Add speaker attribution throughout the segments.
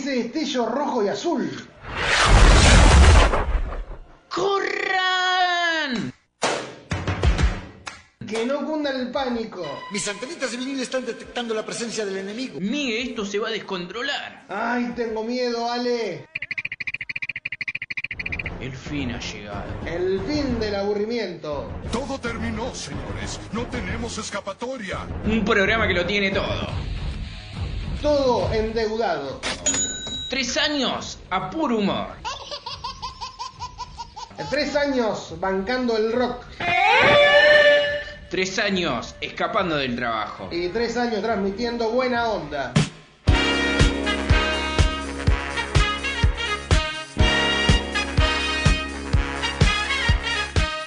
Speaker 1: ese destello rojo y azul.
Speaker 2: ¡Corran!
Speaker 1: Que no cunda el pánico.
Speaker 3: Mis antenitas de vinil están detectando la presencia del enemigo.
Speaker 2: Mire, esto se va a descontrolar.
Speaker 1: Ay, tengo miedo, Ale.
Speaker 2: El fin ha llegado.
Speaker 1: El fin del aburrimiento.
Speaker 4: Todo terminó, señores. No tenemos escapatoria.
Speaker 2: Un programa que lo tiene todo.
Speaker 1: Todo endeudado.
Speaker 2: Tres años a puro humor.
Speaker 1: Tres años bancando el rock.
Speaker 2: Tres años escapando del trabajo.
Speaker 1: Y tres años transmitiendo buena onda.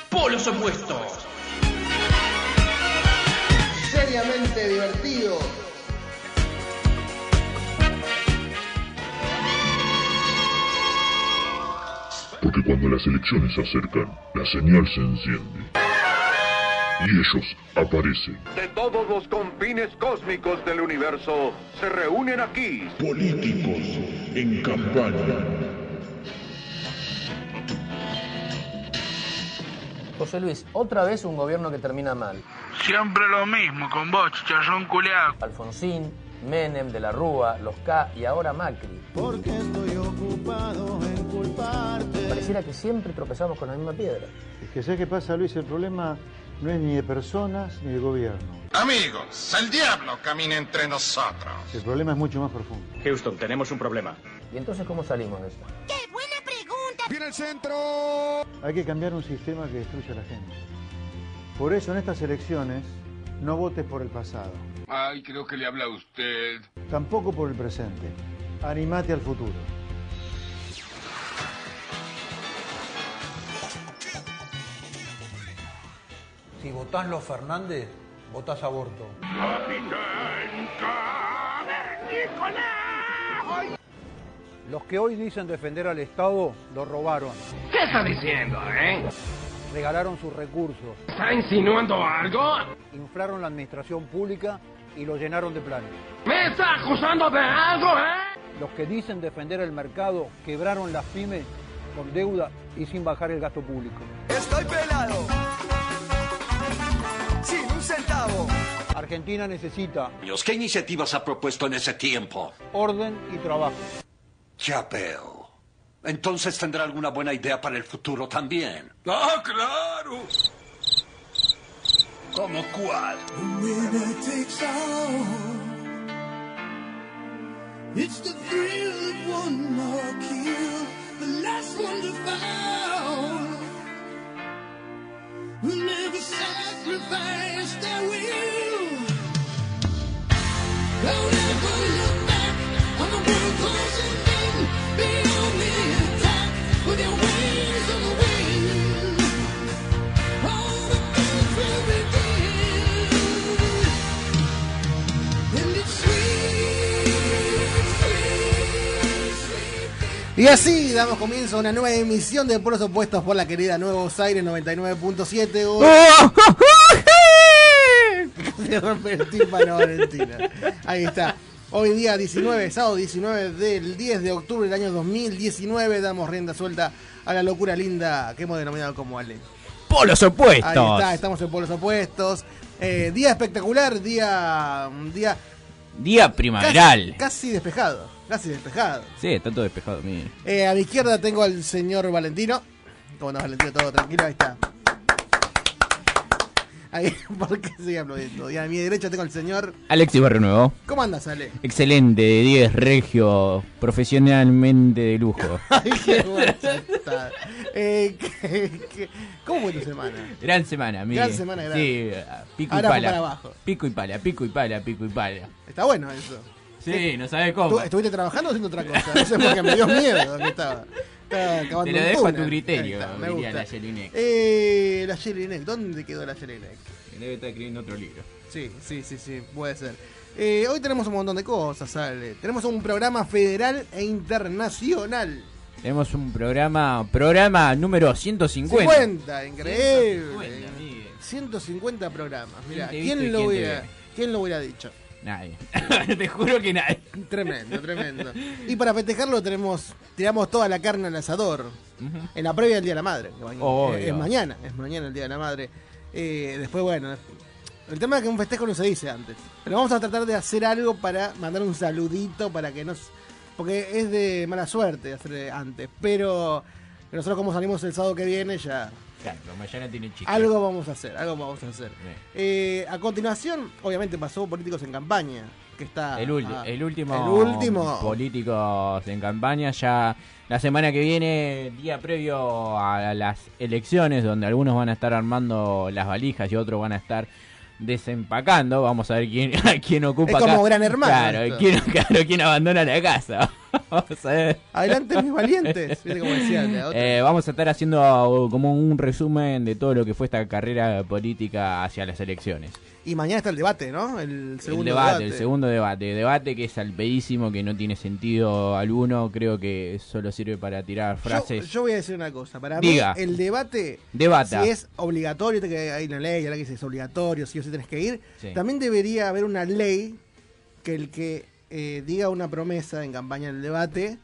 Speaker 2: Polos opuestos.
Speaker 1: Seriamente divertido.
Speaker 5: Cuando las elecciones se acercan, la señal se enciende. Y ellos aparecen.
Speaker 6: De todos los confines cósmicos del universo se reúnen aquí.
Speaker 5: Políticos en campaña.
Speaker 7: José Luis, otra vez un gobierno que termina mal.
Speaker 8: Siempre lo mismo con vos, chicharrón culeado.
Speaker 7: Alfonsín, Menem, De la Rúa, los K y ahora Macri.
Speaker 9: Porque estoy ocupado en
Speaker 7: Pareciera que siempre tropezamos con la misma piedra.
Speaker 10: Es que sé qué pasa, Luis, el problema no es ni de personas ni de gobierno.
Speaker 4: Amigos, el diablo camina entre nosotros.
Speaker 10: El problema es mucho más profundo.
Speaker 11: Houston, tenemos un problema.
Speaker 7: ¿Y entonces cómo salimos de esto?
Speaker 12: ¡Qué buena pregunta!
Speaker 4: ¡Viene el centro!
Speaker 10: Hay que cambiar un sistema que destruye a la gente. Por eso en estas elecciones no votes por el pasado.
Speaker 4: Ay, creo que le habla a usted.
Speaker 10: Tampoco por el presente. Animate al futuro.
Speaker 13: Si votás los Fernández, votás aborto. Los que hoy dicen defender al Estado lo robaron.
Speaker 14: ¿Qué está diciendo, eh?
Speaker 13: Regalaron sus recursos.
Speaker 14: ¿Está insinuando algo?
Speaker 13: Inflaron la administración pública y lo llenaron de planes.
Speaker 14: ¿Me está acusando de algo, eh?
Speaker 13: Los que dicen defender el mercado quebraron las pymes con deuda y sin bajar el gasto público.
Speaker 15: Estoy pelado.
Speaker 13: Argentina necesita.
Speaker 16: ¿Qué iniciativas ha propuesto en ese tiempo?
Speaker 13: Orden y trabajo.
Speaker 16: Ya veo. Entonces tendrá alguna buena idea para el futuro también.
Speaker 4: ¡Ah, claro!
Speaker 16: ¿Cómo cuál?
Speaker 9: It's the thrill of one more
Speaker 1: Y así damos comienzo a una nueva emisión de Polos Opuestos por la querida Nuevos Aires 99.7. El tímpano, Valentina. Ahí está. Hoy día 19, sábado 19 del 10 de octubre del año 2019, damos rienda suelta a la locura linda que hemos denominado como Ale.
Speaker 17: Polos opuestos.
Speaker 1: Ahí está, estamos en Polos Opuestos. Eh, día espectacular, día. un día
Speaker 17: Día primaveral.
Speaker 1: Casi, casi despejado, casi despejado.
Speaker 17: Sí, está todo despejado, mire.
Speaker 1: Eh, a mi izquierda tengo al señor Valentino. ¿Cómo andás, Valentino? Todo tranquilo, ahí está. Ahí, ¿por qué sigue aplaudiendo? Y a mi derecha tengo al señor.
Speaker 17: Alexis Barrio Nuevo.
Speaker 1: ¿Cómo andas, Ale?
Speaker 17: Excelente, 10, regio, profesionalmente de lujo.
Speaker 1: Ay, qué bueno está. Eh, ¿qué- qué- ¿Cómo fue tu semana?
Speaker 17: Gran semana, mire.
Speaker 1: Gran semana, gran.
Speaker 17: Sí, pico
Speaker 1: Ahora
Speaker 17: y
Speaker 1: fue
Speaker 17: pala.
Speaker 1: para abajo.
Speaker 17: Pico y pala, pico y pala, pico y pala.
Speaker 1: Está bueno eso.
Speaker 17: Sí, no sabes
Speaker 1: ¿Tú
Speaker 17: cómo.
Speaker 1: estuviste trabajando o haciendo otra cosa? No sé por qué me dio miedo que estaba. Estaba acabando
Speaker 17: Te lo dejo a tu criterio,
Speaker 1: está, me
Speaker 17: diría
Speaker 1: gusta.
Speaker 17: la Jelinek.
Speaker 1: Eh, la Jelinek, ¿dónde quedó la Jelinek?
Speaker 17: Debe estar escribiendo otro libro.
Speaker 1: Sí, sí, sí, sí, puede ser. Eh, hoy tenemos un montón de cosas, Ale. Tenemos un programa federal e internacional.
Speaker 17: Tenemos un programa, programa número 150.
Speaker 1: 50, increíble.
Speaker 17: 150, amigue.
Speaker 1: 150 programas. Mira,
Speaker 17: ¿Quién
Speaker 1: ¿quién, lo hubiera? ¿quién lo hubiera dicho?
Speaker 17: Nadie. Te juro que nadie.
Speaker 1: Tremendo, tremendo. Y para festejarlo tenemos, tiramos toda la carne al asador. En la previa del Día de la Madre.
Speaker 17: Obvio.
Speaker 1: es mañana, es mañana el Día de la Madre. Eh, después, bueno, el tema es que un festejo no se dice antes. Pero vamos a tratar de hacer algo para mandar un saludito para que nos... Porque es de mala suerte hacer antes. Pero nosotros como salimos el sábado que viene ya...
Speaker 17: Claro, mañana tiene chiste.
Speaker 1: Algo vamos a hacer, algo vamos a hacer. Eh, a continuación, obviamente pasó políticos en campaña. Que está... Ah,
Speaker 17: el último.
Speaker 1: El último.
Speaker 17: Políticos en campaña. Ya la semana que viene, día previo a las elecciones, donde algunos van a estar armando las valijas y otros van a estar desempacando. Vamos a ver quién, quién ocupa
Speaker 1: Es como
Speaker 17: acá.
Speaker 1: Gran Hermano
Speaker 17: Claro, quién, claro, quién abandona la casa. Vamos a ver.
Speaker 1: Adelante mis valientes. Decía.
Speaker 17: Eh, vamos a estar haciendo como un resumen de todo lo que fue esta carrera política hacia las elecciones.
Speaker 1: Y mañana está el debate, ¿no? El segundo
Speaker 17: el debate,
Speaker 1: debate.
Speaker 17: el segundo debate. Debate que es alpedísimo, que no tiene sentido alguno. Creo que solo sirve para tirar frases.
Speaker 1: yo voy a decir una cosa. Para
Speaker 17: Diga.
Speaker 1: mí, el debate,
Speaker 17: Debata.
Speaker 1: si es obligatorio, que hay una ley, ahora que dice es obligatorio, si o si tenés que ir,
Speaker 17: Sí.
Speaker 1: también debería haber una ley que el que eh, diga una promesa en campaña del debate,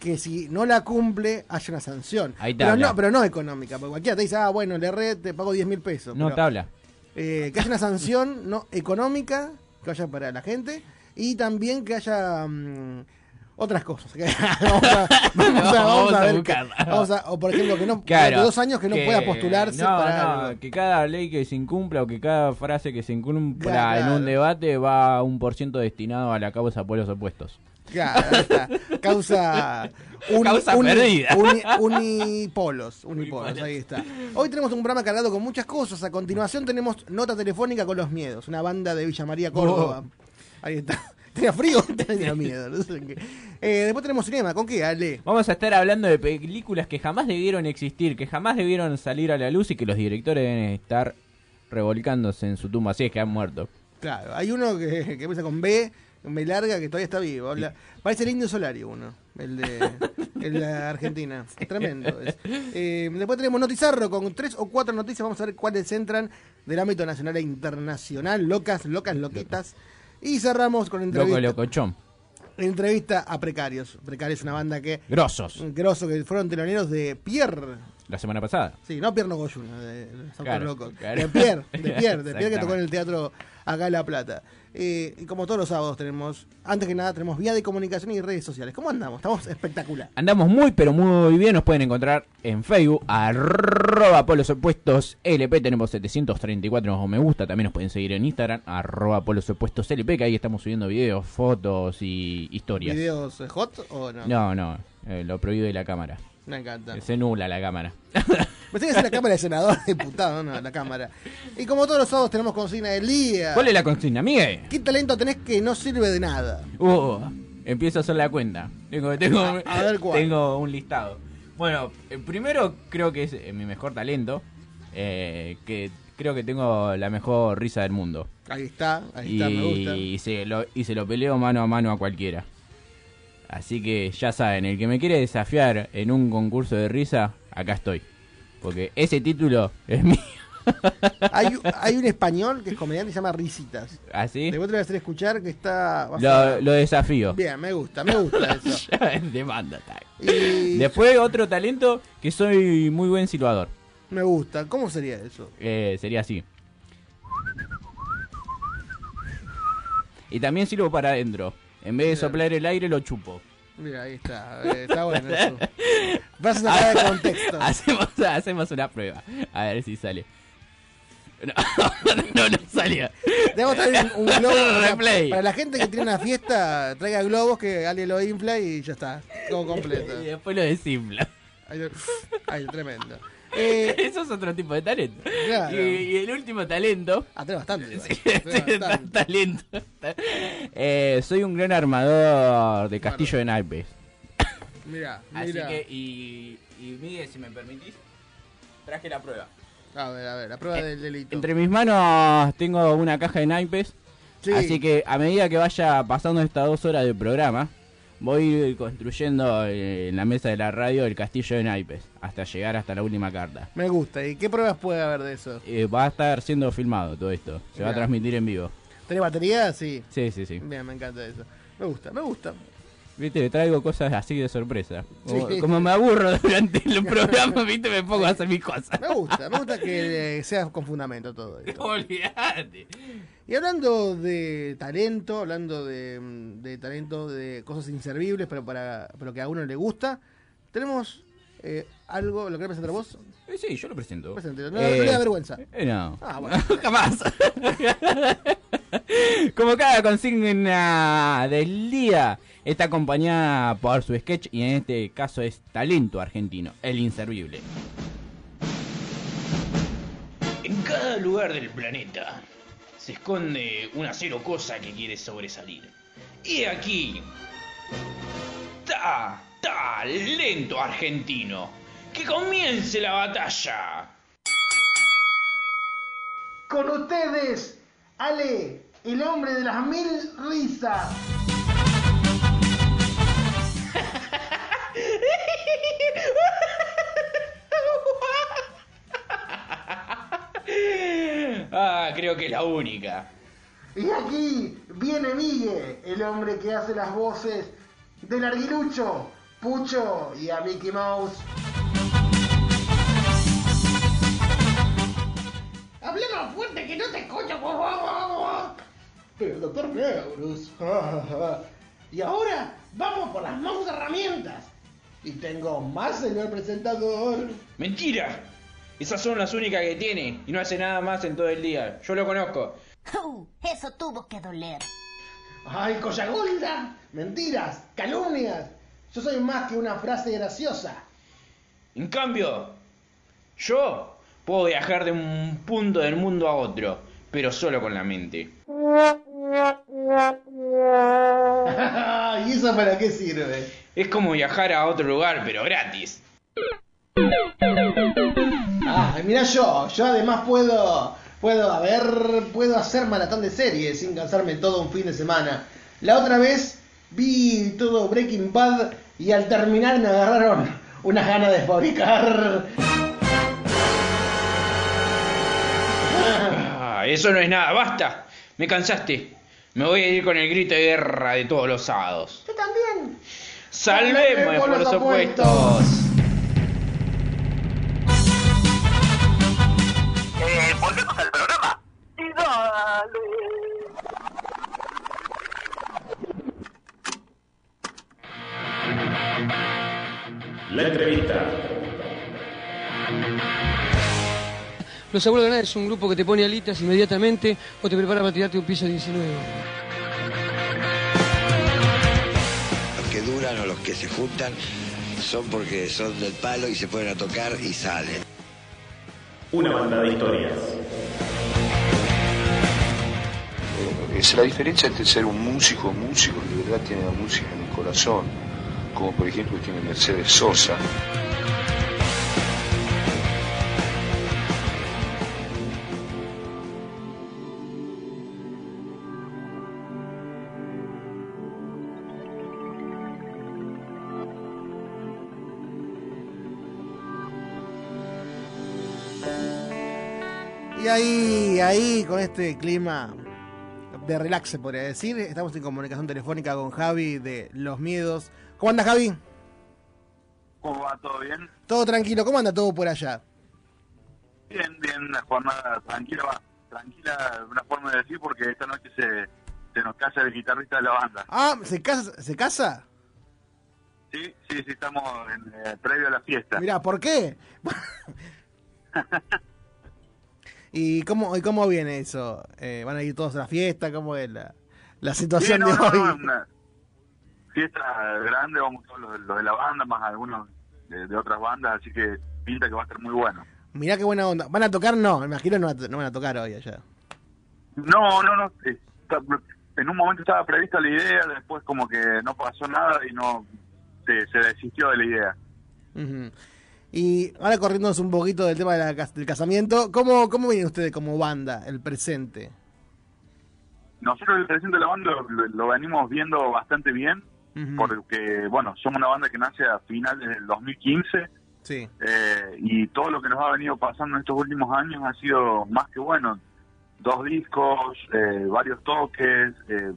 Speaker 1: que si no la cumple, haya una sanción.
Speaker 17: Ahí
Speaker 1: pero, no, pero no económica, porque cualquiera te dice, ah, bueno, le red, te pago 10 mil pesos.
Speaker 17: no
Speaker 1: pero-
Speaker 17: tabla.
Speaker 1: Eh, que haya una sanción no económica que vaya para la gente y también que haya mm, otras cosas. Vamos, a, vamos a- vamos a ver que-
Speaker 17: buscarla.
Speaker 1: vamos a- o por ejemplo que no
Speaker 17: Claro,
Speaker 1: durante dos años que no pueda postularse
Speaker 17: no,
Speaker 1: para
Speaker 17: no, que cada ley que se incumpla o que cada frase que se incumpla
Speaker 1: Claro.
Speaker 17: en un debate va un por ciento destinado a la causa por los opuestos.
Speaker 1: Claro, está. Causa,
Speaker 17: Causa
Speaker 1: uni- unipolos, unipolos, ahí está. Hoy tenemos un programa cargado con muchas cosas. A continuación tenemos nota telefónica con los miedos, una banda de Villa María Córdoba. Ahí está. Tenía frío, tenía miedo. no sé qué. Eh, después tenemos cinema, ¿con qué? Ale.
Speaker 17: Vamos a estar hablando de películas que jamás debieron existir, que jamás debieron salir a la luz y que los directores deben estar revolcándose en su tumba, así es que han muerto.
Speaker 1: Claro, hay uno que, que empieza con B, B larga, que todavía está vivo. Habla- Parece el Indio Solario uno, el de, el de Argentina. Tremendo. es. Eh, después tenemos Notizarro con tres o cuatro noticias. Vamos a ver cuáles entran del ámbito nacional e internacional. Locas, locas, loquitas. Y cerramos con
Speaker 17: Loco,
Speaker 1: entrevista,
Speaker 17: locochón.
Speaker 1: entrevista a Precarios. Precarios es una banda que...
Speaker 17: Grosos.
Speaker 1: Grosso, que fueron teloneros de Pierre.
Speaker 17: La semana pasada.
Speaker 1: Sí, no Pierre Nogoyuna, de, de Autos
Speaker 17: Claro.
Speaker 1: De Pierre, de Pierre, de Pierre que tocó en el teatro acá en La Plata. Eh, y como todos los sábados tenemos, antes que nada, tenemos vía de comunicación y redes sociales. ¿Cómo andamos? Estamos espectacular.
Speaker 17: Andamos muy, pero muy bien. Nos pueden encontrar en Facebook, arroba polos opuestos LP. Tenemos 734 me gusta. También nos pueden seguir en Instagram, arroba polos opuestos LP, que ahí estamos subiendo videos, fotos y historias.
Speaker 1: ¿Videos eh, hot o no?
Speaker 17: No, no, eh, lo prohibido de la cámara.
Speaker 1: Me encanta.
Speaker 17: Se nula la cámara.
Speaker 1: Pensé que es la cámara de senador, diputado, no, la cámara. Y como todos los sábados tenemos consigna del día.
Speaker 17: ¿Cuál es la consigna, Miguel?
Speaker 1: ¿Qué talento tenés que no sirve de nada?
Speaker 17: Uh, empiezo a hacer la cuenta. Tengo, tengo,
Speaker 1: A ver cuál.
Speaker 17: tengo un listado. Bueno, el primero creo que es eh, mi mejor talento. eh, que creo que tengo la mejor risa del mundo.
Speaker 1: Ahí está, ahí está, me gusta.
Speaker 17: Y se, lo, y se lo peleo mano a mano a cualquiera. Así que ya saben, el que me quiere desafiar en un concurso de risa, acá estoy. Porque ese título es mío.
Speaker 1: Hay, hay un español que es comediante y se llama Risitas.
Speaker 17: ¿Así?
Speaker 1: Después te voy a hacer escuchar que está... vas a-
Speaker 17: Lo, lo desafío.
Speaker 1: Bien, me gusta, me gusta eso.
Speaker 17: Demanda.
Speaker 1: Y
Speaker 17: Después otro talento que soy muy buen silbador.
Speaker 1: me gusta. ¿Cómo sería eso?
Speaker 17: Eh, sería así. Y también sirvo para adentro. En vez de soplar el aire, lo chupo.
Speaker 1: Mira, ahí está. eh, está bueno eso. Vas a sacar de contexto.
Speaker 17: hacemos, hacemos una prueba. A ver si sale. No, no, no salía.
Speaker 1: Debo traer un, un globo.
Speaker 17: Replay.
Speaker 1: para la gente que tiene una fiesta, traiga globos que alguien lo infla y ya está. Todo completo.
Speaker 17: Y después lo desinfla.
Speaker 1: Ay, ay, tremendo. Eh,
Speaker 17: Eso es otro tipo de talento.
Speaker 1: Claro.
Speaker 17: Y, y el último talento.
Speaker 1: ah, tenés bastante.
Speaker 17: Sí,
Speaker 1: Tenés
Speaker 17: sí,
Speaker 1: bastante.
Speaker 17: talento. Eh, soy un gran armador de castillo de naipes.
Speaker 1: Mirá,
Speaker 17: Así que, y, y Miguel, si me permitís, traje la prueba.
Speaker 1: A ver, a ver, la prueba del delito.
Speaker 17: Entre mis manos tengo una caja de naipes.
Speaker 1: Sí.
Speaker 17: Así que a medida que vaya pasando estas dos horas del programa, voy construyendo eh, en la mesa de la radio el castillo de naipes. Hasta llegar hasta la última carta.
Speaker 1: Me gusta. ¿Y qué pruebas puede haber de eso?
Speaker 17: Eh, va a estar siendo filmado todo esto. Se va a transmitir en vivo.
Speaker 1: ¿Tenés batería? Sí.
Speaker 17: Sí, sí, sí.
Speaker 1: Bien, me encanta eso. Me gusta, me gusta.
Speaker 17: Viste, le traigo cosas así de sorpresa. Como,
Speaker 1: Sí.
Speaker 17: como me aburro durante el programa, viste, me pongo a hacer mis cosas.
Speaker 1: Me gusta, me gusta que eh, sea con fundamento todo esto.
Speaker 17: Olvídate.
Speaker 1: Y hablando de talento, hablando de, mm, de talento, de cosas inservibles, pero para pero que a uno le gusta, tenemos eh, algo, ¿lo querés presentar vos?
Speaker 17: Eh, sí, yo lo presento.
Speaker 1: Preséntelo. No, no le da vergüenza.
Speaker 17: eh, no.
Speaker 1: Ah, bueno.
Speaker 17: Jamás. Como cada consigna del día está acompañada por su sketch y en este caso es talento argentino, el inservible.
Speaker 2: En cada lugar del planeta esconde una cero cosa que quiere sobresalir. Y aquí, ta, talento argentino. Que comience la batalla.
Speaker 1: Con ustedes, Ale, el hombre de las mil risas.
Speaker 2: Ah, creo que es la única.
Speaker 1: Y aquí viene Miguel, el hombre que hace las voces del Arguilucho, Pucho y a Mickey Mouse.
Speaker 14: Habla más fuerte que no te escucho.
Speaker 1: Pero doctor Neurus. y ahora vamos por las mouse herramientas. Y tengo más, señor presentador.
Speaker 2: Mentira. Esas son las únicas que tiene y no hace nada más en todo el día. Yo lo conozco.
Speaker 11: Uh, eso tuvo que doler.
Speaker 1: ¡Ay, Collagolda! Mentiras, calumnias. Yo soy más que una frase graciosa.
Speaker 2: En cambio, yo puedo viajar de un punto del mundo a otro, pero solo con la mente.
Speaker 1: ¿Y eso para qué sirve?
Speaker 2: Es como viajar a otro lugar, pero gratis.
Speaker 1: Mira yo, yo además puedo, puedo, a ver, puedo hacer maratón de series sin cansarme todo un fin de semana. La otra vez vi todo Breaking Bad y al terminar me agarraron unas ganas de fabricar.
Speaker 2: Ah, eso no es nada, basta. Me cansaste. Me voy a ir con el grito de guerra de todos los sábados.
Speaker 1: Yo también.
Speaker 2: Salvemos por los opuestos.
Speaker 14: Eh, volvemos al programa. Y dale.
Speaker 12: La entrevista.
Speaker 18: Los Abuelos de Nada es un grupo que te pone alitas inmediatamente o te prepara para tirarte un piso 19.
Speaker 19: Los que duran o los que se juntan son porque son del palo y se ponen a tocar y salen.
Speaker 12: Una banda de historias.
Speaker 20: Es la diferencia entre ser un músico, músico de verdad tiene la música en el corazón, como por ejemplo tiene Mercedes Sosa.
Speaker 1: Ahí, ahí, con este clima de relax, se podría decir, estamos en comunicación telefónica con Javi de Los Miedos. ¿Cómo anda Javi?
Speaker 21: ¿Cómo va? ¿Todo bien?
Speaker 1: Todo tranquilo, ¿cómo anda todo por allá?
Speaker 21: Bien, bien, una jornada tranquila, va. Tranquila, una forma de decir, porque esta noche se, se nos casa el guitarrista de la banda.
Speaker 1: Ah, ¿se casa? ¿Se casa?
Speaker 21: Sí, sí, sí, estamos en, eh, previo a la fiesta.
Speaker 1: Mira, ¿por qué? ¿Y cómo, ¿Y cómo viene eso? Eh, ¿Van a ir todos a la fiesta? ¿Cómo es la, la situación
Speaker 21: no,
Speaker 1: de hoy?
Speaker 21: no, una fiesta grande, vamos todos los, los de la banda, más algunos de, de otras bandas, así que pinta que va a estar muy bueno.
Speaker 1: Mirá qué buena onda. ¿Van a tocar? No, me imagino no, no van a tocar hoy allá.
Speaker 21: No, no, no. está- en un momento estaba prevista la idea, después como que no pasó nada y no se, se desistió de la idea.
Speaker 1: Ujú. Y ahora corriéndonos un poquito del tema de la cas- del casamiento, ¿cómo, ¿cómo vienen ustedes como banda, el presente?
Speaker 21: Nosotros el presente de la banda lo, lo venimos viendo bastante bien, porque, bueno, somos una banda que nace a finales del 2015
Speaker 1: Sí.
Speaker 21: eh, y todo lo que nos ha venido pasando en estos últimos años ha sido más que bueno. dos discos, eh, varios toques, eh,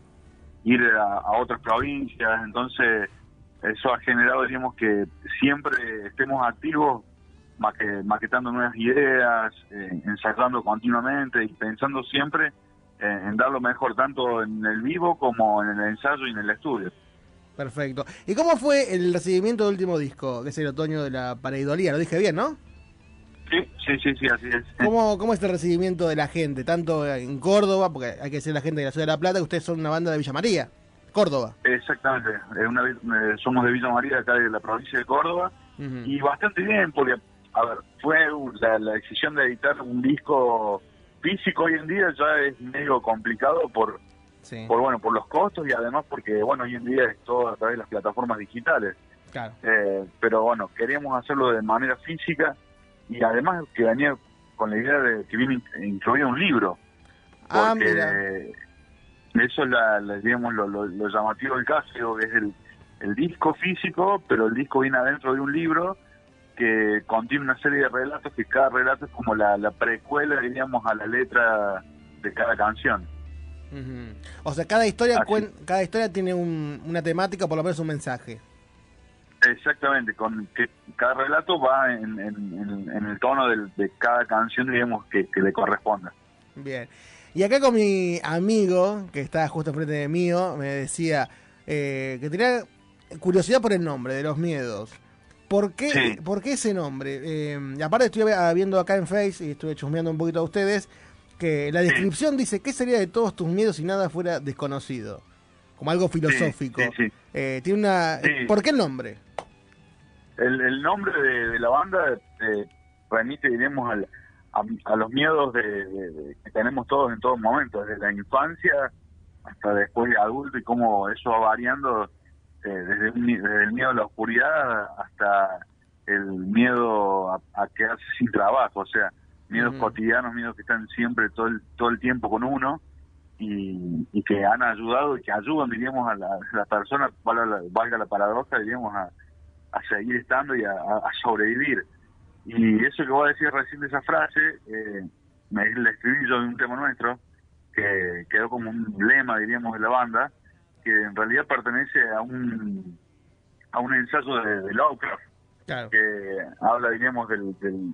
Speaker 21: ir a, a otras provincias, entonces eso ha generado, digamos, que siempre estemos activos, maque- maquetando nuevas ideas, eh, ensayando continuamente y pensando siempre eh, en dar lo mejor tanto en el vivo como en el ensayo y en el estudio.
Speaker 1: Perfecto. ¿Y cómo fue el recibimiento del último disco, que es el otoño de la pareidolía? Lo dije bien, ¿no?
Speaker 21: Sí, sí, sí, sí, así es.
Speaker 1: ¿Cómo, ¿Cómo es el recibimiento de la gente? Tanto en Córdoba, porque hay que decir la gente de la ciudad de La Plata, que ustedes son una banda de Villa María, Córdoba.
Speaker 21: Exactamente, una eh, somos de Villa María, acá de la provincia de Córdoba, y bastante bien, porque, a ver, fue la, la decisión de editar un disco físico hoy en día ya es medio complicado por,
Speaker 1: Sí.
Speaker 21: por bueno, por los costos y además porque, bueno, hoy en día es todo a través de las plataformas digitales.
Speaker 1: Claro.
Speaker 21: Eh, pero bueno, queríamos hacerlo de manera física y además que venía con la idea de que viene in- incluido un libro.
Speaker 1: Ah,
Speaker 21: Porque. Eso es la, la- digamos, lo, lo- lo llamativo del caso, que es el, el disco físico, pero el disco viene adentro de un libro que contiene una serie de relatos que cada relato es como la, la precuela, diríamos, a la letra de cada canción.
Speaker 1: Ujú. O sea, cada historia, cuen- cada historia tiene un- una temática, por lo menos un mensaje.
Speaker 21: Exactamente, con que cada relato va en, en- en- en el tono de cada canción, digamos, que, que le corresponda.
Speaker 1: Bien. Y acá con mi amigo, que está justo enfrente de mío, me decía eh, que tenía curiosidad por el nombre de los miedos. ¿Por qué,
Speaker 21: Sí.
Speaker 1: ¿por qué ese nombre? Eh, aparte estoy viendo acá en Face y estuve chusmeando un poquito a ustedes que la descripción dice, ¿qué sería de todos tus miedos si nada fuera desconocido? Como algo filosófico.
Speaker 21: sí.
Speaker 1: Eh, tiene una...
Speaker 21: Sí.
Speaker 1: ¿Por qué el nombre?
Speaker 21: El, el nombre de, de la banda eh, remite, diríamos, al- a, a los miedos de, de- de- que tenemos todos en todo momento, desde la infancia hasta después de adulto y cómo eso va variando eh, desde, desde el miedo a la oscuridad hasta el miedo a, a quedarse sin trabajo, o sea, miedos
Speaker 22: Ujú.
Speaker 21: cotidianos, miedos que están siempre todo el, todo el tiempo con uno y, y que han ayudado y que ayudan, diríamos, a la, a la persona, valga la, valga la paradoja, diríamos, a, a seguir estando y a sobrevivir. Y eso que voy a decir recién de esa frase, eh, me la escribí yo en un tema nuestro, que quedó como un lema, diríamos, de la banda, que en realidad pertenece a un a un ensayo de, de Lovecraft,
Speaker 1: Claro.
Speaker 21: que habla, diríamos, del, del-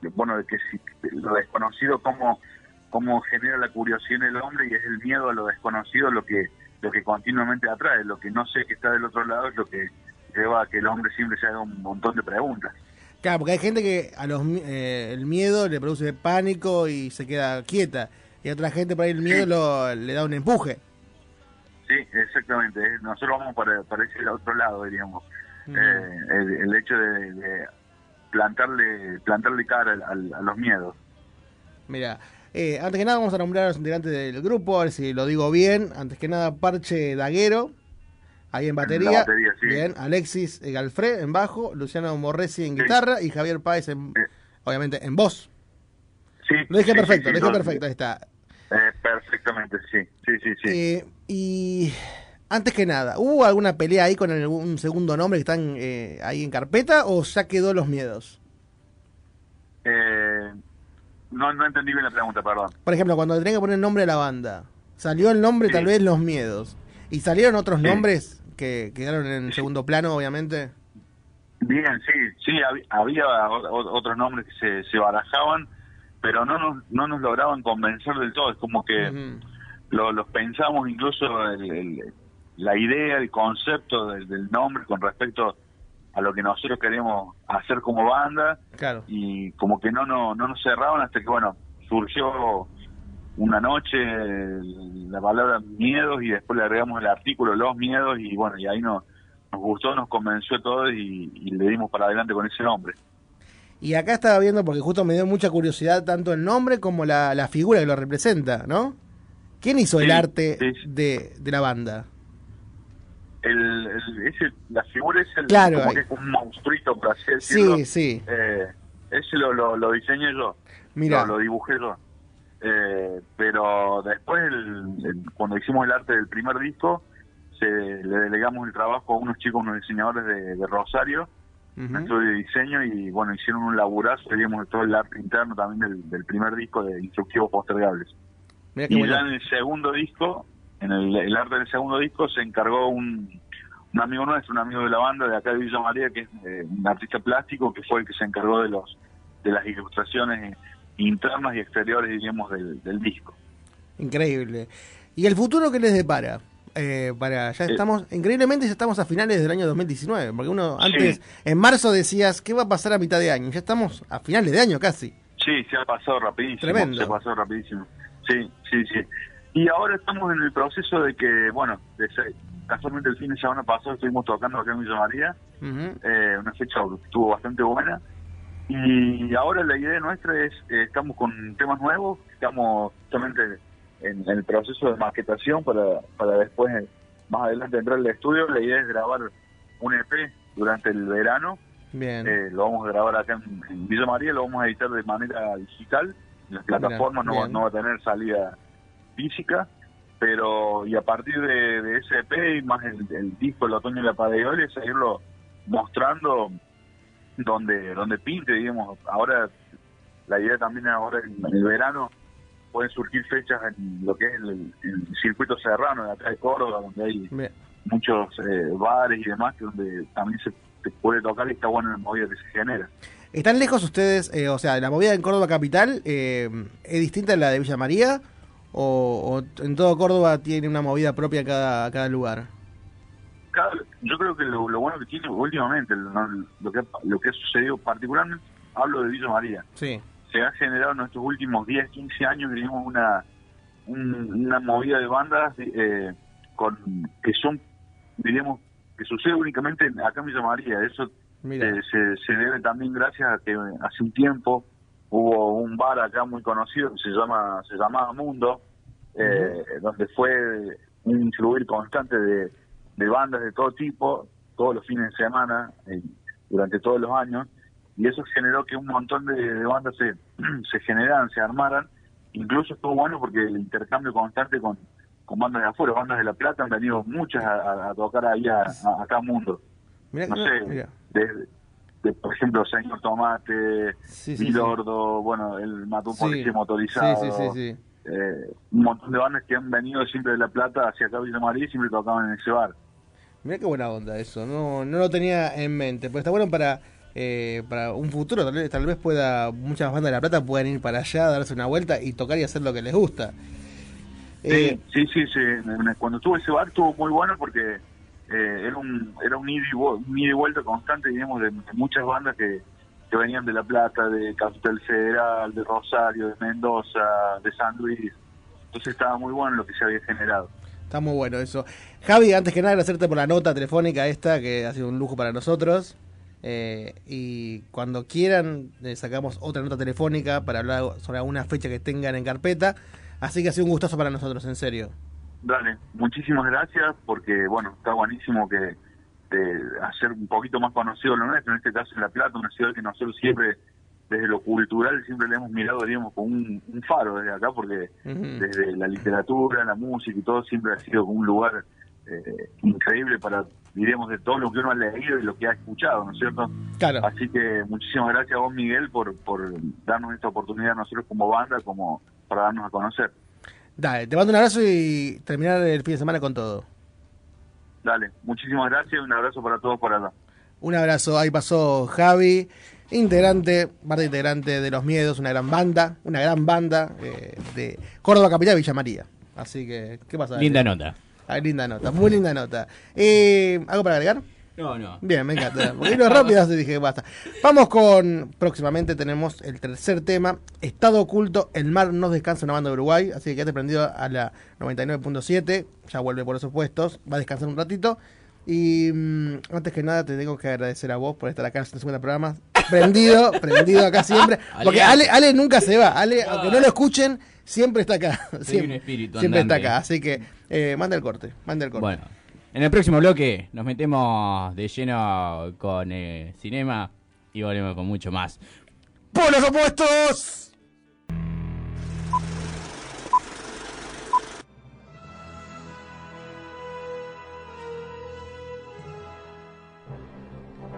Speaker 21: de- bueno, de que si, de lo desconocido, cómo, cómo genera la curiosidad en el hombre y es el miedo a lo desconocido lo que lo que continuamente atrae, lo que no sé que está del otro lado es lo que lleva a que el hombre siempre se haga un montón de preguntas.
Speaker 1: Claro, porque hay gente que a los eh, el miedo le produce pánico y se queda quieta. Y a otra gente por ahí el miedo lo- le da un empuje.
Speaker 21: Sí, exactamente. Nosotros vamos para, para ese otro lado, diríamos. Eh, el, el hecho de, de plantarle plantarle cara al- a los miedos.
Speaker 1: Mira, eh, antes que nada vamos a nombrar a los integrantes del grupo, a ver si lo digo bien. Antes que nada, Parche Daguero, ahí en batería.
Speaker 21: batería, sí.
Speaker 1: Bien, Alexis eh, Galfré en bajo, Luciano Morresi en guitarra y Javier Páez, en, obviamente, en voz.
Speaker 21: Sí,
Speaker 1: Lo dije perfecto, lo dije
Speaker 21: no,
Speaker 1: perfecto, ahí está.
Speaker 21: eh, perfectamente, sí. Sí, sí, sí.
Speaker 1: Eh, y antes que nada, ¿hubo alguna pelea ahí con algún segundo nombre que están eh, ahí en carpeta o ya quedó los miedos?
Speaker 21: Eh, no, no entendí bien la pregunta, perdón.
Speaker 1: Por ejemplo, cuando le tenían que poner nombre a la banda, salió el nombre tal vez Los Miedos. ¿Y salieron otros nombres que quedaron en segundo plano, obviamente?
Speaker 21: Bien, sí, sí, hab- había otros nombres que se, se barajaban, pero no nos, no nos lograban convencer del todo. Es como que lo- los pensamos incluso el- el- la idea, el concepto del, del nombre con respecto a lo que nosotros queremos hacer como banda
Speaker 1: Claro.
Speaker 21: y como que no, no, no nos cerraban hasta que, bueno, surgió una noche la palabra miedos y después le agregamos el artículo los miedos y bueno, y ahí nos, nos gustó, nos convenció todo y, y le dimos para adelante con ese nombre.
Speaker 1: Y acá estaba viendo, porque justo me dio mucha curiosidad tanto el nombre como la, la figura que lo representa, ¿no? ¿Quién hizo el
Speaker 21: Sí,
Speaker 1: arte de, de la banda?
Speaker 21: El, el- ese, la figura es el,
Speaker 1: Claro,
Speaker 21: como que es un monstruito, por así decirlo.
Speaker 1: Sí, sí.
Speaker 21: Eh, ese lo, lo, lo diseñé yo.
Speaker 1: Mira.
Speaker 21: Lo, lo dibujé yo. Eh, pero después, el- el- cuando hicimos el arte del primer disco, se, le delegamos el trabajo a unos chicos, unos diseñadores de, de Rosario, un estudio de diseño, y bueno, hicieron un laburazo, digamos, todo el arte interno también del, del primer disco de Instructivos Postergables.
Speaker 1: Mirá
Speaker 21: y ya en el segundo disco, en el, el arte del segundo disco, se encargó un, un amigo nuestro, un amigo de la banda de acá de Villa María, que es eh, un artista plástico, que fue el que se encargó de los de las ilustraciones internas y exteriores, diríamos, del, del disco.
Speaker 1: Increíble. ¿Y el futuro qué les depara? Eh, para ya
Speaker 21: Eh.
Speaker 1: estamos, increíblemente ya estamos a finales del año 2019, porque uno
Speaker 21: Sí.
Speaker 1: antes, en marzo decías, ¿qué va a pasar a mitad de año? Ya estamos a finales de año casi.
Speaker 21: Sí, se ha pasado rapidísimo.
Speaker 1: Tremendo.
Speaker 21: Se ha pasado rapidísimo. Sí, sí, sí. Y ahora estamos en el proceso de que, bueno, de casualmente el fin de semana pasado estuvimos tocando acá en Villa María, eh, una fecha que estuvo bastante buena. Y ahora la idea nuestra es, eh, estamos con temas nuevos, estamos justamente en, el proceso de maquetación para, para después, más adelante, entrar al estudio. La idea es grabar un EP durante el verano.
Speaker 1: Bien.
Speaker 21: Eh, lo vamos a grabar acá en, en Villa María, lo vamos a editar de manera digital. Las
Speaker 1: Mira,
Speaker 21: plataformas no, va-
Speaker 1: bien.
Speaker 21: no va a tener salida física, pero y a partir de, de ese EP y más el, el disco El Otoño y la Padeola, seguirlo mostrando donde donde pinte, digamos. Ahora, la idea también ahora en el verano pueden surgir fechas en lo que es el, el circuito serrano de acá de Córdoba, donde hay
Speaker 1: Bien.
Speaker 21: muchos eh, bares y demás, que donde también se, puede tocar y está bueno la movida que se genera.
Speaker 1: ¿Están lejos ustedes, eh, o sea, la movida en Córdoba Capital eh, es distinta a la de Villa María? ¿O, o en todo Córdoba tiene una movida propia cada, cada lugar?
Speaker 21: Cada- yo creo que lo, lo bueno que tiene últimamente, lo, lo que, lo que ha sucedido particularmente, hablo de Villa María,
Speaker 1: Sí.
Speaker 21: se ha generado en estos últimos 10, 15 años, diríamos, una, un- una movida de bandas eh, con que son, diríamos, que sucede únicamente en- acá en Villa María. Eso eh, se, se debe también gracias a que hace un tiempo hubo un bar acá muy conocido que se llama se llamaba Mundo, eh, donde fue un influir constante de, de bandas de todo tipo, todos los fines de semana, eh, durante todos los años, y eso generó que un montón de, de bandas se, se generaran, se armaran, incluso estuvo bueno porque el intercambio constante con, con bandas de afuera, bandas de La Plata, han venido muchas a, tocar ahí a, a- acá Mundo. No sé, de, de, por ejemplo, Señor Tomate,
Speaker 1: Sí, sí,
Speaker 21: Milordo, bueno, el Mató un. Policía Motorizado. Eh, un montón de bandas que han venido siempre de La Plata hacia acá Villa María y siempre tocaban en ese bar.
Speaker 1: Mira qué buena onda eso, no, no lo tenía en mente, pero está bueno para, eh, para un futuro, tal vez, tal vez pueda, muchas bandas de La Plata puedan ir para allá, darse una vuelta y tocar y hacer lo que les gusta. Eh,
Speaker 21: Sí, sí, sí, en- Cuando estuvo ese bar estuvo muy bueno porque eh, era un era un ida, y vu- un ida y vuelta constante, digamos, de, de muchas bandas que, que venían de La Plata, de Capital Federal, de Rosario, de Mendoza, de San Luis. Entonces estaba muy bueno lo que se había generado.
Speaker 1: Está muy bueno eso. Javi, antes que nada, agradecerte por la nota telefónica esta, que ha sido un lujo para nosotros. Eh, y cuando quieran, le sacamos otra nota telefónica para hablar sobre alguna fecha que tengan en carpeta. Así que ha sido un gustazo para nosotros, en serio.
Speaker 21: Dale, muchísimas gracias porque, bueno, está buenísimo que hacer un poquito más conocido lo nuestro, en este caso en La Plata, una ciudad que nosotros siempre, desde lo cultural, siempre le hemos mirado, digamos, como un, un faro desde acá, porque desde la literatura, la música y todo, siempre ha sido un lugar eh, increíble para, diríamos, de todo lo que uno ha leído y lo que ha escuchado, ¿no es cierto?
Speaker 1: Claro.
Speaker 21: Así que muchísimas gracias a vos, Miguel, por, por darnos esta oportunidad a nosotros como banda, como para darnos a conocer.
Speaker 1: Dale, te mando un abrazo y terminar el fin de semana con todo.
Speaker 21: Dale, muchísimas gracias y un abrazo para todos por allá.
Speaker 1: Un abrazo, ahí pasó Javi, integrante, parte integrante de Los Miedos, una gran banda, una gran banda eh, de Córdoba Capital Villa María. Así que, ¿qué pasa?
Speaker 17: Linda nota.
Speaker 1: Ah, linda nota, muy linda nota. Eh, ¿Algo para agregar?
Speaker 17: No, no.
Speaker 1: Bien, me encanta. Porque vino rápido, así dije basta. Vamos con. Próximamente tenemos el tercer tema: Estado oculto, el mar no descansa, una banda de Uruguay. Así que quédate prendido a la 99.7. Ya vuelve por esos puestos. Va a descansar un ratito. Y mm, antes que nada, te tengo que agradecer a vos por estar acá en el segundo programa. Prendido, prendido acá siempre. Porque Ale, Ale nunca se va. Ale, aunque no lo escuchen, siempre está acá. Siempre,
Speaker 17: un espíritu
Speaker 1: siempre está acá. Así que eh, manda el corte. Manda el corte.
Speaker 17: Bueno, en el próximo bloque nos metemos de lleno con eh, cinema y volvemos con mucho más.
Speaker 1: ¡Polos opuestos!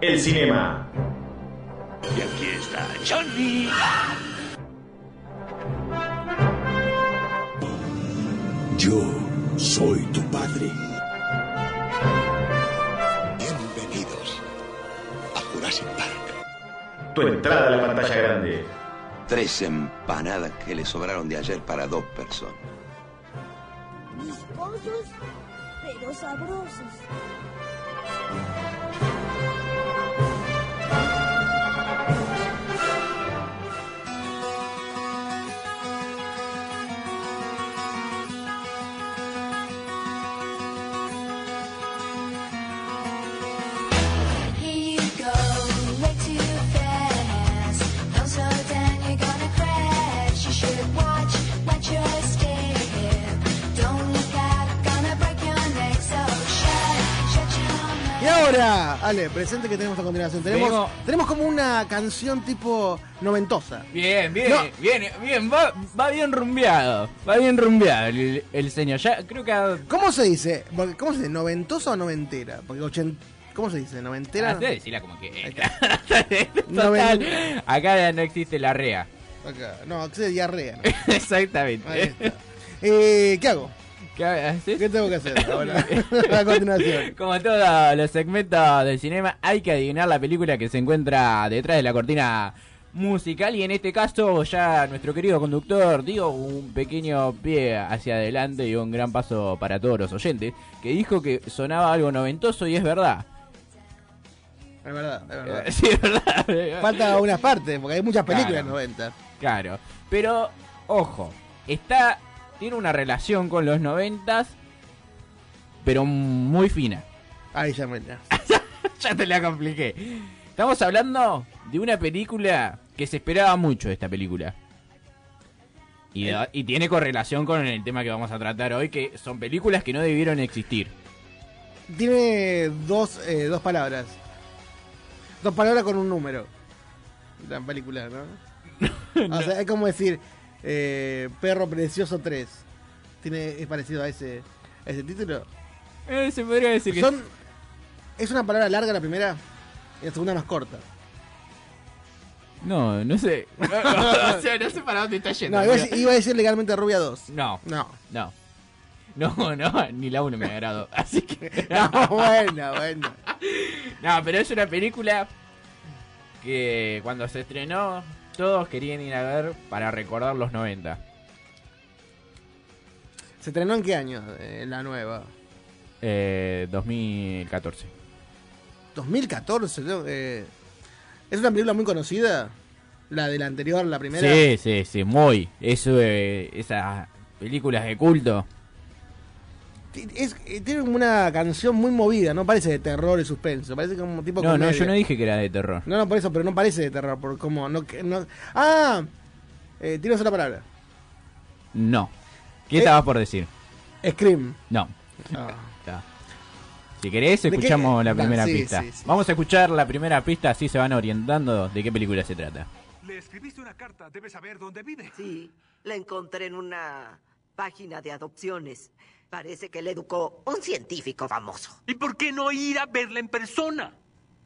Speaker 12: El cinema.
Speaker 23: Y aquí está Johnny.
Speaker 22: Yo soy tu padre.
Speaker 19: Bienvenidos a Jurassic Park.
Speaker 12: Tu entrada a la pantalla grande.
Speaker 19: Tres empanadas que le sobraron de ayer para dos personas.
Speaker 9: Mis pollos, pero sabrosos.
Speaker 1: Ahora, Ale, presente que tenemos a continuación. Tenemos,
Speaker 17: Vengo.
Speaker 1: tenemos como una canción tipo noventosa.
Speaker 17: Bien, bien,
Speaker 1: No.
Speaker 17: bien, bien, va, va bien rumbeado, va bien rumbeado el, el señor. Ya creo que
Speaker 1: ¿Cómo se dice? Porque, ¿Cómo se dice? ¿Noventosa o noventera? Porque ochent... ¿Cómo se dice? ¿Noventera?
Speaker 17: Ah, sí, decila como que. Total, acá no existe la rea.
Speaker 1: Acá. No, acá se diarrea. ¿no?
Speaker 17: Exactamente.
Speaker 1: Está. Eh, ¿Qué hago?
Speaker 17: ¿Qué, haces?
Speaker 1: ¿Qué tengo que hacer ahora? a continuación.
Speaker 17: Como todos los segmentos del cinema, hay que adivinar la película que se encuentra detrás de la cortina musical y en este caso ya nuestro querido conductor dio un pequeño pie hacia adelante y un gran paso para todos los oyentes que dijo que sonaba algo noventoso y es verdad.
Speaker 1: Es verdad, es verdad.
Speaker 17: Sí, es verdad.
Speaker 1: Falta unas partes, porque hay muchas películas
Speaker 17: Claro.
Speaker 1: 90.
Speaker 17: Claro, pero ojo, está tiene una relación con los noventas, pero muy fina.
Speaker 1: Ahí ya me la.
Speaker 17: ya te la compliqué. Estamos hablando de una película que se esperaba mucho de esta película. Y,
Speaker 1: Eh.
Speaker 17: y tiene correlación con el tema que vamos a tratar hoy, que son películas que no debieron existir.
Speaker 1: Tiene dos, eh, dos palabras. Dos palabras con un número. La película, ¿no? O sea, es como decir eh, Perro Precioso 3. Tiene, es parecido a ese, a ese título.
Speaker 17: Eh, se podría decir que
Speaker 1: Son, es una palabra larga la primera y la segunda más corta.
Speaker 17: No, no sé. o sea, no sé para dónde está yendo.
Speaker 1: No, iba a, iba a decir legalmente Rubia 2.
Speaker 17: No,
Speaker 1: No.
Speaker 17: no. No, no, ni la uno me agradó. Así que.
Speaker 1: No, bueno, bueno.
Speaker 17: No, pero es una película que cuando se estrenó todos querían ir a ver para recordar los 90.
Speaker 1: ¿Se estrenó en qué año? eh, la nueva.
Speaker 17: Eh, 2014.
Speaker 1: 2014. ¿no? Eh, es una película muy conocida. La de la anterior, la primera.
Speaker 17: Sí, sí, sí, muy. Eso, eh, esas películas de culto.
Speaker 1: Es- eh, tiene una canción muy movida, no parece de terror y suspenso, parece como tipo
Speaker 17: No, no, yo no dije que era de terror.
Speaker 1: No, no, por eso, pero no parece de terror, por como no, que- no Ah, eh, tiene otra palabra.
Speaker 17: No. ¿Qué
Speaker 1: Eh.
Speaker 17: estabas por decir?
Speaker 1: Scream.
Speaker 17: No.
Speaker 1: Ah.
Speaker 17: Si querés, escuchamos la
Speaker 1: Va,
Speaker 17: primera
Speaker 1: sí,
Speaker 17: pista.
Speaker 1: sí, sí.
Speaker 17: Vamos a escuchar la primera pista, así se van orientando de qué película se trata.
Speaker 15: Le escribiste una carta, debes saber dónde vive.
Speaker 24: Sí, la encontré en una página de adopciones. Parece que le educó un científico famoso.
Speaker 15: ¿Y por qué no ir a verla en persona?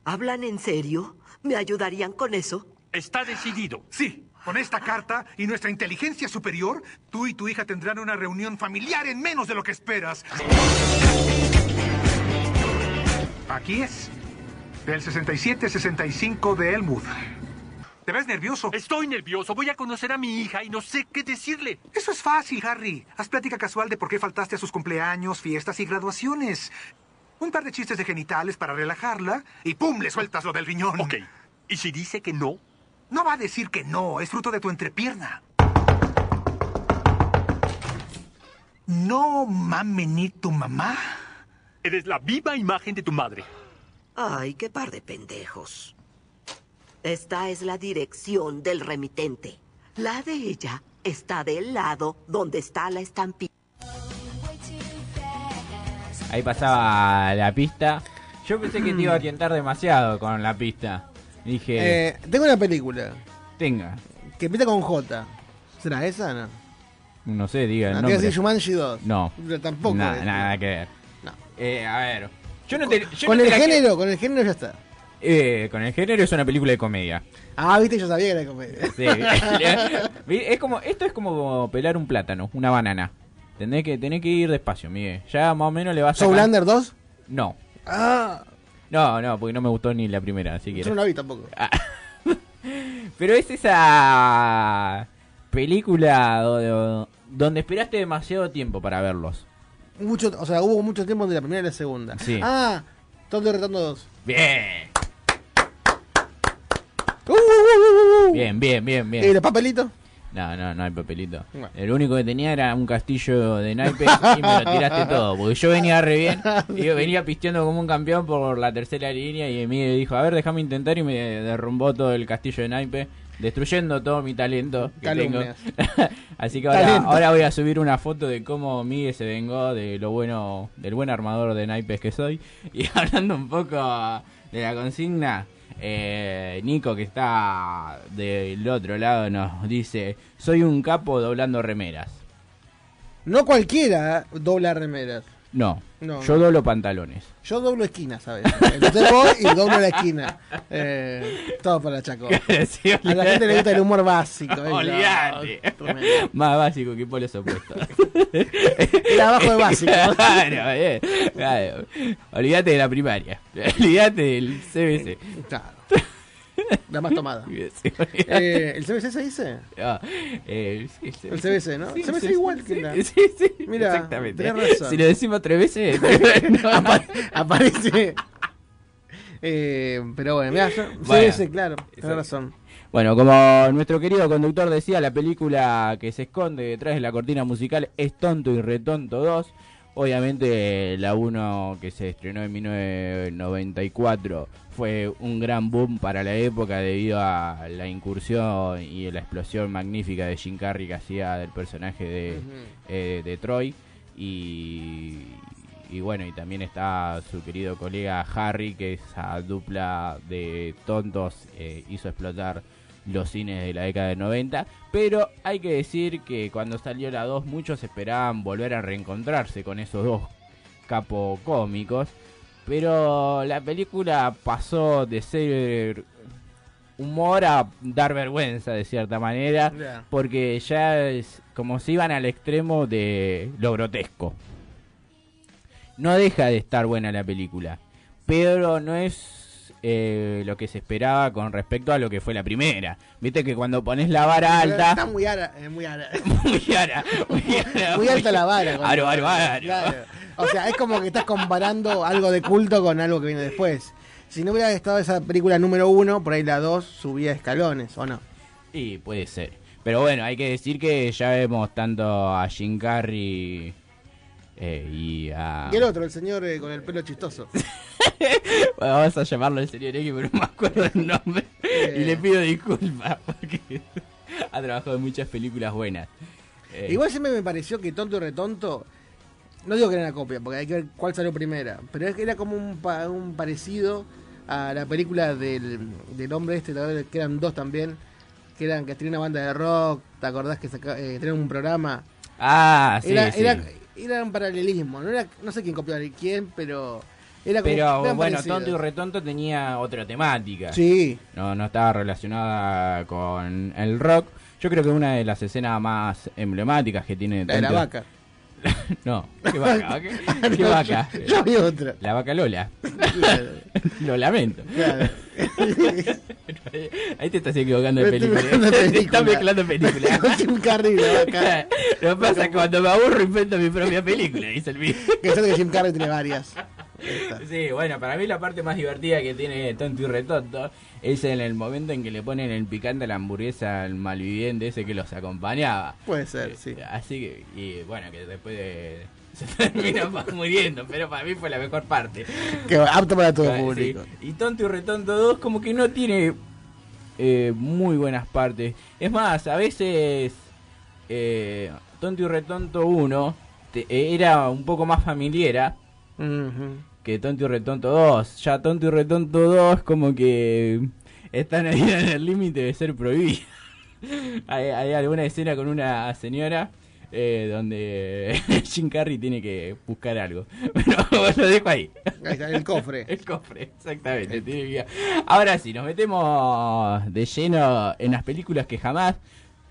Speaker 24: ¿Hablan en serio? ¿Me ayudarían con eso?
Speaker 15: Está decidido. Sí, con esta carta y nuestra inteligencia superior, tú y tu hija tendrán una reunión familiar en menos de lo que esperas. Aquí es. Del 67-65 de Elmwood. ¿Te ves nervioso? Estoy nervioso. Voy a conocer a mi hija y no sé qué decirle. Eso es fácil, Harry. Haz plática casual de por qué faltaste a sus cumpleaños, fiestas y graduaciones. Un par de chistes de genitales para relajarla y ¡pum! le sueltas lo del riñón. Ok. ¿Y si dice que no? No va a decir que no. Es fruto de tu entrepierna. No mame ni tu mamá. Eres la viva imagen de tu madre.
Speaker 24: Ay, qué par de pendejos. Esta es la dirección del remitente. La de ella está del lado donde está la estampilla.
Speaker 17: Ahí pasaba la pista. Yo pensé que te iba a orientar demasiado con la pista. Dije,
Speaker 1: Eh, tengo una película
Speaker 17: tenga.
Speaker 1: que empieza con J. ¿Será esa no?
Speaker 17: No sé, diga
Speaker 1: No,
Speaker 17: nombre.
Speaker 1: Jumanji 2.
Speaker 17: No.
Speaker 1: Pero tampoco.
Speaker 17: Nada, que ver.
Speaker 1: No.
Speaker 17: Eh, a ver. Yo no te, yo
Speaker 1: con
Speaker 17: no te
Speaker 1: el
Speaker 17: la
Speaker 1: género, con el género ya está.
Speaker 17: Eh, con el género es una película de comedia.
Speaker 1: Ah, viste, yo sabía que era comedia.
Speaker 17: Sí. Vi- es como, esto es como pelar un plátano, una banana. Tenés que, tenés que ir despacio, Miguel. Ya más o menos le vas a...
Speaker 1: ¿Zoolander 2?
Speaker 17: No.
Speaker 1: Ah,
Speaker 17: No, no, porque no me gustó ni la primera, así que...
Speaker 1: yo no la vi tampoco.
Speaker 17: Pero es esa película do- donde esperaste demasiado tiempo para verlos.
Speaker 1: Mucho, o sea, hubo mucho tiempo entre la primera y la segunda.
Speaker 17: Sí.
Speaker 1: Ah, Tonto y Redondo 2.
Speaker 17: Bien. Bien, bien, bien, bien.
Speaker 1: ¿Y el papelito?
Speaker 17: No, no, no hay papelito. El único que tenía era un castillo de naipes y me lo tiraste todo. Porque yo venía re bien. Y yo venía pisteando como un campeón por la tercera línea. Y Emilio dijo: A ver, déjame intentar. Y me derrumbó todo el castillo de naipes. Destruyendo todo mi talento que tengo.
Speaker 1: Calumnias.
Speaker 17: Así que ahora, ahora voy a subir una foto de cómo Miguel se vengó de lo bueno, del buen armador de naipes que soy. Y hablando un poco de la consigna, eh, Nico que está del otro lado nos dice, soy un capo doblando remeras.
Speaker 1: No cualquiera dobla remeras.
Speaker 17: No,
Speaker 1: No,
Speaker 17: yo doblo pantalones.
Speaker 1: Yo doblo esquinas, ¿sabes? Entonces voy y doblo la esquina. Eh, todo para Chaco.
Speaker 17: Sí,
Speaker 1: A la gente le gusta el humor básico. ¿eh?
Speaker 17: Olvídate.
Speaker 1: No.
Speaker 17: Más básico que polos opuestos.
Speaker 1: El abajo de básico.
Speaker 17: Claro, bien. Claro. Olvídate de la primaria. Olvídate del CBC.
Speaker 1: Claro. La más tomada.
Speaker 17: Sí,
Speaker 1: Eh, ¿El CBC se dice?
Speaker 17: Ah, eh, sí.
Speaker 1: El CBC, ¿no?
Speaker 17: Sí,
Speaker 1: CBC
Speaker 17: sí,
Speaker 1: igual que la-
Speaker 17: Sí, sí,
Speaker 1: Mira,
Speaker 17: exactamente.
Speaker 1: razón.
Speaker 17: Si lo decimos tres veces,
Speaker 1: Apa- aparece. Eh, pero bueno, mira, yo,
Speaker 17: Bueno,
Speaker 1: CBC, claro, tenés razón.
Speaker 17: Bueno, como nuestro querido conductor decía, la película que se esconde detrás de la cortina musical es Tonto y Retonto 2. Obviamente la 1 que se estrenó en 1994 fue un gran boom para la época debido a la incursión y la explosión magnífica de Jim Carrey que hacía del personaje de, eh, de Troy. Y, y bueno, y también está su querido colega Harry, que esa dupla de tontos eh, hizo explotar los cines de la década de 90. Pero hay que decir que cuando salió la 2 muchos esperaban volver a reencontrarse con esos dos capo cómicos. Pero la película pasó de ser humor a dar vergüenza de cierta manera. Porque ya es como si iban al extremo de lo grotesco. No deja de estar buena la película. Pero no es eh, lo que se esperaba con respecto a lo que fue la primera. Viste que cuando pones la vara
Speaker 1: Está
Speaker 17: alta...
Speaker 1: muy, ara, eh, muy, ara-
Speaker 17: Muy ara, muy ara,
Speaker 1: muy alta la vara.
Speaker 17: aro, aro.
Speaker 1: Claro. O sea, es como que estás comparando algo de culto con algo que viene después. Si no hubiera estado esa película número uno, por ahí la dos subía escalones, ¿o no?
Speaker 17: Y puede ser. Pero bueno, hay que decir que ya vemos tanto a Jim Carrey eh, y a...
Speaker 1: Y el otro, el señor eh, con el pelo chistoso.
Speaker 17: Bueno, vamos a llamarlo el señor X, pero no me acuerdo el nombre.
Speaker 1: Eh.
Speaker 17: Y le pido disculpas porque ha trabajado en muchas películas buenas. Eh,
Speaker 1: Igual siempre me pareció que Tonto y Retonto, no digo que era una copia, porque hay que ver cuál salió primera, pero es que era como un, pa- un parecido a la película del, del hombre este, que eran dos también, que eran que tenía una banda de rock, ¿te acordás que saca, eh, tenían un programa?
Speaker 17: Ah, sí,
Speaker 1: era,
Speaker 17: sí.
Speaker 1: era, era un paralelismo, no, era, no sé quién copió a quién, pero era como...
Speaker 17: Pero bueno. Tonto y Retonto tenía otra temática.
Speaker 1: Sí.
Speaker 17: No, no estaba relacionada con el rock. Yo creo que una de las escenas más emblemáticas que tiene
Speaker 1: La de la vaca.
Speaker 17: no, ¿qué vaca? ¿Qué, qué
Speaker 1: No,
Speaker 17: vaca?
Speaker 1: yo- yo vi otra.
Speaker 17: La vaca Lola.
Speaker 1: Claro.
Speaker 17: Lo lamento.
Speaker 1: Claro.
Speaker 17: Ahí te estás equivocando de película. Te estás mezclando películas.
Speaker 1: Con Jim Carrey y la vaca.
Speaker 17: Lo que pasa es que cuando me aburro invento mi propia película, dice el mío.
Speaker 1: Que sé que Jim Carrey tiene varias.
Speaker 17: Sí, bueno, para mí la parte más divertida que tiene Tonto y Retonto es en el momento en que le ponen el picante a la hamburguesa al malviviente ese que los acompañaba.
Speaker 1: Puede ser, sí.
Speaker 17: Así que, y bueno, que después de, se termina muriendo, pero para mí fue la mejor parte.
Speaker 1: Que apto para todo
Speaker 17: sí.
Speaker 1: público.
Speaker 17: Y Tonto y Retonto 2 como que no tiene eh, muy buenas partes. Es más, a veces eh, Tonto y Retonto 1 te- eh, era un poco más familiar que Tonto y Retonto 2. Ya Tonto y Retonto 2 como que están ahí en el límite de ser prohibidos. hay, hay alguna escena con una señora eh, donde Jim Carrey tiene que buscar algo. Pero lo dejo ahí.
Speaker 1: Ahí está, el cofre.
Speaker 17: El cofre, exactamente. tiene que. Ahora sí, nos metemos de lleno en las películas que jamás,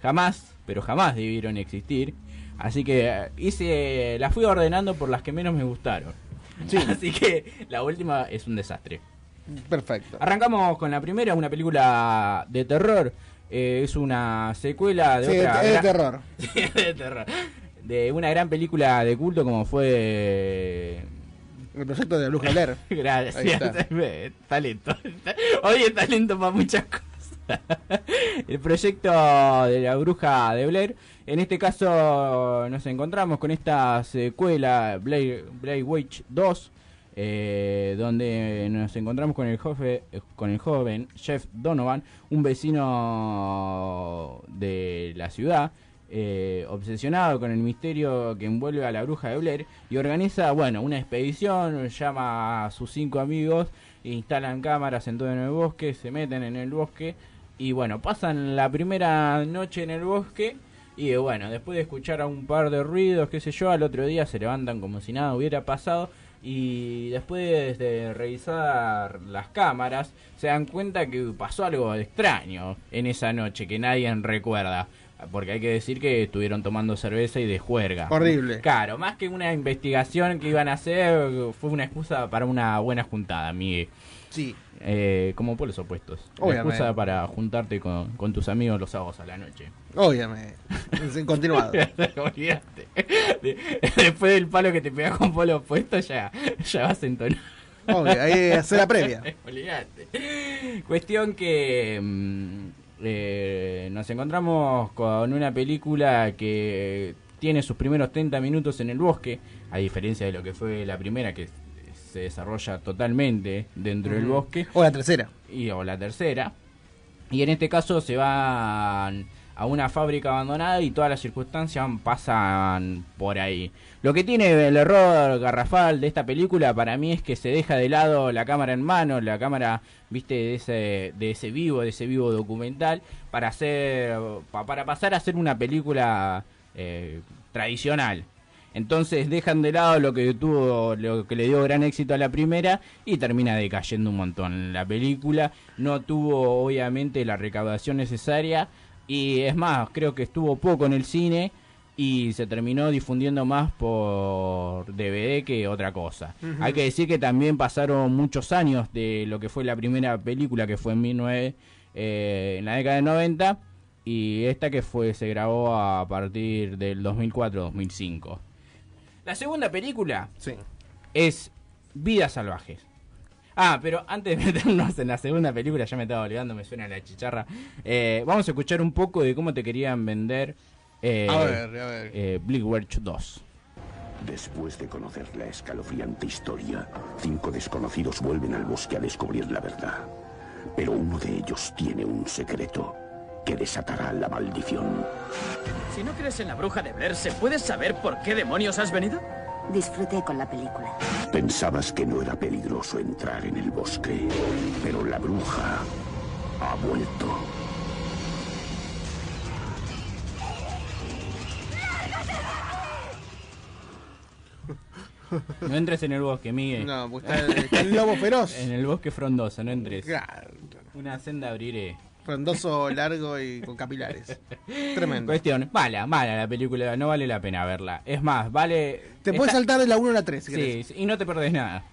Speaker 17: jamás, pero jamás debieron existir. Así que eh, hice, la fui ordenando por las que menos me gustaron. Así que la última es un desastre.
Speaker 1: Perfecto.
Speaker 17: Arrancamos con la primera, una película de terror. Eh, es una secuela de
Speaker 1: Sí,
Speaker 17: otra.
Speaker 1: es de
Speaker 17: gran-
Speaker 1: terror.
Speaker 17: Sí, es de terror. De una gran película de culto como fue.
Speaker 1: El proyecto de la Bruja Blair.
Speaker 17: Gracias.
Speaker 1: Ahí está.
Speaker 17: Talento. Hoy es talento para muchas cosas. El proyecto de la bruja de Blair. En este caso nos encontramos con esta secuela, Blair, Blair Witch 2, eh, donde nos encontramos con el, joven, con Jeff Donovan, un vecino de la ciudad, eh, obsesionado con el misterio que envuelve a la bruja de Blair y organiza, bueno, una expedición, llama a sus cinco amigos, instalan cámaras en todo el bosque, se meten en el bosque y bueno, pasan la primera noche en el bosque y bueno, después de escuchar a un par de ruidos, qué sé yo, al otro día se levantan como si nada hubiera pasado y después de revisar las cámaras se dan cuenta que pasó algo extraño en esa noche que nadie recuerda. Porque hay que decir que estuvieron tomando cerveza y de juerga.
Speaker 1: Horrible.
Speaker 17: Claro, más que una investigación que iban a hacer, fue una excusa para una buena juntada, Miguel.
Speaker 1: Sí.
Speaker 17: Eh, como por los opuestos. Una
Speaker 1: Obviamente.
Speaker 17: excusa para juntarte con, con tus amigos los sábados a la noche.
Speaker 1: Obviamente. Continuado.
Speaker 17: Olvídate. De- Después del palo que te pegas con polo opuesto, ya, ya vas en tono.
Speaker 1: Obvio, ahí hace la previa.
Speaker 17: Olvídate. Cuestión que mm, eh, nos encontramos con una película que tiene sus primeros 30 minutos en el bosque, a diferencia de lo que fue la primera que se desarrolla totalmente dentro del bosque.
Speaker 1: O la tercera.
Speaker 17: Y, o la tercera. Y en este caso se van a una fábrica abandonada y todas las circunstancias pasan por ahí. Lo que tiene el error garrafal de esta película para mí es que se deja de lado la cámara en mano, la cámara, viste, de ese, de ese vivo, de ese vivo documental, para hacer, pa- para pasar a ser una película eh, tradicional. Entonces dejan de lado lo que tuvo, lo que le dio gran éxito a la primera y termina decayendo un montón. La película no tuvo obviamente la recaudación necesaria y es más, creo que estuvo poco en el cine y se terminó difundiendo más por DVD que otra cosa. Hay que decir que también pasaron muchos años de lo que fue la primera película que fue en 19 eh, en la década de 90 y esta que fue se grabó a partir del 2004-2005. La segunda película es Vidas Salvajes. Ah, pero antes de meternos en la segunda película, ya me estaba olvidando, me suena la chicharra. eh, vamos a escuchar un poco de cómo te querían vender eh,
Speaker 22: A ver, a ver.
Speaker 17: eh, Black Witch 2.
Speaker 22: Después de conocer la escalofriante historia, cinco desconocidos vuelven al bosque a descubrir la verdad. Pero uno de ellos tiene un secreto que desatará la maldición.
Speaker 25: Si no crees en la bruja de Blair, ¿se puede saber por qué demonios has venido?
Speaker 11: Disfruté con la película.
Speaker 22: Pensabas que no era peligroso entrar en el bosque, pero la bruja ha vuelto.
Speaker 17: No entres en el bosque, Miguel.
Speaker 1: No, pues está el- está el lobo feroz.
Speaker 17: En el bosque frondoso, no entres. Una senda abriré.
Speaker 1: Frondoso, largo y con capilares. Tremendo.
Speaker 17: Cuestión, mala, mala la película, no vale la pena verla. Es más, vale...
Speaker 1: Te puedes
Speaker 17: está-
Speaker 1: saltar de la 1 a la 3 si
Speaker 17: Sí, y no te perdés nada.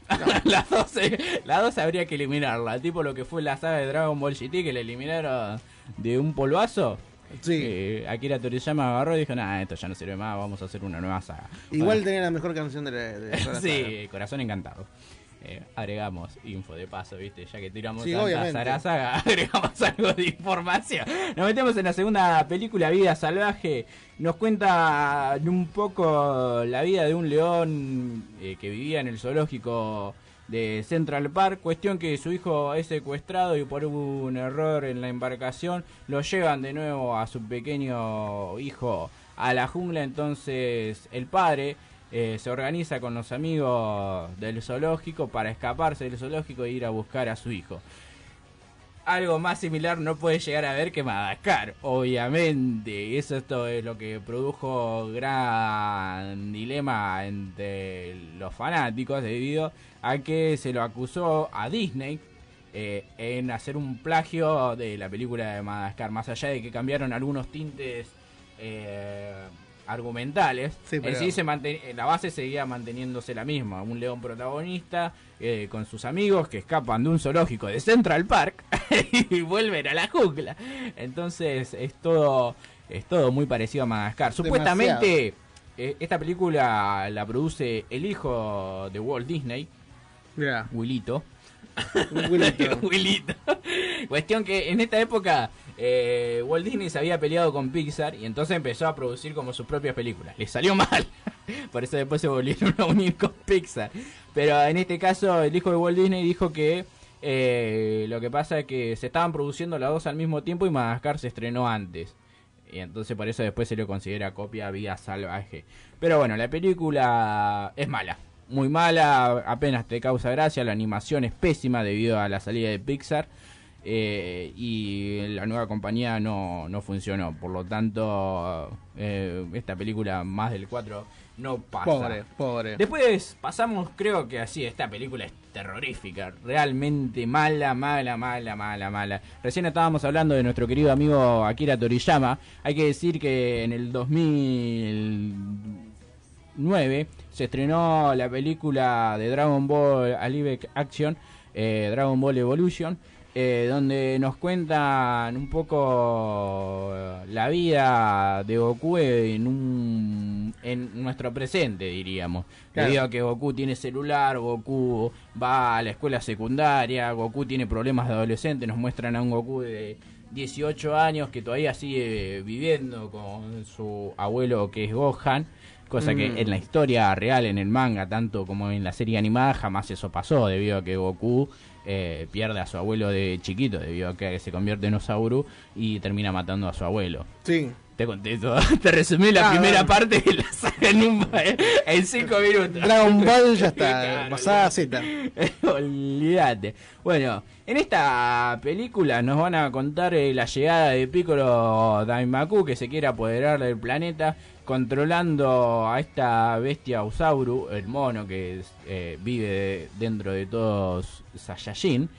Speaker 17: la 12, la 12 habría que eliminarla, tipo lo que fue la saga de Dragon Ball GT que la eliminaron de un polvazo.
Speaker 1: Sí.
Speaker 17: Akira Toriyama agarró y dijo, nada, esto ya no sirve más, vamos a hacer una nueva saga.
Speaker 1: Igual
Speaker 17: Bueno,
Speaker 1: tenía la mejor canción de la, de la saga.
Speaker 17: sí, Corazón Encantado. Eh, agregamos info de paso, ¿viste? Ya que tiramos
Speaker 1: Sí,
Speaker 17: tanta
Speaker 1: obviamente.
Speaker 17: zaraza, agregamos algo de información. Nos metemos en la segunda película, Vida Salvaje. Nos cuenta un poco la vida de un león eh, que vivía en el zoológico de Central Park. Cuestión que su hijo es secuestrado y por un error en la embarcación lo llevan de nuevo a su pequeño hijo a la jungla. Entonces el padre eh, se organiza con los amigos del zoológico para escaparse del zoológico e ir a buscar a su hijo. Algo más similar no puede llegar a ver que Madagascar, obviamente. Eso esto es lo que produjo gran dilema entre los fanáticos debido a que se lo acusó a Disney eh, en hacer un plagio de la película de Madagascar. Más allá de que cambiaron algunos tintes eh, argumentales,
Speaker 1: Sí, pero-
Speaker 17: en sí se manten- la base seguía manteniéndose la misma. Un león protagonista eh, con sus amigos que escapan de un zoológico de Central Park y vuelven a la jungla. Entonces es todo, es todo muy parecido a Madagascar. Supuestamente eh, esta película la produce el hijo de Walt Disney,
Speaker 1: Mira,
Speaker 17: Willito. Cuestión que en esta época eh, Walt Disney se había peleado con Pixar y entonces empezó a producir como sus propias películas. Le salió mal. Por eso después se volvieron a unir con Pixar. Pero en este caso el hijo de Walt Disney dijo que eh, lo que pasa es que se estaban produciendo las dos al mismo tiempo y Madagascar se estrenó antes. Y entonces por eso después se lo considera copia vía salvaje. Pero bueno, la película es mala. Muy mala, apenas te causa gracia. La animación es pésima debido a la salida de Pixar. eh, y la nueva compañía no, no funcionó. Por lo tanto, eh, esta película más del 4 no pasa.
Speaker 1: Pobre, pobre.
Speaker 17: Después pasamos, creo que así, esta película es terrorífica, realmente mala, mala, mala, mala, mala. Recién estábamos hablando de nuestro querido amigo Akira Toriyama. Hay que decir que en el 2009 se estrenó la película de Dragon Ball a live action, eh, Dragon Ball Evolution. eh, donde nos cuentan un poco eh, la vida de Goku en un en nuestro presente diríamos
Speaker 1: Claro.
Speaker 17: debido a que Goku tiene celular Goku va a la escuela secundaria Goku tiene problemas de adolescente nos muestran a un Goku de 18 años que todavía sigue viviendo con su abuelo que es Gohan cosa
Speaker 1: Mm.
Speaker 17: que en la historia real en el manga tanto como en la serie animada jamás eso pasó debido a que Goku eh, pierde a su abuelo de chiquito debido a que se convierte en Osauru y termina matando a su abuelo.
Speaker 1: Sí.
Speaker 17: Te conté todo. Te resumí la
Speaker 1: Ah,
Speaker 17: primera
Speaker 1: bueno.
Speaker 17: parte de la saga en, un, en cinco minutos.
Speaker 1: Dragon Ball ya está,
Speaker 17: Claro,
Speaker 1: pasada Z.
Speaker 17: Olvídate. Bueno, en esta película nos van a contar eh, la llegada de Piccolo Daimaku que se quiere apoderar del planeta controlando a esta bestia Usauru, el mono que es, eh, vive de- dentro de todos Saiyajin.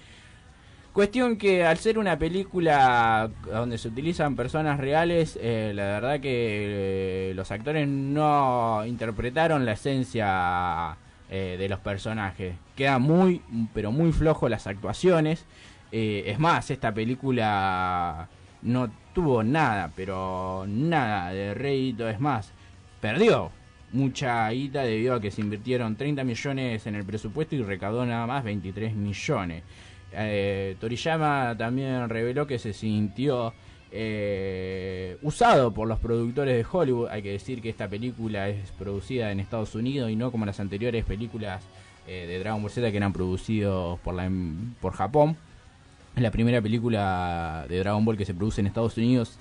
Speaker 17: Cuestión que al ser una película donde se utilizan personas reales, eh, la verdad que eh, los actores no interpretaron la esencia eh, de los personajes. Queda muy, pero muy flojo las actuaciones. Es más, esta película no tuvo nada, pero nada de rédito. Es más, perdió mucha guita debido a que se invirtieron 30 millones en el presupuesto y recaudó nada más 23 millones. Eh, Toriyama también reveló que se sintió eh, usado por los productores de Hollywood. Hay que decir que esta película es producida en Estados Unidos y no como las anteriores películas eh, de Dragon Ball Z que eran producidos por, la, por Japón. Es la primera película de Dragon Ball que se produce en Estados Unidos.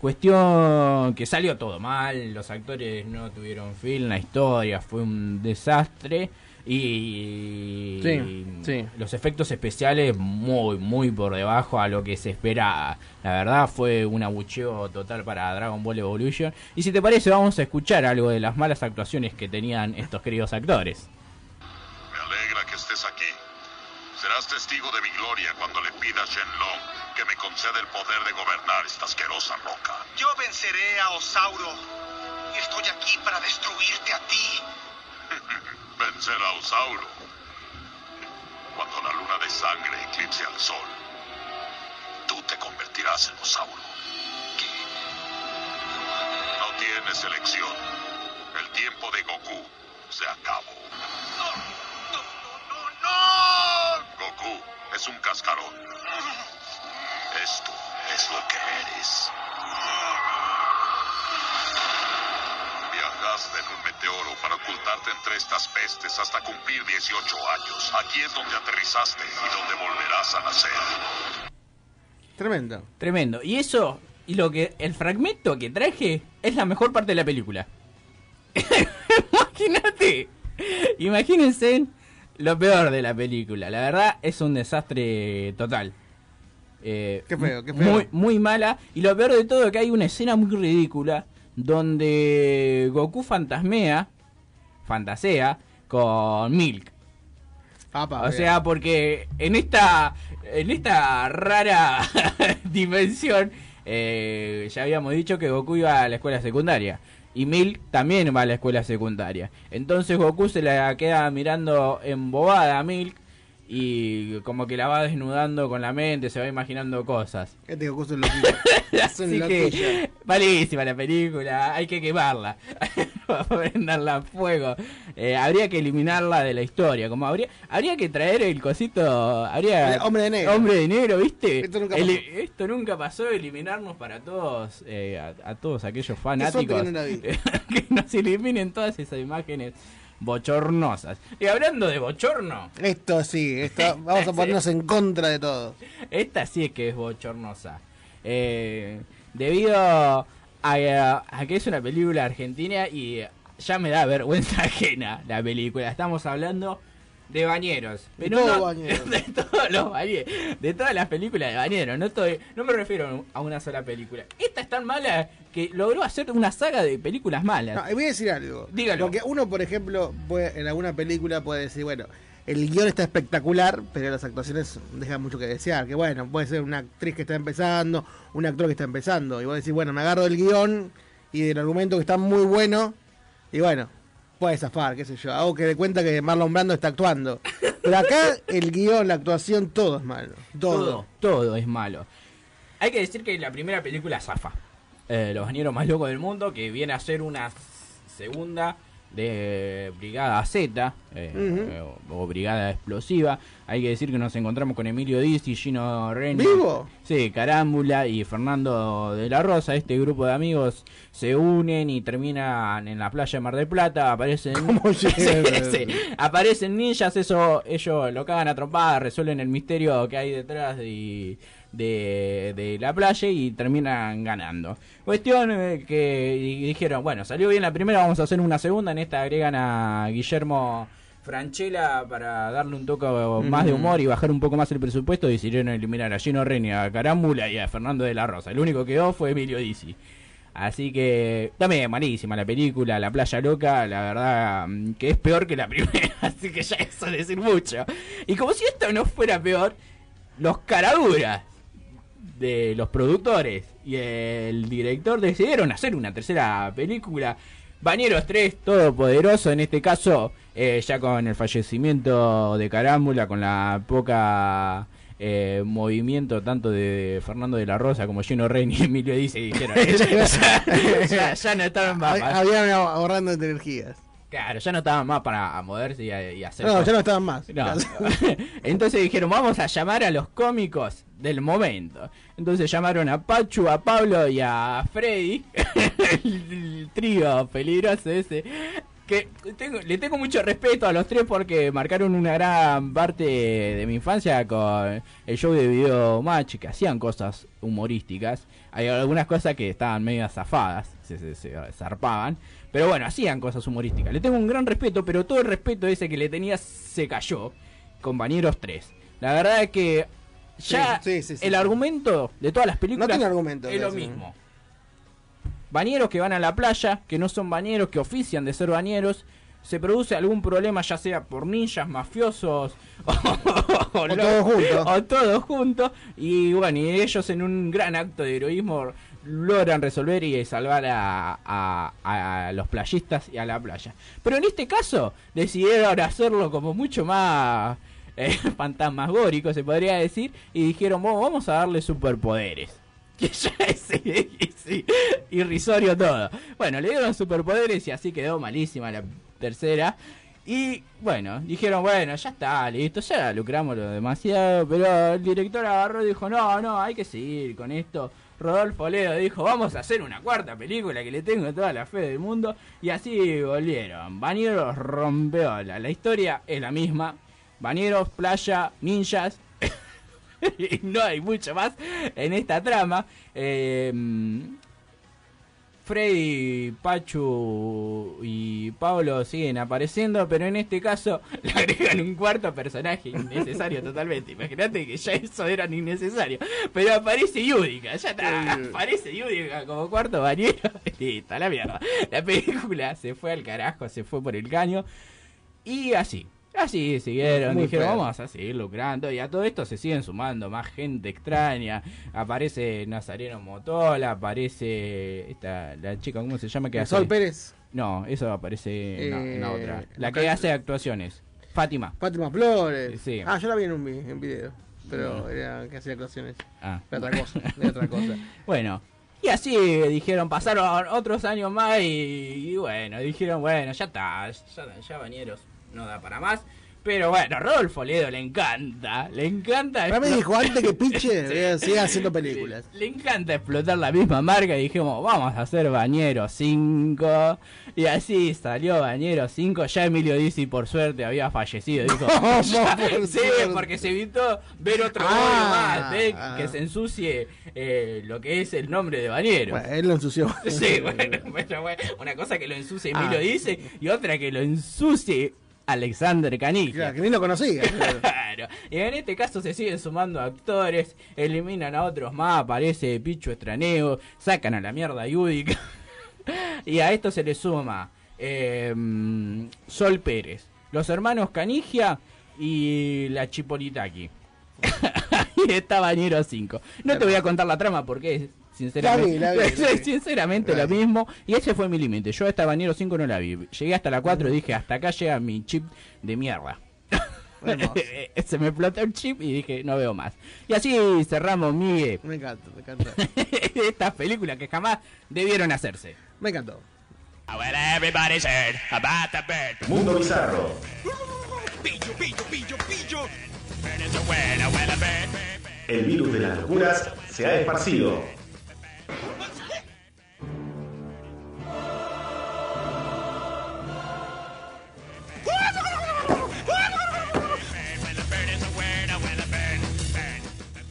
Speaker 17: Cuestión que salió todo mal, los actores no tuvieron film, la historia fue un desastre y
Speaker 1: Sí, sí.
Speaker 17: los efectos especiales muy, muy por debajo a lo que se esperaba. La verdad fue un abucheo total para Dragon Ball Evolution. Y si te parece vamos a escuchar algo de las malas actuaciones que tenían estos queridos actores.
Speaker 4: Me alegra que estés aquí. Serás testigo de mi gloria cuando le pida a Shenlong que me conceda el poder de gobernar esta asquerosa roca.
Speaker 26: Yo venceré a Osauro. Y estoy aquí para destruirte a ti.
Speaker 4: Vencer a Osauro. Cuando la luna de sangre eclipse al sol, tú te convertirás en Osauro. No tienes elección. El tiempo de Goku se acabó. Goku es un cascarón. Esto es lo que eres. Viajaste en un meteoro para ocultarte entre estas pestes hasta cumplir 18 años. Aquí es donde aterrizaste y donde volverás a nacer.
Speaker 1: Tremendo.
Speaker 17: Tremendo. Y eso, y lo que el fragmento que traje es la mejor parte de la película. Imagínate. Imagínense lo peor de la película. La verdad es un desastre total. Eh,
Speaker 1: Qué feo, qué feo.
Speaker 17: Muy, muy mala. Y lo peor de todo es que hay una escena muy ridícula donde Goku fantasmea, fantasea con Milk.
Speaker 1: Apa,
Speaker 17: O sea, porque en esta en esta rara dimensión eh, ya habíamos dicho que Goku iba a la escuela secundaria Y Milk también va a la escuela secundaria. Entonces Goku se la queda mirando embobada a Milk y como que la va desnudando con la mente, se va imaginando cosas.
Speaker 1: Loquillo. Es un
Speaker 17: Así que, malísima la película, hay que quemarla, prenderla a fuego. Eh, habría que eliminarla de la historia, como habría habría que traer el cosito, habría
Speaker 1: Eh, Hombre de negro.
Speaker 17: Hombre de negro, ¿viste?
Speaker 1: Esto nunca pasó.
Speaker 17: esto nunca pasó, eliminarnos para todos, eh, a, a todos aquellos
Speaker 1: Qué
Speaker 17: fanáticos
Speaker 1: que no
Speaker 17: que nos eliminen todas esas imágenes bochornosas. Y hablando de bochorno,
Speaker 1: Esto sí, esto, vamos a ponernos en contra de todo.
Speaker 17: esta sí es que es bochornosa. Eh, debido a, a que es una película argentina y ya me da vergüenza ajena la película. Estamos hablando de bañeros.
Speaker 1: De
Speaker 17: Pero
Speaker 1: todo
Speaker 17: no-
Speaker 1: bañero.
Speaker 17: de todos los bañeros. De todas las películas de bañeros. No, estoy, no me refiero a una sola película. Esta es tan mala que logró hacer una saga de películas malas.
Speaker 1: No, voy a decir algo.
Speaker 17: Dígalo.
Speaker 1: Porque uno, por ejemplo, puede- en alguna película puede decir, bueno, el guion está espectacular, pero las actuaciones dejan mucho que desear. Que bueno, puede ser una actriz que está empezando, un actor que está empezando. Y vos decís, bueno, me agarro del guion y del argumento que está muy bueno. Y bueno, puede zafar, qué sé yo. Hago que de cuenta que Marlon Brando está actuando. Pero acá el guion, la actuación, todo es malo. Todo.
Speaker 17: todo, es malo. Hay que decir que la primera película zafa. Eh, Los bañeros más locos del mundo, que viene a ser una segunda de Brigada Z eh, o, o Brigada Explosiva. Hay que decir que nos encontramos con Emilio Dizzi, Gino Reni,
Speaker 1: ¿Vivo?
Speaker 17: Sí, Carámbula y Fernando de la Rosa. Este grupo de amigos se unen y terminan en la playa de Mar del Plata. Aparecen, Sí, sí. aparecen ninjas, eso ellos lo cagan a trompadas, resuelven el misterio que hay detrás de, de, de la playa y terminan ganando. Cuestión eh, que dijeron, bueno, salió bien la primera, vamos a hacer una segunda. En esta agregan a Guillermo Franchella para darle un toque más de humor y bajar un poco más el presupuesto. Decidieron eliminar a Gino Reni, a Carámbula y a Fernando de la Rosa. El único que quedó fue Emilio Dizzi. Así que también malísima la película, La Playa Loca, la verdad mm, que es peor que la primera, así que ya eso es decir mucho. Y como si esto no fuera peor, los caraduras de los productores y el director decidieron hacer una tercera película. Bañeros 3, todopoderoso, en este caso, eh, ya con el fallecimiento de Carámbula, con la poca eh, movimiento tanto de Fernando de la Rosa como Gino Rey y Emilio dice dijeron, ya, ya- ya no estaban más.
Speaker 1: Hab- Habían ahorrando energías.
Speaker 17: Claro, ya no estaban más para moverse y, y hacer
Speaker 1: No,
Speaker 17: cosas.
Speaker 1: ya no estaban más.
Speaker 17: No. Entonces dijeron, vamos a llamar a los cómicos del momento. Entonces llamaron a Pachu, a Pablo y a Freddy, el trío peligroso ese. Que tengo- le tengo mucho respeto a los tres porque marcaron una gran parte de mi infancia con el show de video match, que hacían cosas humorísticas. Hay algunas cosas que estaban medio zafadas, se, se- se zarpaban. Pero bueno, hacían cosas humorísticas. Le tengo un gran respeto, pero todo el respeto ese que le tenía se cayó. Compañeros 3. La verdad es que ya
Speaker 1: Sí, sí, sí, sí,
Speaker 17: el argumento de todas las películas
Speaker 1: No tiene argumento,
Speaker 17: es lo mismo. Bañeros que van a la playa, que no son bañeros, que ofician de ser bañeros. Se produce algún problema, ya sea por ninjas, mafiosos o,
Speaker 1: todos juntos.
Speaker 17: o todos juntos. Y bueno, y ellos en un gran acto de heroísmo logran resolver y salvar a, a- a los playistas y a la playa. Pero en este caso decidieron hacerlo como mucho más eh, se podría decir, y dijeron, "Bueno, vamos a darle superpoderes. Que ya es irrisorio todo. Bueno, le dieron superpoderes y así quedó malísima la tercera. Y bueno, dijeron, bueno, ya está, listo, ya lucramos lo demasiado. Pero el director agarró y dijo, no, no, hay que seguir con esto. Rodolfo Ledo dijo, vamos a hacer una cuarta película que le tengo toda la fe del mundo. Y así volvieron. Bañeros rompeola. La historia es la misma. Bañeros, playa, ninjas. y no hay mucho más en esta trama. Eh, Freddy, Pachu y Pablo siguen apareciendo, pero en este caso le agregan un cuarto personaje innecesario totalmente. Imagínate que ya eso era innecesario. Pero aparece Yudica, ya está. Aparece Yudica como cuarto bañero. Listo, la mierda. La película se fue al carajo, se fue por el caño. Y así. Así siguieron,
Speaker 1: Muy
Speaker 17: dijeron,
Speaker 1: feo.
Speaker 17: vamos a seguir lucrando. Y a todo esto se siguen sumando más gente extraña. Aparece Nazareno Motola, aparece esta, la chica, ¿cómo se llama? Que hace?
Speaker 1: Sol Pérez.
Speaker 17: No, eso aparece en la- en la
Speaker 1: Eh,
Speaker 17: otra. La que hace actuaciones. Fátima.
Speaker 1: Fátima Flores.
Speaker 17: Sí.
Speaker 1: Ah, yo la vi en un en video. Pero
Speaker 17: No.
Speaker 1: era que hacía actuaciones.
Speaker 17: Ah.
Speaker 1: Era otra cosa. Era otra cosa.
Speaker 17: Bueno, y así dijeron, pasaron otros años más y, y bueno, dijeron, bueno, ya está, ya, ya Bañeros no da para más. Pero bueno, Rodolfo Ledo le encanta, le encanta.
Speaker 1: Mí
Speaker 17: explo-
Speaker 1: dijo antes que eh, siga haciendo películas.
Speaker 17: Le encanta explotar la misma marca y dijimos, vamos a hacer Bañero 5. Y así salió Bañero 5. Ya Emilio Dizzi, por suerte, había fallecido. Dijo,
Speaker 1: ¿Cómo,
Speaker 17: "Ya,
Speaker 1: por
Speaker 17: sí,
Speaker 1: suerte?
Speaker 17: porque se evitó ver otro
Speaker 1: Ah,
Speaker 17: más, ¿eh?
Speaker 1: ah.
Speaker 17: que se ensucie eh, lo que es el nombre de Bañero.
Speaker 1: Bueno, él lo ensució.
Speaker 17: Sí, bueno, bueno, bueno, una cosa que lo ensucie
Speaker 1: Ah.
Speaker 17: Emilio dice y otra que lo ensucie Alexander Canigia.
Speaker 1: Claro, que ni lo conocía.
Speaker 17: Claro. Y en este caso se siguen sumando actores, eliminan a otros más, aparece Picho Estraneo, sacan a la mierda a Yudica. y a esto se le suma eh, Sol Pérez, los hermanos Canigia y la Chipolitaki. y está Bañero 5. No te voy a contar la trama porque sinceramente,
Speaker 1: La vi, la vi, la vi.
Speaker 17: sinceramente lo mismo. Y ese fue mi límite. Yo hasta Bañero 5 no la vi. Llegué hasta la 4 y dije, hasta acá llega mi chip de mierda. Se me explotó el chip y dije, no veo más. Y así cerramos, Miguel,
Speaker 1: Me encanta, me encanta.
Speaker 17: estas películas que jamás debieron hacerse.
Speaker 1: Me encantó.
Speaker 12: Mundo Bizarro.
Speaker 26: Pillo, pillo, pillo, pillo.
Speaker 12: El virus de las locuras se ha esparcido.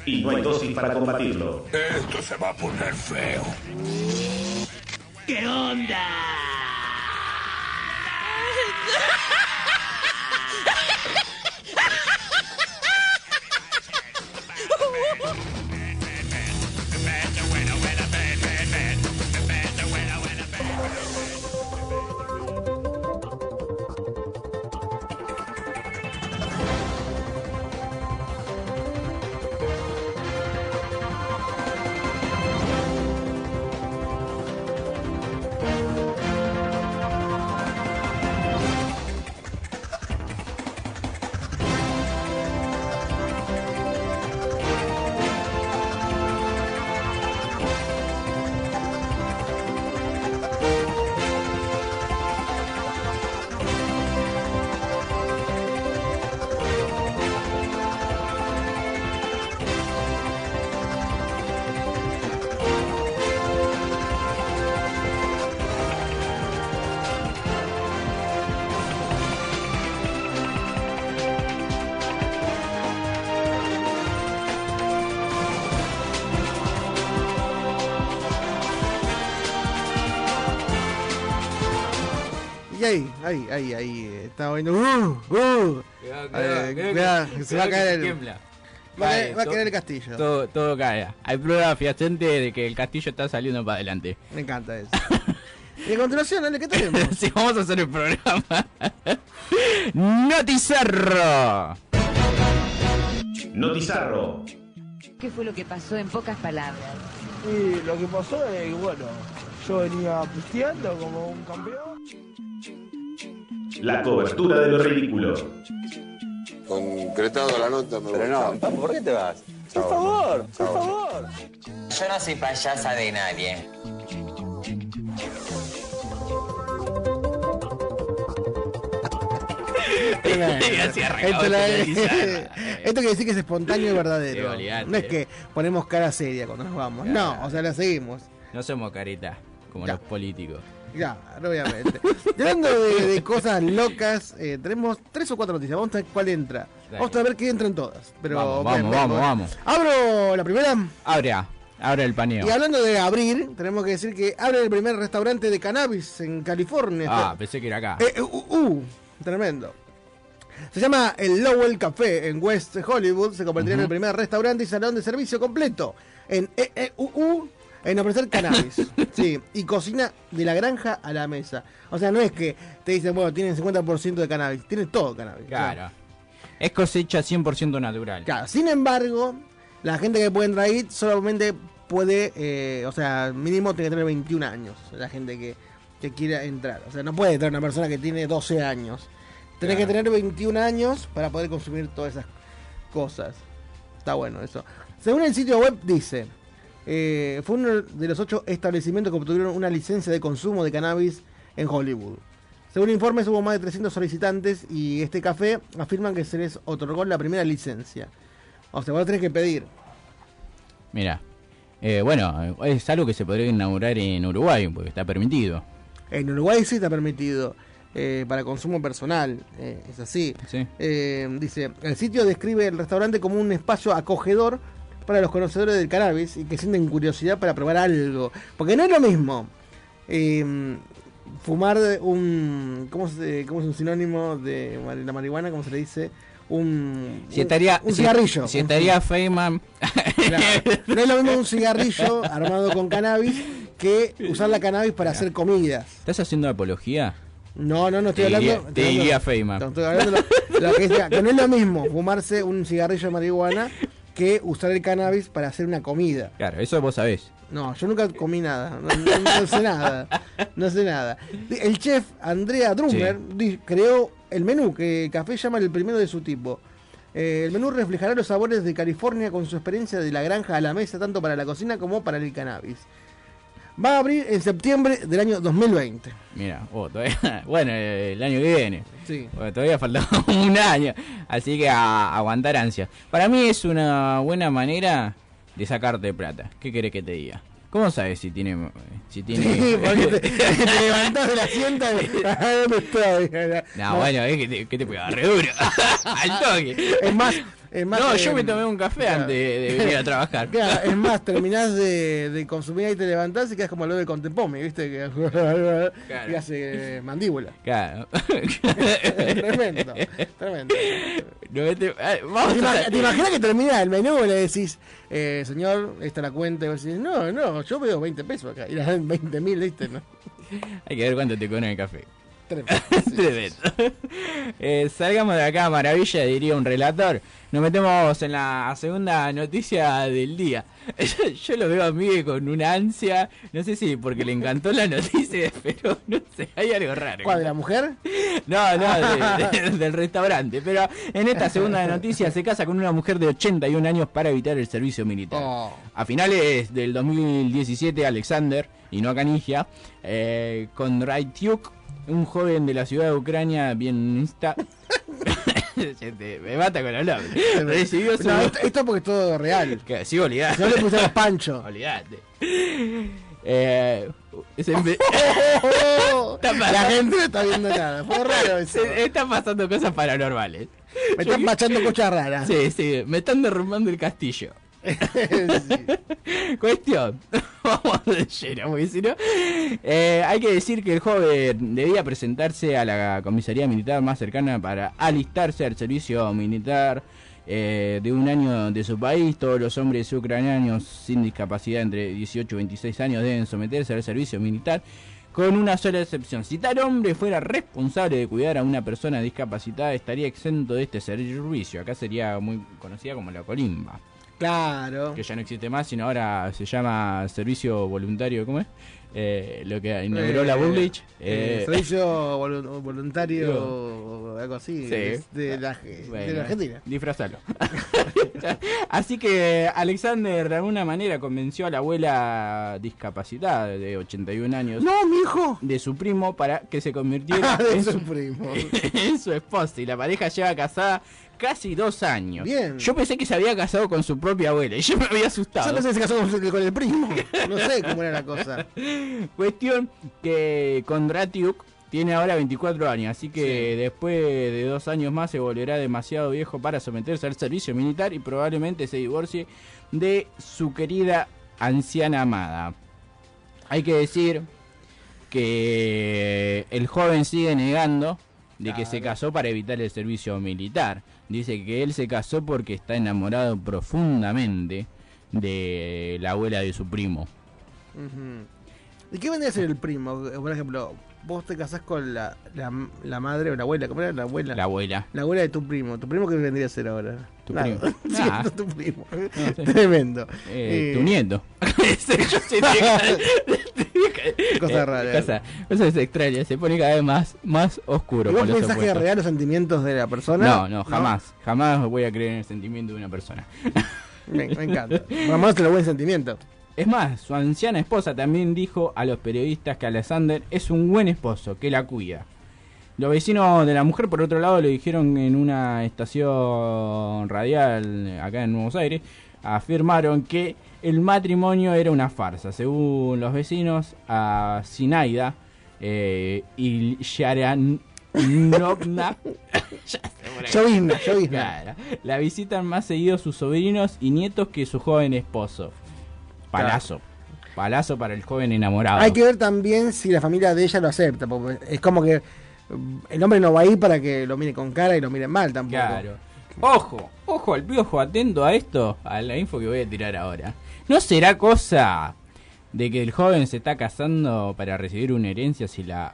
Speaker 12: Y no hay dosis para combatirlo.
Speaker 4: Esto se va a poner feo.
Speaker 26: ¿Qué onda?
Speaker 1: Ahí, ahí, ahí. Estaba viendo. Uh, uh. Eh, cuidado, que se va a caer el.
Speaker 17: Tiembla.
Speaker 1: Va a
Speaker 17: Cae,
Speaker 1: caer, va a
Speaker 17: to-
Speaker 1: caer el castillo.
Speaker 17: Todo, todo cae. Hay pruebas fehacientes de que el castillo está saliendo para adelante.
Speaker 1: Me encanta eso. y a continuación, Ale, ¿qué tenemos?
Speaker 17: sí, vamos a hacer el programa. Notizarro.
Speaker 12: Notizarro.
Speaker 27: ¿Qué fue lo que pasó en pocas palabras?
Speaker 28: Y lo que pasó es que, bueno, yo venía pisteando como un campeón.
Speaker 12: La cobertura de lo ridículo.
Speaker 29: Concretado la nota, me
Speaker 28: Pero no,
Speaker 29: gusta.
Speaker 28: ¿por qué te vas? Por favor, por favor.
Speaker 30: Yo no soy payasa de nadie.
Speaker 1: Esto, la- quiere decir que es espontáneo y verdadero. No es que ponemos cara seria cuando nos vamos. No, o sea, la seguimos.
Speaker 17: No somos caritas, como
Speaker 1: Ya.
Speaker 17: los políticos.
Speaker 1: Ya, obviamente. Hablando de, de cosas locas, eh, tenemos tres o cuatro noticias. Vamos a ver cuál entra. Vamos a ver qué entra en todas. Pero
Speaker 17: Vamos, vamos,
Speaker 1: bien,
Speaker 17: vamos.
Speaker 1: Abro la primera.
Speaker 17: Abre, abre el paneo.
Speaker 1: Y hablando de abrir, tenemos que decir que abre el primer restaurante de cannabis en California.
Speaker 17: Ah, pensé que era acá.
Speaker 1: Eh, uh, uh, tremendo. Se llama el Lowell Café en West Hollywood. Se convertirá en el primer restaurante y salón de servicio completo en EEUU En ofrecer cannabis. sí, y cocina de la granja a la mesa. O sea, no es que te dicen, bueno, tienen 50% de cannabis, tienen todo cannabis.
Speaker 17: Claro. Es cosecha 100% natural.
Speaker 1: Claro, sin embargo, la gente que puede entrar ahí solamente puede, eh, o sea, mínimo tiene que tener 21 años, la gente que, que quiera entrar. O sea, no puede entrar una persona que tiene 12 años. Tenés que tener 21 años para poder consumir todas esas cosas. Está bueno eso. Según el sitio web dice, eh, fue uno de los ocho establecimientos que obtuvieron una licencia de consumo de cannabis en Hollywood. Según informes hubo más de 300 solicitantes y este café afirman que se les otorgó la primera licencia. O sea, vos tenés que pedir.
Speaker 17: Mira. Eh, bueno, es algo que se podría inaugurar en Uruguay, porque está permitido.
Speaker 1: En Uruguay sí está permitido eh, para consumo personal, eh, es así. Eh, dice, el sitio describe el restaurante como un espacio acogedor para los conocedores del cannabis y que sienten curiosidad para probar algo. Porque no es lo mismo eh, fumar un... ¿cómo, se- cómo es un sinónimo de la marihuana? ¿Cómo se le dice? Un,
Speaker 17: Si estaría,
Speaker 1: un
Speaker 17: si-
Speaker 1: cigarrillo.
Speaker 17: Si, estaría Feynman.
Speaker 1: Claro. No es lo mismo un cigarrillo armado con cannabis que usar la cannabis para hacer comidas.
Speaker 17: ¿Estás haciendo apología?
Speaker 1: No, no, no estoy
Speaker 17: Te
Speaker 1: hablando.
Speaker 17: te
Speaker 1: hablando-
Speaker 17: diría Feynman.
Speaker 1: no, Estoy hablando lo, lo que, es, que no es lo mismo fumarse un cigarrillo de marihuana que usar el cannabis para hacer una comida.
Speaker 17: Claro, eso vos sabés.
Speaker 1: No, yo nunca comí nada. No, no- no sé nada. No sé nada. El chef Andrea Drummer creó el menú que Café llama el primero de su tipo. Eh, el menú reflejará los sabores de California con su experiencia de la granja a la mesa, tanto para la cocina como para el cannabis. Va a abrir en septiembre del año 2020.
Speaker 17: Mira, oh, todavía, bueno, el año que viene.
Speaker 1: Sí.
Speaker 17: Bueno, todavía falta un año. Así que a, aguantar ansia. Para mí es una buena manera de sacarte plata. ¿Qué querés que te diga? ¿Cómo sabes si tiene... Si tiene...
Speaker 1: Sí, porque te, te levantás del asiento y... ¿Dónde estoy?
Speaker 17: No, bueno, es que te, que te pega re duro. Al toque.
Speaker 1: Es más, es más,
Speaker 17: no,
Speaker 1: eh,
Speaker 17: yo me tomé un café
Speaker 1: claro.
Speaker 17: antes de, venir a trabajar.
Speaker 1: Claro, es más, terminás de, de consumir y te levantás y quedas como lo de Contempome, ¿viste? Que y hace mandíbula.
Speaker 17: Claro.
Speaker 1: tremendo, tremendo.
Speaker 17: No, te- ah, vamos
Speaker 1: ¿Te,
Speaker 17: a-
Speaker 1: imag- te imaginas que termina el menú y le decís, eh, señor, esta es la cuenta? Y vos decís, no, no, yo veo 20 pesos acá. Y le dan 20 mil, ¿viste? ¿no?
Speaker 17: Hay que ver cuánto te cobran el café.
Speaker 1: Tremendo.
Speaker 17: Tremendo. Eh, salgamos de acá, maravilla, diría un relator. Nos metemos en la segunda noticia del día. Yo lo veo a mí con una ansia, no sé si porque le encantó la noticia, pero no sé, hay algo raro.
Speaker 1: ¿Cuál, de la mujer?
Speaker 17: No, no, de- de- del restaurante. Pero en esta segunda noticia se casa con una mujer de 81 años para evitar el servicio militar.
Speaker 1: Oh.
Speaker 17: A finales del 2017, Alexander, y no Canigia, eh, con Raityuk, un joven de la ciudad de Ucrania, bienista. Gente, me mata con el nombre. Recibió su.
Speaker 1: No, esto, esto porque es todo real.
Speaker 17: Que sí, olvidate.
Speaker 1: No le pusimos pancho.
Speaker 17: Olvidate. Eh,
Speaker 1: la gente no está viendo nada. Fue raro eso.
Speaker 17: Están pasando cosas paranormales.
Speaker 1: Me están machando cosas raras.
Speaker 17: Sí, sí, me están derrumbando el castillo. Cuestión, vamos de lleno, porque si. Eh, hay que decir que el joven debía presentarse a la comisaría militar más cercana para alistarse al servicio militar eh, de un año de su país. Todos los hombres ucranianos sin discapacidad entre 18 y 26 años deben someterse al servicio militar. Con una sola excepción, si tal hombre fuera responsable de cuidar a una persona discapacitada, estaría exento de este servicio. Acá sería muy conocida como la colimba
Speaker 1: Claro.
Speaker 17: que ya no existe más, sino ahora se llama Servicio Voluntario, ¿cómo es? Eh, lo que inauguró la Bullrich.
Speaker 1: Eh,
Speaker 17: Eh,
Speaker 1: servicio volu- voluntario o algo así.
Speaker 17: Sí.
Speaker 1: De, la, de
Speaker 17: bueno,
Speaker 1: la Argentina.
Speaker 17: Disfrazalo. Así que Alexander de alguna manera convenció a la abuela discapacitada de 81 años
Speaker 1: No, mi hijo.
Speaker 17: de su primo para que se convirtiera
Speaker 1: Ah,
Speaker 17: en,
Speaker 1: su
Speaker 17: su,
Speaker 1: primo.
Speaker 17: en su esposa. Y la pareja lleva casada casi dos años.
Speaker 1: Bien.
Speaker 17: Yo pensé que se había casado con su propia abuela y yo me había asustado.
Speaker 1: Yo no sé si se casó con, con el primo. No sé cómo era la cosa.
Speaker 17: Cuestión que Kondratiuk tiene ahora 24 años, así que después de dos años más se volverá demasiado viejo para someterse al servicio militar y probablemente se divorcie de su querida anciana amada. Hay que decir que el joven sigue negando de que se casó para evitar el servicio militar. Dice que él se casó porque está enamorado profundamente de la abuela de su primo.
Speaker 1: ¿Y qué vendría a ser el primo? Por ejemplo, vos te casás con la, la, la madre o la abuela, ¿cómo era la abuela?
Speaker 17: La abuela.
Speaker 1: La abuela de tu primo. ¿Tu primo qué vendría a ser ahora?
Speaker 17: Tu
Speaker 1: Nada.
Speaker 17: primo.
Speaker 1: Sí,
Speaker 17: Ah.
Speaker 1: tu primo.
Speaker 17: No sé.
Speaker 1: Tremendo.
Speaker 17: Eh,
Speaker 1: Eh,
Speaker 17: tu nieto.
Speaker 1: Cosa rara.
Speaker 17: Cosa, cosa es extraña, se pone cada vez más, más oscuro.
Speaker 1: ¿Y vos
Speaker 17: por los
Speaker 1: pensás que es
Speaker 17: opuestos.
Speaker 1: real los sentimientos de la persona?
Speaker 17: No, no, jamás. Jamás voy a creer en el sentimiento de una persona.
Speaker 1: Me, me encanta. Vamos a buen sentimiento.
Speaker 17: Es más, su anciana esposa también dijo a los periodistas que Alexander es un buen esposo, que la cuida. Los vecinos de la mujer, por otro lado, lo dijeron en una estación radial acá en Nuevos Aires, afirmaron que el matrimonio era una farsa. Según los vecinos, a Sinaida eh, y Sharan... Novna.
Speaker 1: Llovizna, llovizna.
Speaker 17: Claro. La visitan más seguido sus sobrinos y nietos que su joven esposo. Palazo. Palazo para el joven enamorado.
Speaker 1: Hay que ver también si la familia de ella lo acepta, porque es como que el hombre no va a ir para que lo mire con cara y lo mire mal tampoco.
Speaker 17: Claro. Ojo, ojo al piojo, atento a esto, a la info que voy a tirar ahora. ¿No será cosa de que el joven se está casando para recibir una herencia si la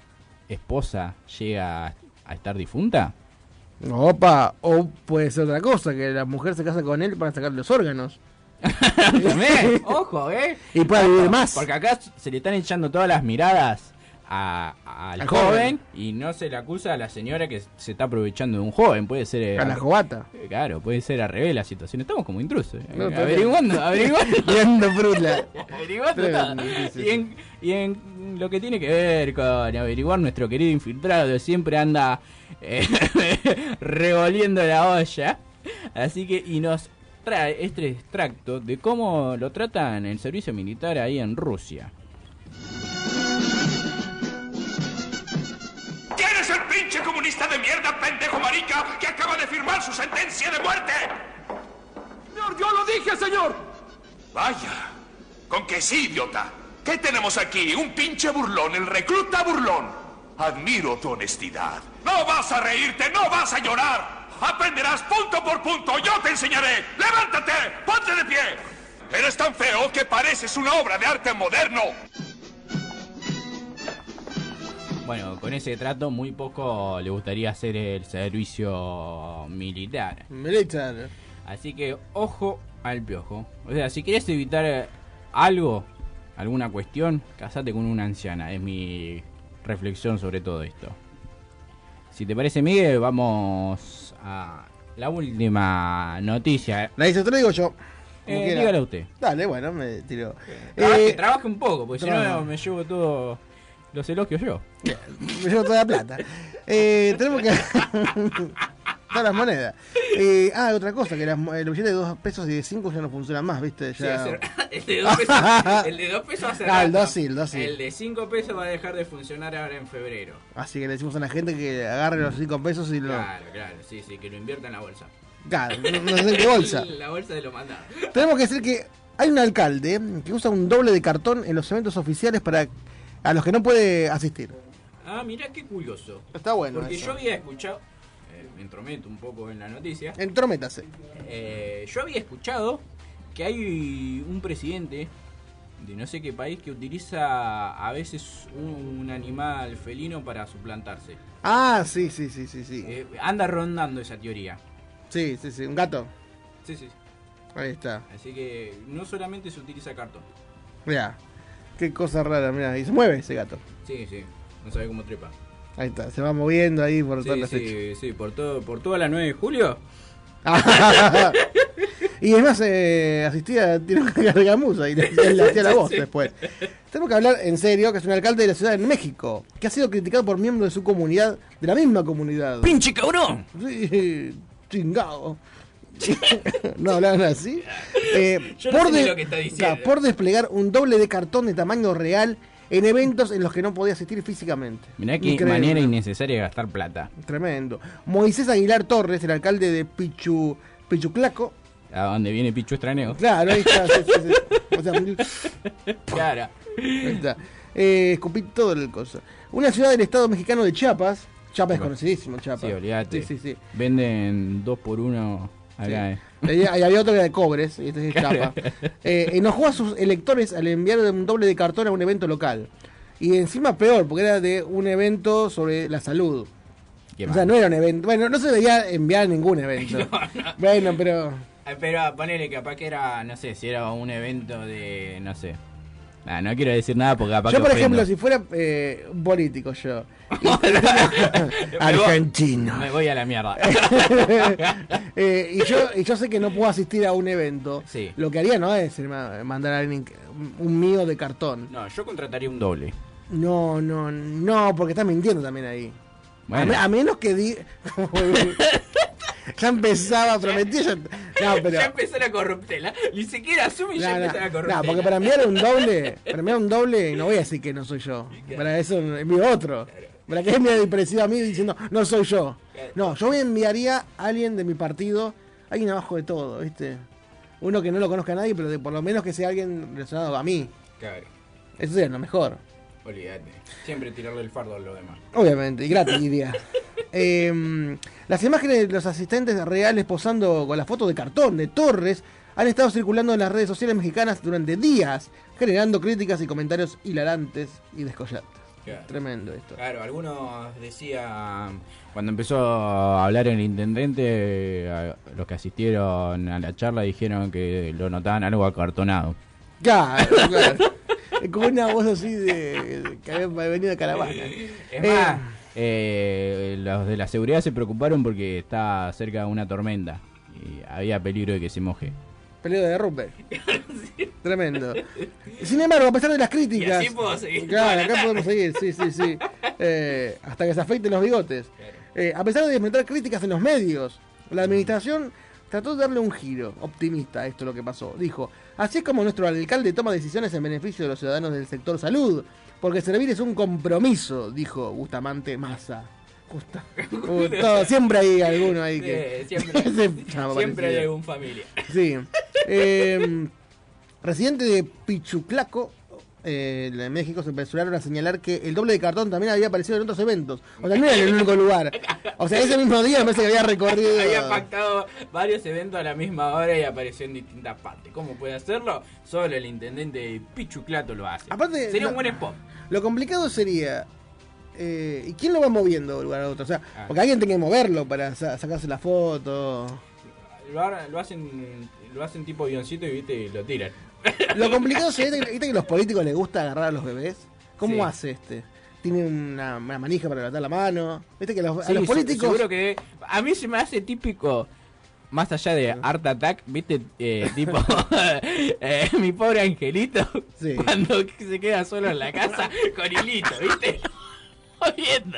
Speaker 17: esposa llega a estar difunta?
Speaker 1: Opa, o puede ser otra cosa, que la mujer se casa con él para sacarle los órganos.
Speaker 17: También, ojo, ¿eh?
Speaker 1: Y pueda vivir más.
Speaker 17: Porque acá se le están echando todas las miradas a- al
Speaker 1: Al
Speaker 17: joven,
Speaker 1: joven.
Speaker 17: y no se le acusa a la señora que se está aprovechando de un joven. Puede ser. eh,
Speaker 1: A la jovata.
Speaker 17: eh, Claro, puede ser al revés la situación. Estamos como intrusos. eh.
Speaker 1: No,
Speaker 17: averiguando, averiguando.
Speaker 1: Mirando
Speaker 17: averiguando
Speaker 1: Tremendo,
Speaker 17: Y, en, y en lo que tiene que ver con averiguar nuestro querido infiltrado, que siempre anda eh, revolviendo la olla. Así que, y nos trae este extracto de cómo lo tratan el servicio militar ahí en Rusia.
Speaker 4: Marica, que acaba de firmar su sentencia de muerte? Señor, yo lo dije, señor. Vaya, con que sí, idiota. ¿Qué tenemos aquí? Un pinche burlón, el recluta burlón. Admiro tu honestidad. No vas a reírte, no vas a llorar. Aprenderás punto por punto, yo te enseñaré. Levántate, ponte de pie. Eres tan feo que pareces una obra de arte moderno.
Speaker 17: Bueno, con ese trato muy poco le gustaría hacer el servicio militar.
Speaker 1: Militar.
Speaker 17: Así que ojo al piojo. O sea, si quieres evitar eh, algo, alguna cuestión, casate con una anciana. Es mi reflexión sobre todo esto. Si te parece, Miguel, vamos a la última noticia.
Speaker 1: La hice otra, digo yo.
Speaker 17: Eh, dígala usted.
Speaker 1: Dale, bueno, me tiro.
Speaker 17: Trabaje,
Speaker 1: Eh,
Speaker 17: trabaje un poco, porque si no me llevo todos los elogios yo.
Speaker 1: Me llevo toda la plata. Eh, tenemos que. Todas las monedas. Eh, ah, otra cosa, que las el billete de 2 pesos y de 5 ya no funcionan más, ¿viste?
Speaker 17: Sí,
Speaker 1: Ya...
Speaker 17: el de 2 pesos, el de dos pesos hace
Speaker 1: Ah, el
Speaker 17: rato.
Speaker 1: dos sí, el dos sí.
Speaker 17: El de 5 pesos va a dejar de funcionar ahora en febrero.
Speaker 1: Así que le decimos a la gente que agarre los 5 pesos y lo.
Speaker 17: Claro, claro, sí, sí, que lo invierta en la bolsa.
Speaker 1: Claro, no, no sé en qué bolsa.
Speaker 17: La bolsa de lo mandado.
Speaker 1: Tenemos que decir que hay un alcalde que usa un doble de cartón en los eventos oficiales para a los que no puede asistir.
Speaker 17: Ah, mira qué curioso.
Speaker 1: Está bueno
Speaker 17: Porque
Speaker 1: eso.
Speaker 17: yo había escuchado, eh, me entrometo un poco en la noticia.
Speaker 1: Entrométase.
Speaker 17: Eh, yo había escuchado que hay un presidente de no sé qué país que utiliza a veces un, animal felino para suplantarse.
Speaker 1: Ah, sí, sí, sí, sí, sí.
Speaker 17: Eh, anda rondando esa teoría.
Speaker 1: Sí, sí, sí, un gato.
Speaker 17: Sí, sí.
Speaker 1: Ahí está.
Speaker 17: Así que no solamente se utiliza cartón.
Speaker 1: Mira, qué cosa rara, mira, y se mueve ese gato.
Speaker 17: Sí, sí. No sabe cómo trepa.
Speaker 1: Ahí está, se va moviendo ahí por todas
Speaker 17: Sí,
Speaker 1: las fechas.
Speaker 17: sí, sí, por todo, por toda la 9 de julio.
Speaker 1: y es más, eh, asistía a Tiro Gargamusa y le, le hacía la voz
Speaker 17: Sí.
Speaker 1: después. Tenemos que hablar en serio, que es un alcalde de la ciudad de México, que ha sido criticado por miembros de su comunidad, de la misma comunidad.
Speaker 17: ¡Pinche cabrón!
Speaker 1: Sí, chingado. no hablaban así. Eh,
Speaker 17: Yo no
Speaker 1: por,
Speaker 17: sé ni
Speaker 1: de-
Speaker 17: lo que está diciendo.
Speaker 1: Por desplegar un doble de cartón de tamaño real en eventos en los que no podía asistir físicamente.
Speaker 17: Mirá qué
Speaker 1: Increíble.
Speaker 17: manera innecesaria de gastar plata.
Speaker 1: Tremendo. Moisés Aguilar Torres, el alcalde de Pichu, Pichuclaco.
Speaker 17: A donde viene Pichu Estraneo.
Speaker 1: Claro, ahí está. sí, sí, sí. O sea,
Speaker 17: Claro.
Speaker 1: ahí está. Eh, escupí todo el coso. Una ciudad del estado mexicano de Chiapas. Chiapas es conocidísimo, Chiapas.
Speaker 17: Sí, olvídate.
Speaker 1: Sí, sí, sí.
Speaker 17: Venden dos por uno Eh.
Speaker 1: Y había, otro que era de cobres, y este es chapa. Eh, enojó a sus electores al enviar un doble de cartón a un evento local. Y encima peor, porque era de un evento sobre la salud.
Speaker 17: Qué
Speaker 1: o sea, no era un evento. Bueno, no se debía enviar a ningún evento. Bueno, pero.
Speaker 17: Eh, Pero ponele capaz que era, no sé, si era un evento de, no sé. Ah, no quiero decir nada porque capaz
Speaker 1: Yo, por ejemplo, si fuera eh, un político, yo. Argentino.
Speaker 17: Me voy a la mierda.
Speaker 1: Eh, y, yo, y yo sé que no puedo asistir a un evento.
Speaker 17: Sí.
Speaker 1: Lo que haría no es ma- mandar a alguien un mío de cartón.
Speaker 17: No, yo contrataría un doble.
Speaker 1: No, no, no, porque estás mintiendo también ahí.
Speaker 17: Bueno.
Speaker 1: A, a menos que di. ya empezaba, prometía. Ya, no, pero.
Speaker 17: Ya empezó la corruptela. Ni siquiera asume y ya
Speaker 1: No,
Speaker 17: empezó la
Speaker 1: no,
Speaker 17: corruptela.
Speaker 1: porque para enviar un doble, para enviar un doble, no voy a decir que no soy yo. Para eso envío otro. Para que envíe parecido a mí diciendo, no soy yo. No, yo me enviaría a alguien de mi partido, alguien abajo de todo, ¿viste? Uno que no lo conozca a nadie, pero de, por lo menos que sea alguien relacionado a mí.
Speaker 17: Claro,
Speaker 1: Eso sería lo mejor.
Speaker 17: olvídate. Siempre tirarle el fardo a lo demás.
Speaker 1: Obviamente, y gratis iría. Em, las imágenes de los asistentes reales posando con la foto de cartón de Torres han estado circulando en las redes sociales mexicanas durante días, generando críticas y comentarios hilarantes y descollantes.
Speaker 17: Claro.
Speaker 1: Tremendo esto.
Speaker 17: Claro, algunos decían, cuando empezó a hablar el intendente, a- los que asistieron a la charla dijeron que lo notaban algo acartonado.
Speaker 1: Claro, claro. Con una voz así de, que había venido de caravana.
Speaker 17: Es
Speaker 1: Eh,
Speaker 17: más, eh, los de la seguridad se preocuparon porque está cerca de una tormenta y había peligro de que se moje.
Speaker 1: Peleo de derrumbe. Tremendo. Sin embargo, a pesar de las críticas.
Speaker 17: Y así puedo seguir
Speaker 1: Claro, acá podemos seguir, sí, sí, sí. Eh, hasta que se afeiten los bigotes. Eh, a pesar de desmentir críticas en los medios, la administración trató de darle un giro optimista a esto lo que pasó. Dijo, así es como nuestro alcalde toma decisiones en beneficio de los ciudadanos del sector salud, porque servir es un compromiso, dijo Bustamante Massa. Todo- siempre hay alguno ahí que...
Speaker 17: Sí, siempre, siempre hay algún familia.
Speaker 1: Sí. Eh, residente de Pichuclaco, eh, en México, se apresuraron a señalar que el doble de cartón también había aparecido en otros eventos. O sea, no era en el único lugar. O sea, ese mismo día me parece que había recorrido.
Speaker 17: Había pactado varios eventos a la misma hora y apareció en distintas partes. ¿Cómo puede hacerlo? Solo el intendente de Pichuclato lo hace.
Speaker 1: Aparte,
Speaker 17: Sería
Speaker 1: lo-
Speaker 17: un buen spot.
Speaker 1: Lo complicado sería. eh, ¿Y quién lo va moviendo de un lugar a otro? O sea,
Speaker 17: Ah.
Speaker 1: porque alguien tiene que moverlo para sa- sacarse la foto.
Speaker 17: Lo hacen lo hacen tipo avioncito y viste y lo tiran.
Speaker 1: Lo complicado ¿viste que a los políticos les gusta agarrar a los bebés? ¿Cómo
Speaker 17: Sí.
Speaker 1: hace este? Tiene una, una manija para levantar la mano. ¿Viste que a los, a los políticos.
Speaker 17: Seguro que a mí se me hace típico más allá de Art Attack, ¿viste? Eh, tipo, eh, mi pobre angelito, cuando se queda solo en la casa con hilito, ¿viste? Viendo.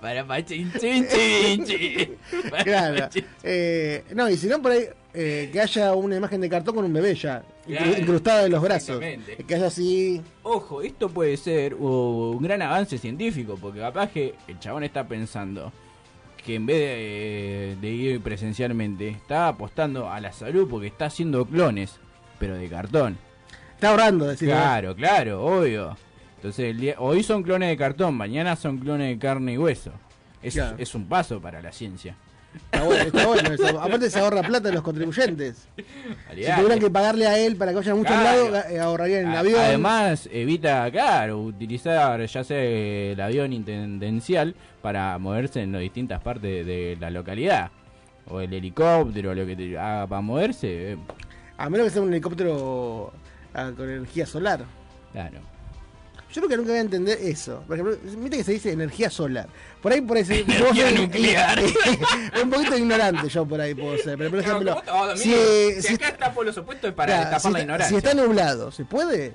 Speaker 17: Para pachín, chin, chin, chin. Para
Speaker 1: Claro. Eh, no, y si no, por ahí eh, que haya una imagen de cartón con un bebé ya,
Speaker 17: Claro.
Speaker 1: incrustado en los brazos. Que haya así.
Speaker 17: Ojo, esto puede ser un gran avance científico, porque capaz que el chabón está pensando que en vez de, de ir presencialmente, está apostando a la salud porque está haciendo clones, pero de cartón.
Speaker 1: Está ahorrando, decir.
Speaker 17: Claro, claro, obvio. Entonces, el día- hoy son clones de cartón, mañana son clones de carne y hueso. Es,
Speaker 1: Claro.
Speaker 17: es un paso para la ciencia.
Speaker 1: Está bueno, está bueno eso. Aparte se ahorra plata de los contribuyentes. Si
Speaker 17: Olvidate.
Speaker 1: tuvieran que pagarle a él para que vaya a muchos
Speaker 17: Claro.
Speaker 1: lados, eh, ahorrarían en
Speaker 17: A-
Speaker 1: avión.
Speaker 17: Además, evita, claro, utilizar ya sea el avión intendencial para moverse en las distintas partes de la localidad. O el helicóptero, lo que te haga para moverse. eh,
Speaker 1: A menos que sea un helicóptero ah, con energía solar.
Speaker 17: Claro.
Speaker 1: Yo creo que nunca voy a entender eso. Por ejemplo, viste que se dice energía solar. Por ahí, por ahí se-
Speaker 17: Energía
Speaker 1: ser-
Speaker 17: nuclear.
Speaker 1: un poquito ignorante yo por ahí puedo ser. Pero por ejemplo,
Speaker 17: No, ¿cómo te-
Speaker 1: si,
Speaker 17: si,
Speaker 1: si-
Speaker 17: acá está por los opuestos es para
Speaker 1: claro,
Speaker 17: tapar
Speaker 1: si
Speaker 17: la
Speaker 1: está-
Speaker 17: ignorancia.
Speaker 1: si está nublado, ¿se puede?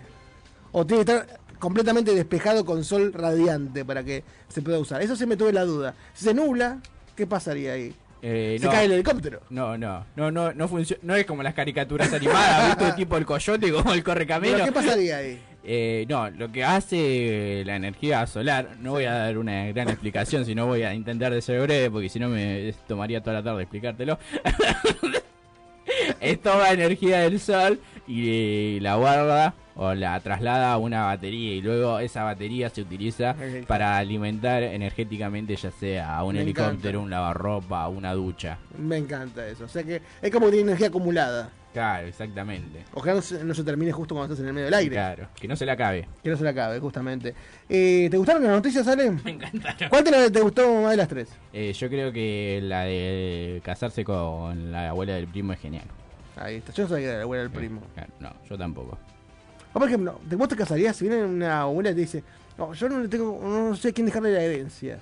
Speaker 1: ¿O tiene que estar completamente despejado con sol radiante para que se pueda usar? Eso se me tuve la duda. Si se nubla, ¿qué pasaría ahí?
Speaker 17: Eh,
Speaker 1: se
Speaker 17: no.
Speaker 1: cae el helicóptero.
Speaker 17: No, no, no, no, no funciona. No es como las caricaturas animadas, ¿viste? tipo el coyote como el correcamino.
Speaker 1: ¿Pero qué pasaría ahí?
Speaker 17: Eh, no, lo que hace la energía solar, no voy a dar una gran explicación, sino voy a intentar de ser breve, porque si no me tomaría toda la tarde explicártelo. es toda energía del sol y eh, la guarda o la traslada a una batería y luego esa batería se utiliza para alimentar energéticamente ya sea a un
Speaker 1: Me
Speaker 17: helicóptero,
Speaker 1: encanta.
Speaker 17: un lavarropa, una ducha.
Speaker 1: Me encanta eso. O sea que es como que tiene energía acumulada.
Speaker 17: Claro, exactamente.
Speaker 1: Ojalá no se, no se termine justo cuando estás en el medio del aire.
Speaker 17: Claro, que no se la acabe.
Speaker 1: Que no se la acabe, justamente. Eh, ¿Te gustaron las noticias, Ale? Me encantaron. ¿Cuál te, te gustó más de las tres?
Speaker 17: Eh, yo creo que la de casarse con la abuela del primo es genial.
Speaker 1: Ahí está. Yo no sabía que era la abuela del primo.
Speaker 17: Claro, no, yo tampoco.
Speaker 1: O por ejemplo, ¿te- ¿vos te casarías si viene una abuela y te dice, no, yo no le tengo, no sé a quién dejarle la herencia?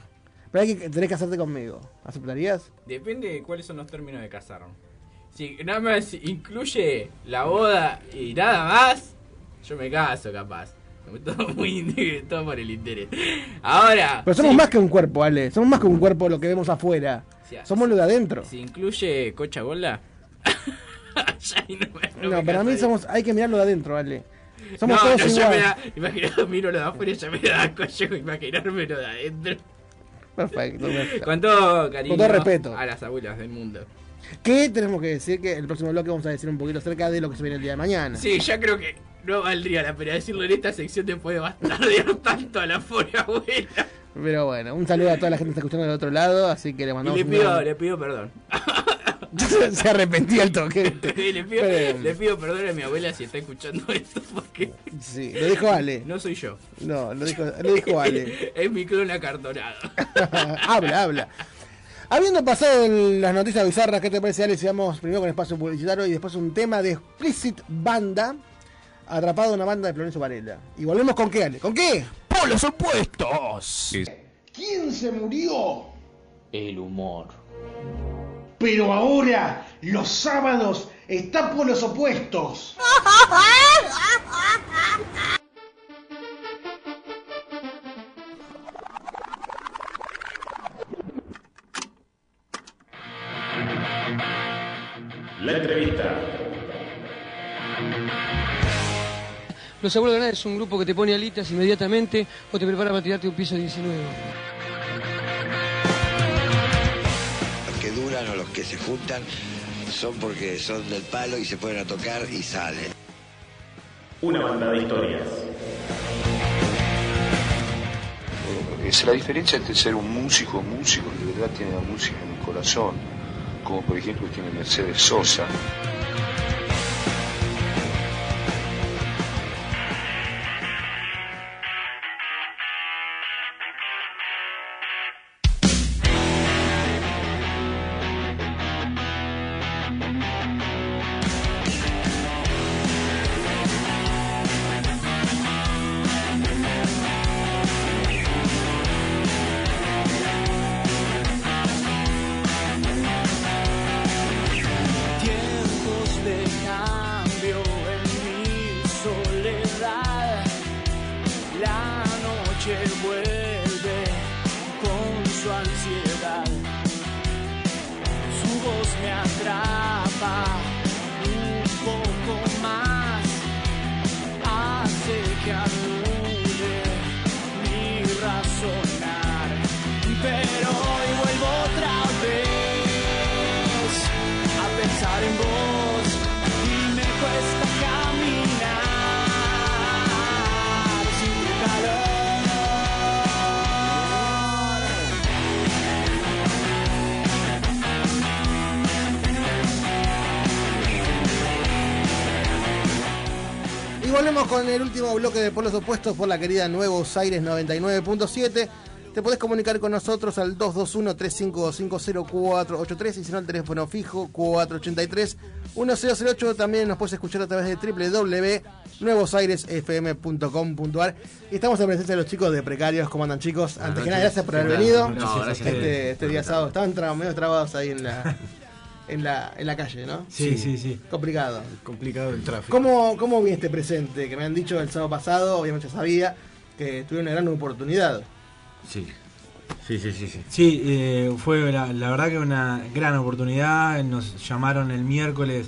Speaker 1: Pero hay que tenés que casarte conmigo. ¿Aceptarías?
Speaker 17: Depende de cuáles son los términos de casar. Si nada más incluye la boda y nada más, yo me caso capaz. Todo muy todo por el interés. Ahora,
Speaker 1: Pero somos más que un cuerpo, Ale. Somos más que un cuerpo lo que vemos afuera. Somos lo de adentro.
Speaker 17: Si incluye cocha ahí no no
Speaker 1: para mí somos, hay que mirar lo de adentro, Ale. Somos
Speaker 17: no,
Speaker 1: todos
Speaker 17: no, ya me
Speaker 1: iguales.
Speaker 17: da, imaginado, miro lo de afuera, ya me da coño imaginarme lo de adentro.
Speaker 1: Perfecto. perfecto.
Speaker 17: Con todo cariño
Speaker 1: Con todo respeto.
Speaker 17: a las abuelas del mundo.
Speaker 1: Que tenemos que decir que el próximo bloque vamos a decir un poquito acerca de lo que se viene el día de mañana.
Speaker 17: Sí, ya creo que no valdría la pena decirlo en esta sección después de bastardear tanto a la pobre abuela.
Speaker 1: Pero bueno, un saludo a toda la gente que está escuchando del otro lado, así que le
Speaker 17: Y
Speaker 1: mandamos
Speaker 17: le
Speaker 1: un
Speaker 17: pido, le pido perdón.
Speaker 1: se arrepentía el toque.
Speaker 17: le, pido,
Speaker 1: Pero-
Speaker 17: le pido perdón a mi abuela si está escuchando esto porque
Speaker 1: Sí, lo dijo Ale.
Speaker 17: no soy yo.
Speaker 1: No, lo dijo, lo dijo Ale.
Speaker 17: es mi clon acartonado.
Speaker 1: habla, habla. Habiendo pasado en las noticias bizarras, ¿qué te parece, Ale? Si vamos primero con espacio publicitario y después un tema de Explicit Banda, atrapado en una banda de Florencio Varela. Y volvemos con qué, Ale? ¿Con qué?
Speaker 17: ¡Polos opuestos!
Speaker 1: ¿Quién se murió?
Speaker 17: El humor.
Speaker 1: Pero ahora, los sábados, está por los opuestos.
Speaker 12: La entrevista.
Speaker 31: Los abuelos de nada es un grupo que te pone alitas inmediatamente o te prepara para tirarte un piso 19.
Speaker 19: O los que se juntan son porque son del palo y se ponen a tocar y salen.
Speaker 12: Una banda de historias.
Speaker 20: Es la diferencia entre ser un músico, músico que de verdad tiene la música en el corazón, como por ejemplo tiene Mercedes Sosa.
Speaker 1: far. Volvemos con el último bloque de Polos Opuestos por la querida Nuevos Aires 99.7. Te podés comunicar con nosotros al 221-3550-483 y si no al teléfono fijo 483-1008. También nos puedes escuchar a través de www.nuevosairesfm.com.ar Y estamos en presencia de los chicos de Precarios. ¿Cómo andan chicos? Antes que nada, gracias por haber venido.
Speaker 32: No, gracias
Speaker 1: este, este día sábado estaban tra- medio trabados ahí en la, en la, en la calle, ¿no?
Speaker 32: Sí, sí, sí.
Speaker 1: Complicado.
Speaker 32: Complicado el tráfico.
Speaker 1: ¿Cómo, ¿Cómo vi este presente? Que me han dicho el sábado pasado, obviamente ya sabía, que tuvieron una gran oportunidad.
Speaker 32: Sí. Sí, sí, sí, sí. Sí, eh, fue la, la verdad que una gran oportunidad. Nos llamaron el miércoles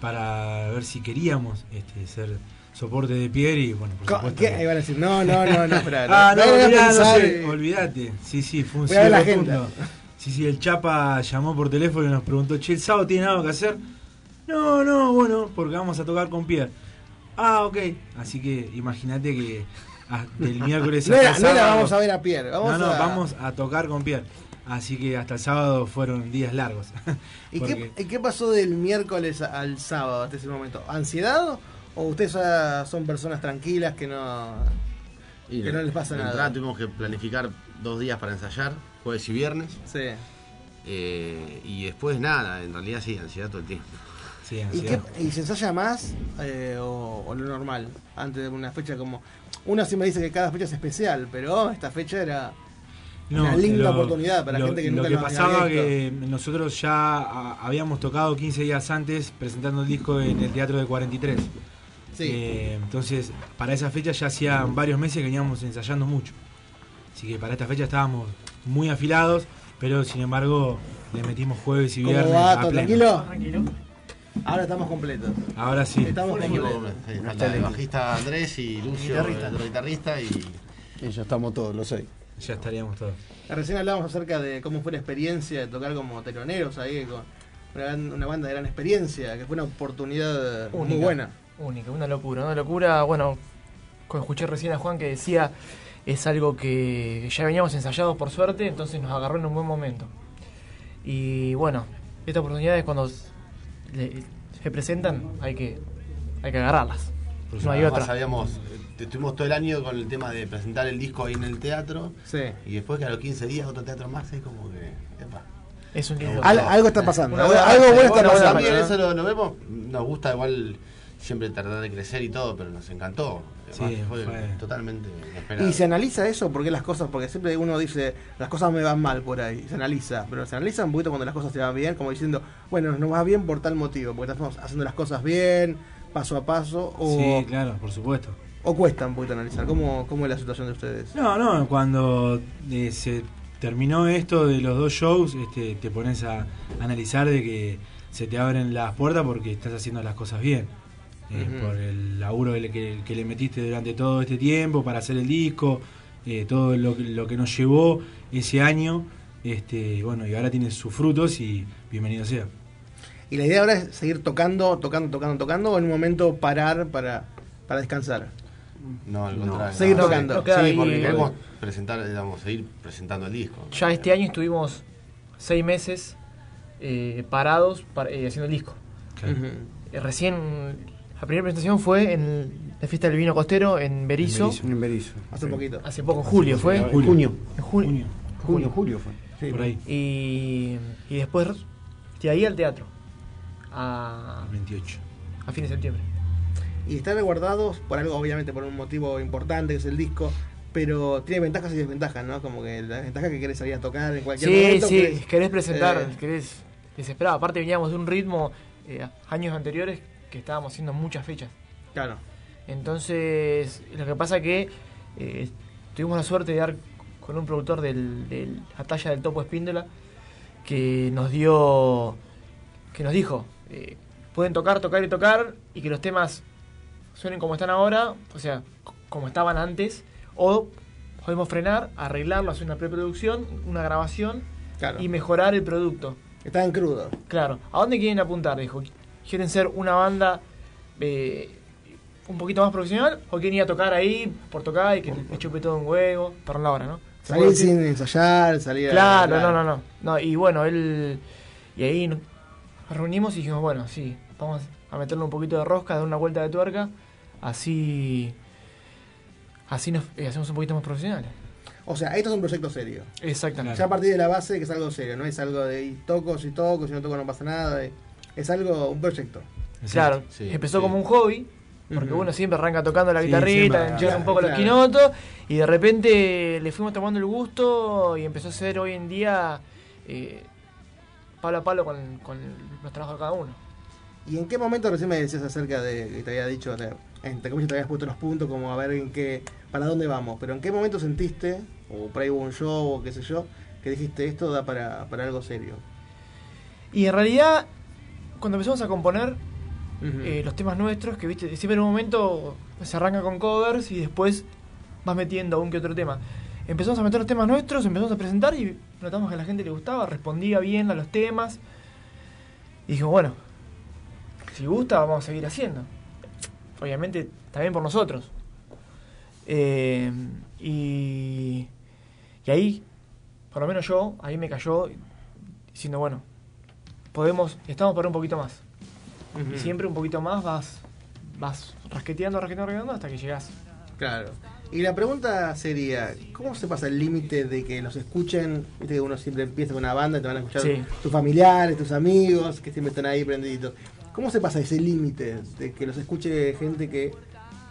Speaker 32: para ver si queríamos este, ser soporte de Pierre y bueno, por supuesto.
Speaker 1: ¿Qué?
Speaker 32: que-
Speaker 1: Ahí van a decir, no, no, no, no, espera,
Speaker 32: ah, no,
Speaker 1: no voy a
Speaker 32: mirá, no
Speaker 1: pensar,
Speaker 32: sé,
Speaker 1: eh.
Speaker 32: olvídate. Sí, sí, fue un Sí, sí, el Chapa llamó por teléfono y nos preguntó, che, ¿el sábado tiene algo que hacer? No, no, bueno, porque vamos a tocar con Pierre. Ah, ok. Así que imagínate que ah, del miércoles
Speaker 1: No no vamos a ver a Pierre, vamos
Speaker 32: no, no,
Speaker 1: a-
Speaker 32: vamos a tocar con Pierre. Así que hasta el sábado fueron días largos.
Speaker 1: ¿Y
Speaker 32: Porque-
Speaker 1: qué, y qué pasó del miércoles al sábado hasta ese momento? ¿Ansiedad? ¿O ustedes ya son personas tranquilas que no,
Speaker 29: Y
Speaker 1: que no les pasa nada?
Speaker 29: tuvimos que planificar dos días para ensayar, jueves y viernes.
Speaker 1: Sí.
Speaker 29: Eh, y después nada, en realidad sí, ansiedad todo el tiempo.
Speaker 32: Sí,
Speaker 1: ¿Y, qué, ¿Y se ensaya más eh, o, o lo normal? Antes de una fecha como... Uno siempre dice que cada fecha es especial, pero esta fecha era una linda
Speaker 32: lo-
Speaker 1: oportunidad para
Speaker 32: lo-
Speaker 1: gente que
Speaker 32: lo
Speaker 1: nunca
Speaker 32: que
Speaker 1: nos había
Speaker 32: pasaba que nosotros ya habíamos tocado 15 días antes presentando el disco en el Teatro de 43.
Speaker 1: Sí.
Speaker 32: Eh, entonces, para esa fecha ya hacía varios meses que veníamos ensayando mucho. Así que para esta fecha estábamos muy afilados, pero sin embargo le metimos jueves y
Speaker 1: ¿Cómo
Speaker 32: viernes
Speaker 1: va?
Speaker 32: a
Speaker 1: ¿Todo
Speaker 32: pleno.
Speaker 1: tranquilo? Ahora estamos completos.
Speaker 32: Ahora sí.
Speaker 1: Estamos completos.
Speaker 29: sí, falta el bajista Andrés y Lucio,
Speaker 1: Guitarrista.
Speaker 29: el guitarrista y...
Speaker 33: Y ya estamos todos, los seis.
Speaker 32: Ya estaríamos todos.
Speaker 1: Recién hablábamos acerca de cómo fue la experiencia de tocar como teloneros ahí con una, gran- una banda de gran experiencia, que fue una oportunidad muy buena.
Speaker 34: Única, una locura, una locura. Bueno, escuché recién a Juan que decía es algo que ya veníamos ensayados por suerte, entonces nos agarró en un buen momento. Y bueno, estas oportunidades cuando le- se presentan hay que hay que agarrarlas. No hay otra.
Speaker 29: habíamos, eh, estuvimos todo el año con el tema de presentar el disco ahí en el teatro. Y después que a los 15 días otro teatro más, es como que... epa.
Speaker 34: Es un lindo.
Speaker 1: Al- algo está pasando,
Speaker 29: Una
Speaker 1: algo- algo bueno está pasando,
Speaker 29: También
Speaker 1: ¿no?
Speaker 29: eso lo, lo vemos, nos gusta igual siempre tratar de crecer y todo, pero nos encantó.
Speaker 32: Sí,
Speaker 29: Además, fue,
Speaker 32: fue-
Speaker 29: totalmente inesperado.
Speaker 1: Y se analiza eso, porque las cosas, porque siempre uno dice, las cosas me van mal por ahí, se analiza, pero se analiza un poquito cuando las cosas se van bien, como diciendo, bueno, nos va bien por tal motivo, porque estamos haciendo las cosas bien, paso a paso, o,
Speaker 32: Sí, claro, por supuesto.
Speaker 1: o cuesta un poquito analizar. ¿Cómo, ¿Cómo es la situación de ustedes?
Speaker 32: No, no, cuando eh, se terminó esto de los dos shows, este, te pones a analizar de que se te abren las puertas porque estás haciendo las cosas bien. Eh. Por el laburo que le, que- que le metiste durante todo este tiempo para hacer el disco, eh, todo lo, que- lo que nos llevó ese año, este, bueno, y ahora tiene sus frutos y bienvenido sea.
Speaker 1: Y la idea ahora es seguir tocando, tocando, tocando, tocando, o en un momento parar para, para descansar.
Speaker 29: No, al contrario.
Speaker 1: Seguir
Speaker 29: No,
Speaker 1: tocando.
Speaker 34: no, claro,
Speaker 29: sí, porque queremos presentar, digamos, seguir presentando el disco.
Speaker 34: Ya este año estuvimos seis meses eh, parados para- eh, haciendo el disco.
Speaker 32: Claro.
Speaker 34: Recién, la primera presentación fue en la fiesta del vino costero en Berizo.
Speaker 33: En Berizo.
Speaker 1: Hace un poquito.
Speaker 34: Hace poco, en julio fue.
Speaker 33: En junio.
Speaker 34: En junio.
Speaker 33: Junio, julio fue.
Speaker 34: Sí,
Speaker 32: Por ahí.
Speaker 34: Y, y después de ahí al teatro. A,
Speaker 32: 28.
Speaker 34: a fin de septiembre.
Speaker 1: Y están guardados por algo, obviamente, por un motivo importante, que es el disco, pero tiene ventajas y desventajas, ¿no? Como que la ventaja es que querés salir a tocar en cualquier
Speaker 34: Sí,
Speaker 1: momento.
Speaker 34: sí, querés, presentar,
Speaker 1: eh,
Speaker 34: querés desesperado. Aparte veníamos de un ritmo eh, años anteriores que estábamos haciendo muchas fechas.
Speaker 1: Claro.
Speaker 34: Entonces, lo que pasa que eh, tuvimos la suerte de dar con un productor del, de la talla del Topo Espíndola que nos dio, que nos dijo, eh, pueden tocar, tocar y tocar y que los temas suenen como están ahora, o sea, como estaban antes, o podemos frenar, arreglarlo, hacer una preproducción, una grabación
Speaker 1: Claro.
Speaker 34: y mejorar el producto.
Speaker 1: Estaban crudos.
Speaker 34: Claro. ¿A dónde quieren apuntar? Dijo. ¿Quieren ser una banda eh, un poquito más profesional o quieren ir a tocar ahí por tocar y que le chupe todo un huevo? Perdón la hora, ¿no? ¿Se puede
Speaker 1: Salir sin ensayar, salir a-
Speaker 34: Claro, no, no, no, no. Y bueno, él. Y ahí nos reunimos y dijimos, bueno, sí, vamos a meterle un poquito de rosca, dar una vuelta de tuerca. Así. Así nos eh, hacemos un poquito más profesionales.
Speaker 1: O sea, esto es un proyecto serio.
Speaker 34: Exactamente.
Speaker 1: Ya a partir de la base que es algo serio, no es algo de y toco, si toco, si no toco no pasa nada. y- Es algo, un proyecto.
Speaker 34: Claro, empezó como un hobby, porque uno siempre arranca tocando la
Speaker 1: Sí,
Speaker 34: guitarrita, enchufar un poco
Speaker 1: claro.
Speaker 34: los quinotos, y de repente le fuimos tomando el gusto y empezó a ser hoy en día eh, palo a palo con, con los trabajos de cada uno.
Speaker 1: ¿Y en qué momento recién me decías acerca de que te había dicho, de, entre comillas te habías puesto los puntos como a ver en qué, para dónde vamos? Pero ¿en qué momento sentiste, o por ahí hubo un show o qué sé yo, que dijiste esto da para, para algo serio?
Speaker 34: Y en realidad, cuando empezamos a componer eh, los temas nuestros, que viste, siempre en un momento se arranca con covers y después vas metiendo un que otro tema. Empezamos a meter los temas nuestros, empezamos a presentar y notamos que a la gente le gustaba, respondía bien a los temas. Y dijimos, bueno, si gusta, vamos a seguir haciendo. obviamente también por nosotros. Eh, y, y ahí, por lo menos yo, ahí me cayó diciendo, bueno, podemos, estamos por un poquito más.
Speaker 1: Ujú.
Speaker 34: Y siempre un poquito más vas, vas rasqueteando, rasqueteando, rasqueteando hasta que llegas.
Speaker 1: Claro. Y la pregunta sería, ¿cómo se pasa el límite de que los escuchen? Viste que uno siempre empieza con una banda y te van a escuchar
Speaker 34: Sí.
Speaker 1: tus familiares, tus amigos, que siempre están ahí prendiditos. ¿Cómo se pasa ese límite de que los escuche gente que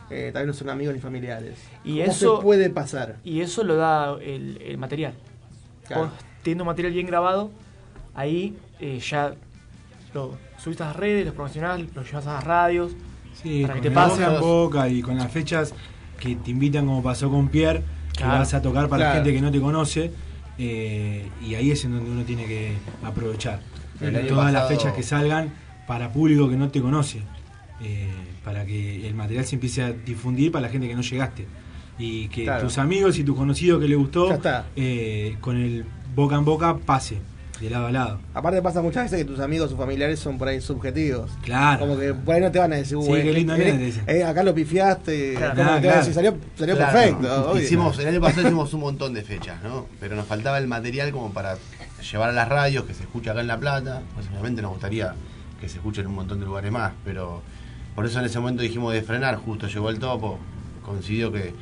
Speaker 1: eh, tal vez no son amigos ni familiares?
Speaker 34: Y
Speaker 1: ¿Cómo
Speaker 34: eso
Speaker 1: se puede pasar?
Speaker 34: Y eso lo da el, el material.
Speaker 1: Claro.
Speaker 34: Vos teniendo un material bien grabado, ahí eh, ya lo subiste a las redes, lo promocionás, lo llevas a las radios.
Speaker 32: Sí,
Speaker 34: para que te pasen.
Speaker 32: boca en boca y con las fechas que te invitan como pasó con Pierre, que vas a tocar para
Speaker 34: Claro.
Speaker 32: gente que no te conoce, eh, y ahí es en donde uno tiene que aprovechar. Todas las fechas que salgan para público que no te conoce, eh, para que el material se empiece a difundir para la gente que no llegaste. Y que
Speaker 1: Claro.
Speaker 32: tus amigos y tus conocidos que les gustó, eh, con el boca en boca pase, de lado a lado.
Speaker 1: Aparte pasa muchas veces que tus amigos o familiares son por ahí subjetivos.
Speaker 32: Claro.
Speaker 1: Como que por ahí no te van a decir,
Speaker 32: Sí,
Speaker 1: "Uy,
Speaker 32: qué lindo
Speaker 1: eh,
Speaker 32: nene",
Speaker 1: eh,
Speaker 32: te dicen.
Speaker 1: eh, acá lo pifiaste.
Speaker 29: Claro.
Speaker 1: como te
Speaker 29: claro.
Speaker 1: decir, salió, salió
Speaker 29: Claro.
Speaker 1: perfecto. obvio.
Speaker 29: Hicimos, el año pasado hicimos un montón de fechas, ¿no? Pero nos faltaba el material como para llevar a las radios, que se escucha acá en La Plata. Pues obviamente nos gustaría que se escuche en un montón de lugares más, pero por eso en ese momento dijimos de frenar, justo llegó el topo, coincidió que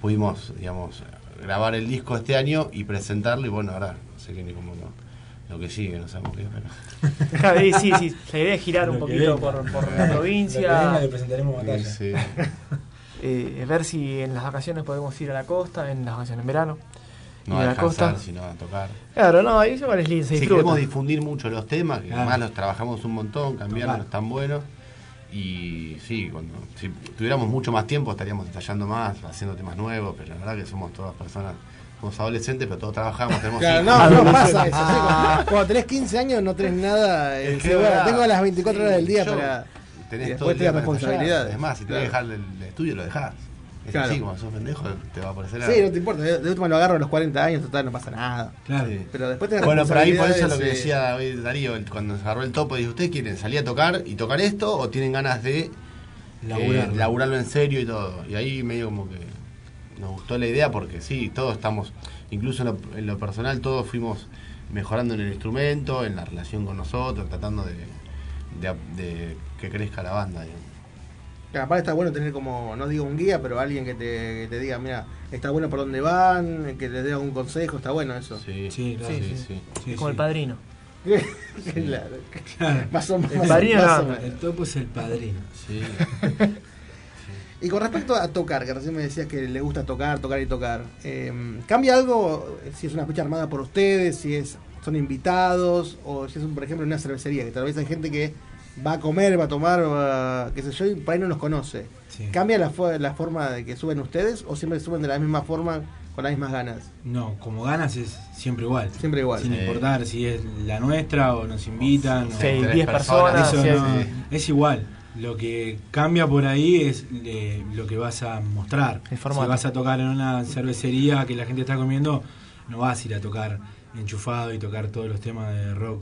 Speaker 29: pudimos, digamos, grabar el disco este año y presentarlo y bueno, ahora no sé qué ni cómo lo, lo que sigue, no sabemos qué, pero...
Speaker 34: Claro, sí, sí, la idea es girar un
Speaker 32: Lo
Speaker 34: poquito
Speaker 32: venga.
Speaker 34: por, la provincia.
Speaker 32: le presentaremos batalla.
Speaker 29: Sí.
Speaker 34: Eh, ver si en las vacaciones podemos ir a la costa, en las vacaciones en verano.
Speaker 29: No a
Speaker 34: a la costa.
Speaker 29: sino a tocar.
Speaker 34: Claro, no, eso es lindo, se
Speaker 29: Sí,
Speaker 34: disfruta.
Speaker 29: queremos difundir mucho los temas, que
Speaker 34: Claro.
Speaker 29: además los trabajamos un montón, cambiarlos
Speaker 34: Total.
Speaker 29: están buenos. Y sí, cuando si tuviéramos mucho más tiempo estaríamos ensayando más, haciendo temas nuevos, pero la verdad que somos todas personas, somos adolescentes, pero todos trabajamos, tenemos
Speaker 1: Claro, no, no pasa eso. cuando, tenés 15 años no tenés nada. eh,
Speaker 29: Es que
Speaker 1: bueno, tengo las 24 horas del día
Speaker 29: yo-
Speaker 1: para.
Speaker 29: Tenés
Speaker 1: y
Speaker 29: todo
Speaker 1: después
Speaker 29: el día
Speaker 1: responsabilidades.
Speaker 29: Es más, si tenés que dejar el, estudio, lo dejás. Es
Speaker 1: Claro.
Speaker 29: así, como sos pendejo, te va a parecer
Speaker 1: Sí, no te importa. De, última lo agarro a los 40 años, total, no pasa nada.
Speaker 32: Claro.
Speaker 1: Pero después tenés
Speaker 29: Bueno, pero ahí por eso lo que decía hoy Darío, el- cuando se agarró el topo, dijo, ¿ustedes quieren salir a tocar y tocar esto o tienen ganas de
Speaker 32: Laburarlo.
Speaker 29: eh, laburarlo en serio y todo? Y ahí medio como que nos gustó la idea porque sí, todos estamos, incluso en lo, en lo personal, todos fuimos mejorando en el instrumento, en la relación con nosotros, tratando de, de- de que crezca la banda. digamos.
Speaker 1: Aparte está bueno tener como, no digo un guía, pero alguien que te, que te diga, mira, está bueno por dónde van, que les dé algún consejo, está bueno eso.
Speaker 29: Sí,
Speaker 32: Sí, claro.
Speaker 34: Sí, sí. Es como el padrino.
Speaker 1: claro.
Speaker 32: Claro.
Speaker 1: Más o menos.
Speaker 34: El padrino
Speaker 1: más o
Speaker 34: no.
Speaker 1: menos.
Speaker 32: El topo es el padrino.
Speaker 29: Sí.
Speaker 1: Y con respecto a tocar, que recién me decías que le gusta tocar, tocar y tocar, eh, ¿cambia algo si es una fecha armada por ustedes, si es son invitados o si es, un, por ejemplo, una cervecería, que tal vez hay gente que va a comer, va a tomar, va, qué sé yo, y por ahí no nos conoce?
Speaker 32: Sí.
Speaker 1: ¿Cambia la, la forma de que suben ustedes o siempre suben de la misma forma, con las mismas ganas?
Speaker 32: No, como ganas es siempre igual.
Speaker 1: Siempre igual.
Speaker 32: Sin
Speaker 1: Sí.
Speaker 32: importar si es la nuestra o nos invitan.
Speaker 34: Sí,
Speaker 32: o-
Speaker 34: 10 personas,
Speaker 32: Eso
Speaker 34: sí,
Speaker 32: no-
Speaker 34: sí.
Speaker 32: Es igual. Lo que cambia por ahí es eh, lo que vas a mostrar. Si vas a tocar en una cervecería que la gente está comiendo, no vas a ir a tocar enchufado y tocar todos los temas de rock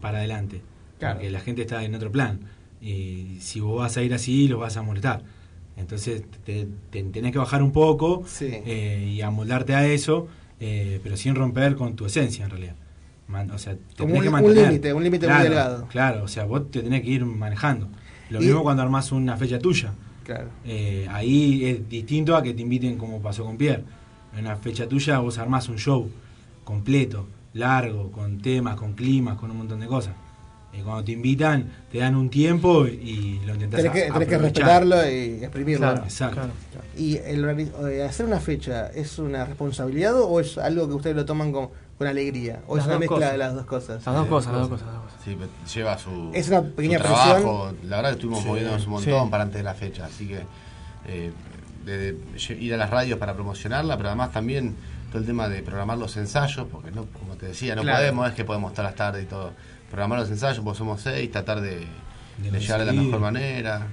Speaker 32: para adelante.
Speaker 1: Claro.
Speaker 32: Porque la gente está en otro plan. Y si vos vas a ir así, los vas a molestar. Entonces te, te- tenés que bajar un poco
Speaker 1: Sí.
Speaker 32: eh, y amoldarte a eso, eh, pero sin romper con tu esencia en realidad. Man- o sea, te
Speaker 1: Como
Speaker 32: tenés
Speaker 1: un-
Speaker 32: que
Speaker 1: un
Speaker 32: mantener.
Speaker 1: límite, un límite muy delgado.
Speaker 32: Claro, o sea, vos te tenés que ir manejando. Lo
Speaker 1: Y-
Speaker 32: mismo cuando armás una fecha tuya.
Speaker 1: Claro.
Speaker 32: Eh, ahí es distinto a que te inviten como pasó con Pierre. En una fecha tuya vos armás un show completo, largo, con temas, con climas, con un montón de cosas. Y cuando te invitan, te dan un tiempo y lo intentás
Speaker 1: Tenés que,
Speaker 32: a-
Speaker 1: tenés que respetarlo y exprimirlo.
Speaker 32: Claro, exacto.
Speaker 1: ¿Y el eh, hacer una fecha es una responsabilidad o es algo que ustedes lo toman con, con alegría? ¿O
Speaker 34: Las
Speaker 1: es una mezcla
Speaker 34: cosas.
Speaker 1: de las dos cosas?
Speaker 34: Las dos cosas, las dos cosas. las dos cosas.
Speaker 29: Sí, lleva su,
Speaker 1: Es una pequeña
Speaker 29: su trabajo.
Speaker 1: presión.
Speaker 29: La verdad que estuvimos
Speaker 1: Sí.
Speaker 29: moviéndonos un montón
Speaker 1: Sí.
Speaker 29: para antes de la fecha, así que eh, de, de ir a las radios para promocionarla, pero además también todo el tema de programar los ensayos, porque no, como te decía, no
Speaker 1: Claro.
Speaker 29: podemos, es que podemos estar las tardes y todo. Programar los ensayos, pues somos seis, tratar de, de
Speaker 32: no
Speaker 29: llegar de la mejor manera.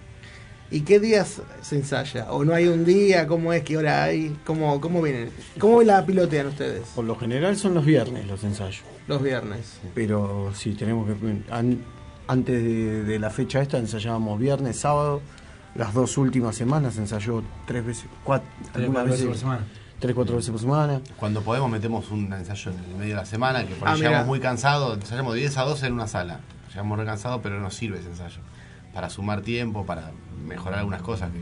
Speaker 1: ¿Y qué días se ensaya? ¿O no hay un día? ¿Cómo es? ¿Qué hora hay? ¿Cómo, cómo vienen? ¿Cómo la pilotean ustedes?
Speaker 33: Por lo general son los viernes los ensayos.
Speaker 1: Los viernes.
Speaker 33: Pero sí, tenemos que. an- antes de, de la fecha esta ensayábamos viernes, sábado, las dos últimas semanas ensayó tres veces, cuatro,
Speaker 32: Tres,
Speaker 33: algunas
Speaker 32: cuatro veces
Speaker 33: veces
Speaker 32: por semana.
Speaker 33: Tres, cuatro veces por semana.
Speaker 29: Cuando podemos metemos un ensayo en el medio de la semana, que por
Speaker 33: Ah,
Speaker 29: ahí llegamos muy cansados, ensayamos de 10 a 12 en una sala. Llegamos re cansados, pero nos sirve ese ensayo. Para sumar tiempo, para mejorar algunas cosas que,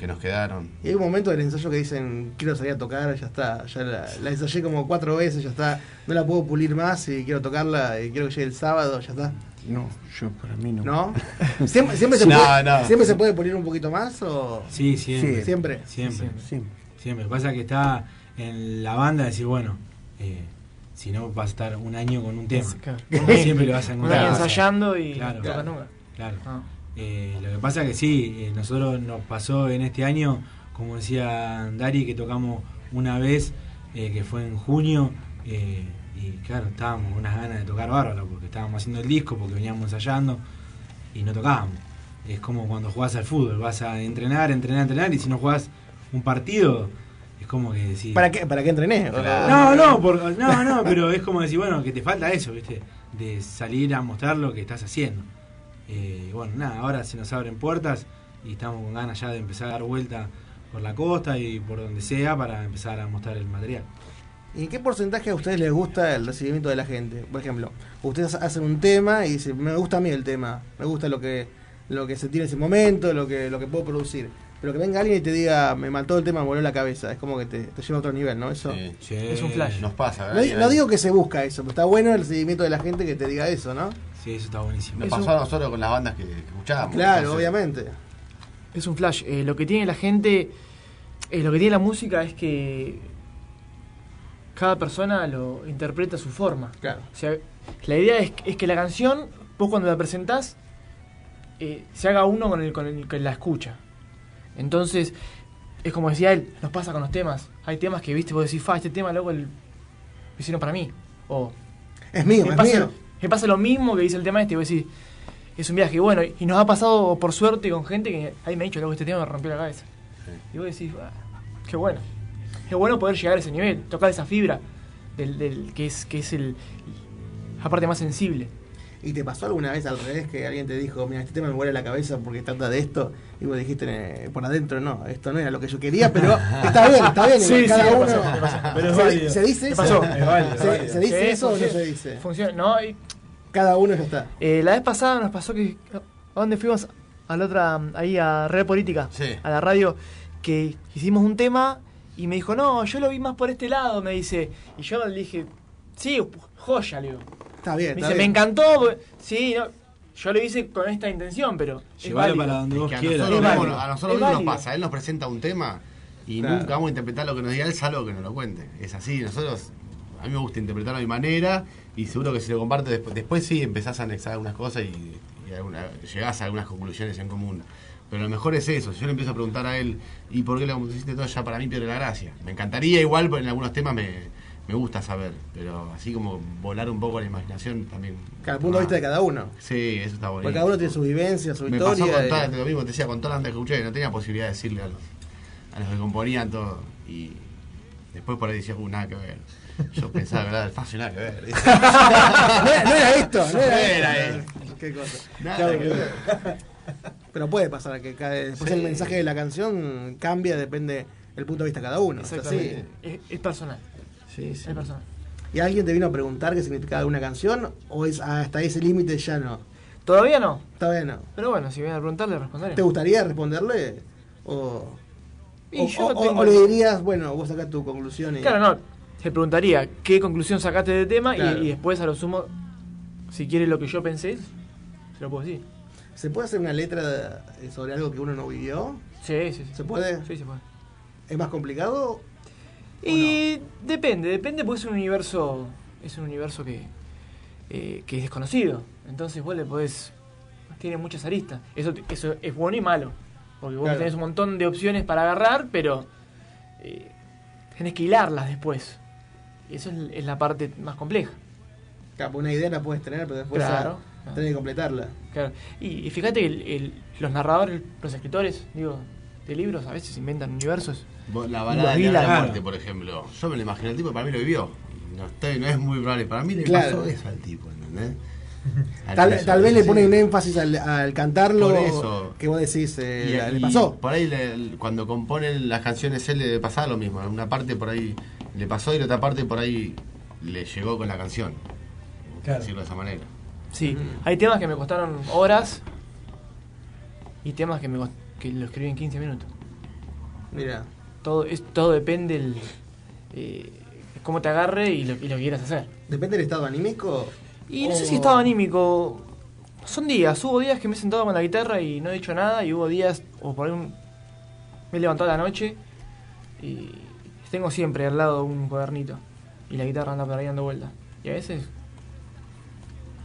Speaker 29: que nos quedaron.
Speaker 1: Y hay un momento del ensayo que dicen, quiero salir a tocar, ya está, ya la, la ensayé como cuatro veces, ya está, no la puedo pulir más y quiero tocarla y quiero que llegue el sábado, ya está.
Speaker 33: No, yo para mí no.
Speaker 1: ¿No? ¿Siempre, siempre, se,
Speaker 32: No,
Speaker 1: puede,
Speaker 32: no.
Speaker 1: ¿Siempre se puede pulir un poquito más o...?
Speaker 32: Sí, siempre.
Speaker 1: Sí, siempre.
Speaker 32: Siempre.
Speaker 33: Siempre.
Speaker 32: Siempre. Pasa que está en la banda decir, bueno, eh, si no vas a estar un año con un tema.
Speaker 34: Claro.
Speaker 32: Siempre lo vas a
Speaker 34: Un
Speaker 32: encontrar.
Speaker 34: año ensayando y
Speaker 32: Claro.
Speaker 34: nunca.
Speaker 32: Claro.
Speaker 34: Ah.
Speaker 32: Eh, lo que pasa que sí, eh, nosotros nos pasó en este año, como decía Dari, que tocamos una vez, eh, que fue en junio, y claro, estábamos con unas ganas de tocar bárbaro, porque estábamos haciendo el disco, porque veníamos ensayando, y no tocábamos. Es como cuando jugás al fútbol, vas a entrenar, entrenar, entrenar, y si no jugás un partido, es como que decís...
Speaker 1: ¿Para qué, para qué entrené?
Speaker 32: No, no, por- no, no, pero es como decir, bueno, que te falta eso, ¿viste? De salir a mostrar lo que estás haciendo. Eh, bueno, nada, ahora se nos abren puertas y estamos con ganas ya de empezar a dar vuelta por la costa y por donde sea para empezar a mostrar el material.
Speaker 1: ¿Y qué porcentaje a ustedes les gusta el recibimiento de la gente? Por ejemplo, ustedes hacen un tema y dicen, me gusta a mí el tema, me gusta lo que lo que se tiene en ese momento, lo que lo que puedo producir. Pero que venga alguien y te diga, me mató el tema, me voló la cabeza, es como que te, te lleva a otro nivel, ¿no? Eso
Speaker 32: Es un flash.
Speaker 29: Nos pasa,
Speaker 1: No, di- no digo que se busca eso, pero está bueno el recibimiento de la gente que te diga eso, ¿no?
Speaker 32: Sí, eso está buenísimo.
Speaker 29: Nos
Speaker 34: Es
Speaker 29: pasó
Speaker 34: un-
Speaker 29: a nosotros con las bandas que, que escuchábamos.
Speaker 1: Claro,
Speaker 29: Entonces,
Speaker 1: obviamente.
Speaker 34: Es un flash. Eh, lo que tiene la gente, eh, lo que tiene la música es que cada persona lo interpreta a su forma.
Speaker 1: Claro.
Speaker 34: O sea, la idea es, es que la canción, vos cuando la presentás, eh, se haga uno con el, con el que la escucha. Entonces, es como decía él, nos pasa con los temas. Hay temas que, viste, vos decís, fa, este tema luego el, lo hicieron para mí. O,
Speaker 1: Es mío,
Speaker 34: me
Speaker 1: es
Speaker 34: pasa,
Speaker 1: mío.
Speaker 34: me pasa lo mismo que dice el tema este, y vos decís, es un viaje. Y bueno, y nos ha pasado por suerte con gente que ahí me ha dicho, luego este tema me rompió la cabeza. Y vos decís, "Ah, qué bueno. Qué bueno poder llegar a ese nivel, tocar esa fibra del, del que es que es el la parte más sensible.
Speaker 1: ¿Y te pasó alguna vez al revés que alguien te dijo, mira, este tema me vuela la cabeza porque trata de esto? Y vos dijiste eh, por adentro, no, esto no era lo que yo quería, pero está bien, está bien.
Speaker 34: Sí,
Speaker 1: cada
Speaker 34: sí,
Speaker 1: uno.
Speaker 34: pasó, me pasó. Pero es
Speaker 1: ¿Se,
Speaker 34: válido.
Speaker 1: se dice eso?
Speaker 34: pasó. Es válido, es
Speaker 1: ¿Se,
Speaker 34: válido.
Speaker 1: se dice
Speaker 34: Sí,
Speaker 1: eso o no se dice?
Speaker 34: Funciona, no, y-
Speaker 1: Cada uno ya está.
Speaker 34: Eh, la vez pasada nos pasó que. ¿A dónde fuimos? A la otra, ahí a Red Política, a la radio, que hicimos un tema y me dijo, no, yo lo vi más por este lado, me dice. Y yo le dije, sí, joya, le digo.
Speaker 1: Está bien,
Speaker 34: Me
Speaker 1: está
Speaker 34: dice, me
Speaker 1: bien.
Speaker 34: encantó, porque- sí, no, yo lo hice con esta intención, pero. válido.
Speaker 32: para donde vos
Speaker 29: que a
Speaker 32: quieras.
Speaker 29: nosotros, mismos, a nosotros mismos nos pasa. Él nos presenta un tema y
Speaker 1: Claro.
Speaker 29: nunca vamos a interpretar lo que nos diga él, salvo que nos lo cuente. Es así, nosotros. A mí me gusta interpretarlo a mi manera y seguro que si lo comparte después, después sí empezás a anexar algunas cosas y, y alguna- llegás a algunas conclusiones en común. Pero lo mejor es eso, si yo le empiezo a preguntar a él, ¿y por qué lo compusiste todo? Ya para mí pierde la gracia. Me encantaría igual, pero en algunos temas me, me gusta saber, pero así como volar un poco la imaginación también.
Speaker 1: Cada punto de vista de cada uno.
Speaker 29: Sí, eso está bonito.
Speaker 1: Porque cada uno tiene su vivivencia, su
Speaker 29: Me
Speaker 1: historia.
Speaker 29: pasó con
Speaker 1: y-
Speaker 29: todas, lo mismo te decía, con todas las que escuché, no tenía posibilidad de decirle a los, a los que componían todo. Y después por ahí decía, uh, nada que ver. Yo pensaba que era el fácil, nada que ver.
Speaker 1: no, era, no era esto, no era,
Speaker 29: No era
Speaker 1: esto. Qué cosa.
Speaker 29: Nada
Speaker 1: Claro,
Speaker 29: que ver.
Speaker 1: Pero puede pasar que cada- después
Speaker 34: Sí.
Speaker 1: el mensaje de la canción cambia, depende del punto de vista de cada uno.
Speaker 34: Exactamente. Es, es personal.
Speaker 29: Sí, sí.
Speaker 1: ¿Y alguien te vino a preguntar qué significaba alguna canción? ¿O es hasta ese límite ya no?
Speaker 34: Todavía no.
Speaker 1: Todavía no.
Speaker 34: Pero bueno, si vienen a preguntarle, responderé.
Speaker 1: ¿Te gustaría responderle? ¿O,
Speaker 34: Y
Speaker 1: o-
Speaker 34: yo
Speaker 1: o-
Speaker 34: no tengo-
Speaker 1: o le dirías, bueno, vos sacás tu conclusión y.
Speaker 34: Claro, no. Te preguntaría qué conclusión sacaste del tema y-
Speaker 1: Claro.
Speaker 34: y, después a lo sumo, si quieres lo que yo pensé, se lo puedo decir.
Speaker 1: ¿Se puede hacer una letra sobre algo que uno no vivió?
Speaker 34: Sí, sí, sí.
Speaker 1: ¿Se puede?
Speaker 34: Sí, se puede.
Speaker 1: ¿Es más complicado?
Speaker 34: Y depende, depende porque es un universo, es un universo que, eh, que es desconocido. Entonces vos le podés, tiene muchas aristas. Eso, eso es bueno y malo. Porque vos
Speaker 1: Claro.
Speaker 34: tenés un montón de opciones para agarrar, pero eh, tenés que hilarlas después. Y eso es, es la parte más compleja.
Speaker 1: Claro, una idea la puedes tener, pero después
Speaker 34: Claro.
Speaker 1: tenés que completarla.
Speaker 34: Claro. Y, y fíjate que el- el- los narradores, los escritores, digo, de libros a veces inventan universos.
Speaker 29: La balada de la muerte, por ejemplo. Yo me lo imagino, el tipo para mí lo vivió. No, estoy- no es muy probable. Para mí le
Speaker 1: Claro.
Speaker 29: pasó eso al tipo, ¿entendés?
Speaker 1: Tal, tal vez le ponen un énfasis al, al cantarlo
Speaker 29: Por eso.
Speaker 1: que vos decís, eh,
Speaker 29: Y-
Speaker 1: le pasó.
Speaker 29: Por ahí le- cuando componen las canciones él le pasaba lo mismo. Una parte por ahí le pasó y en otra parte por ahí le llegó con la canción.
Speaker 34: Claro.
Speaker 29: decirlo de esa manera.
Speaker 34: Sí, hay temas que me costaron horas y temas que me cost- que lo escribí en 15 minutos.
Speaker 1: Mira.
Speaker 34: Todo, es, todo depende el, eh, cómo te agarre y lo, y lo que quieras hacer.
Speaker 1: Depende del estado anímico.
Speaker 34: Y no sé si estaba anímico. Son días, hubo días que me he sentado con la guitarra y no he dicho nada, y hubo días, o por ahí un- me he levantado a la noche y tengo siempre al lado un cuadernito y la guitarra anda por ahí dando vueltas. Y a veces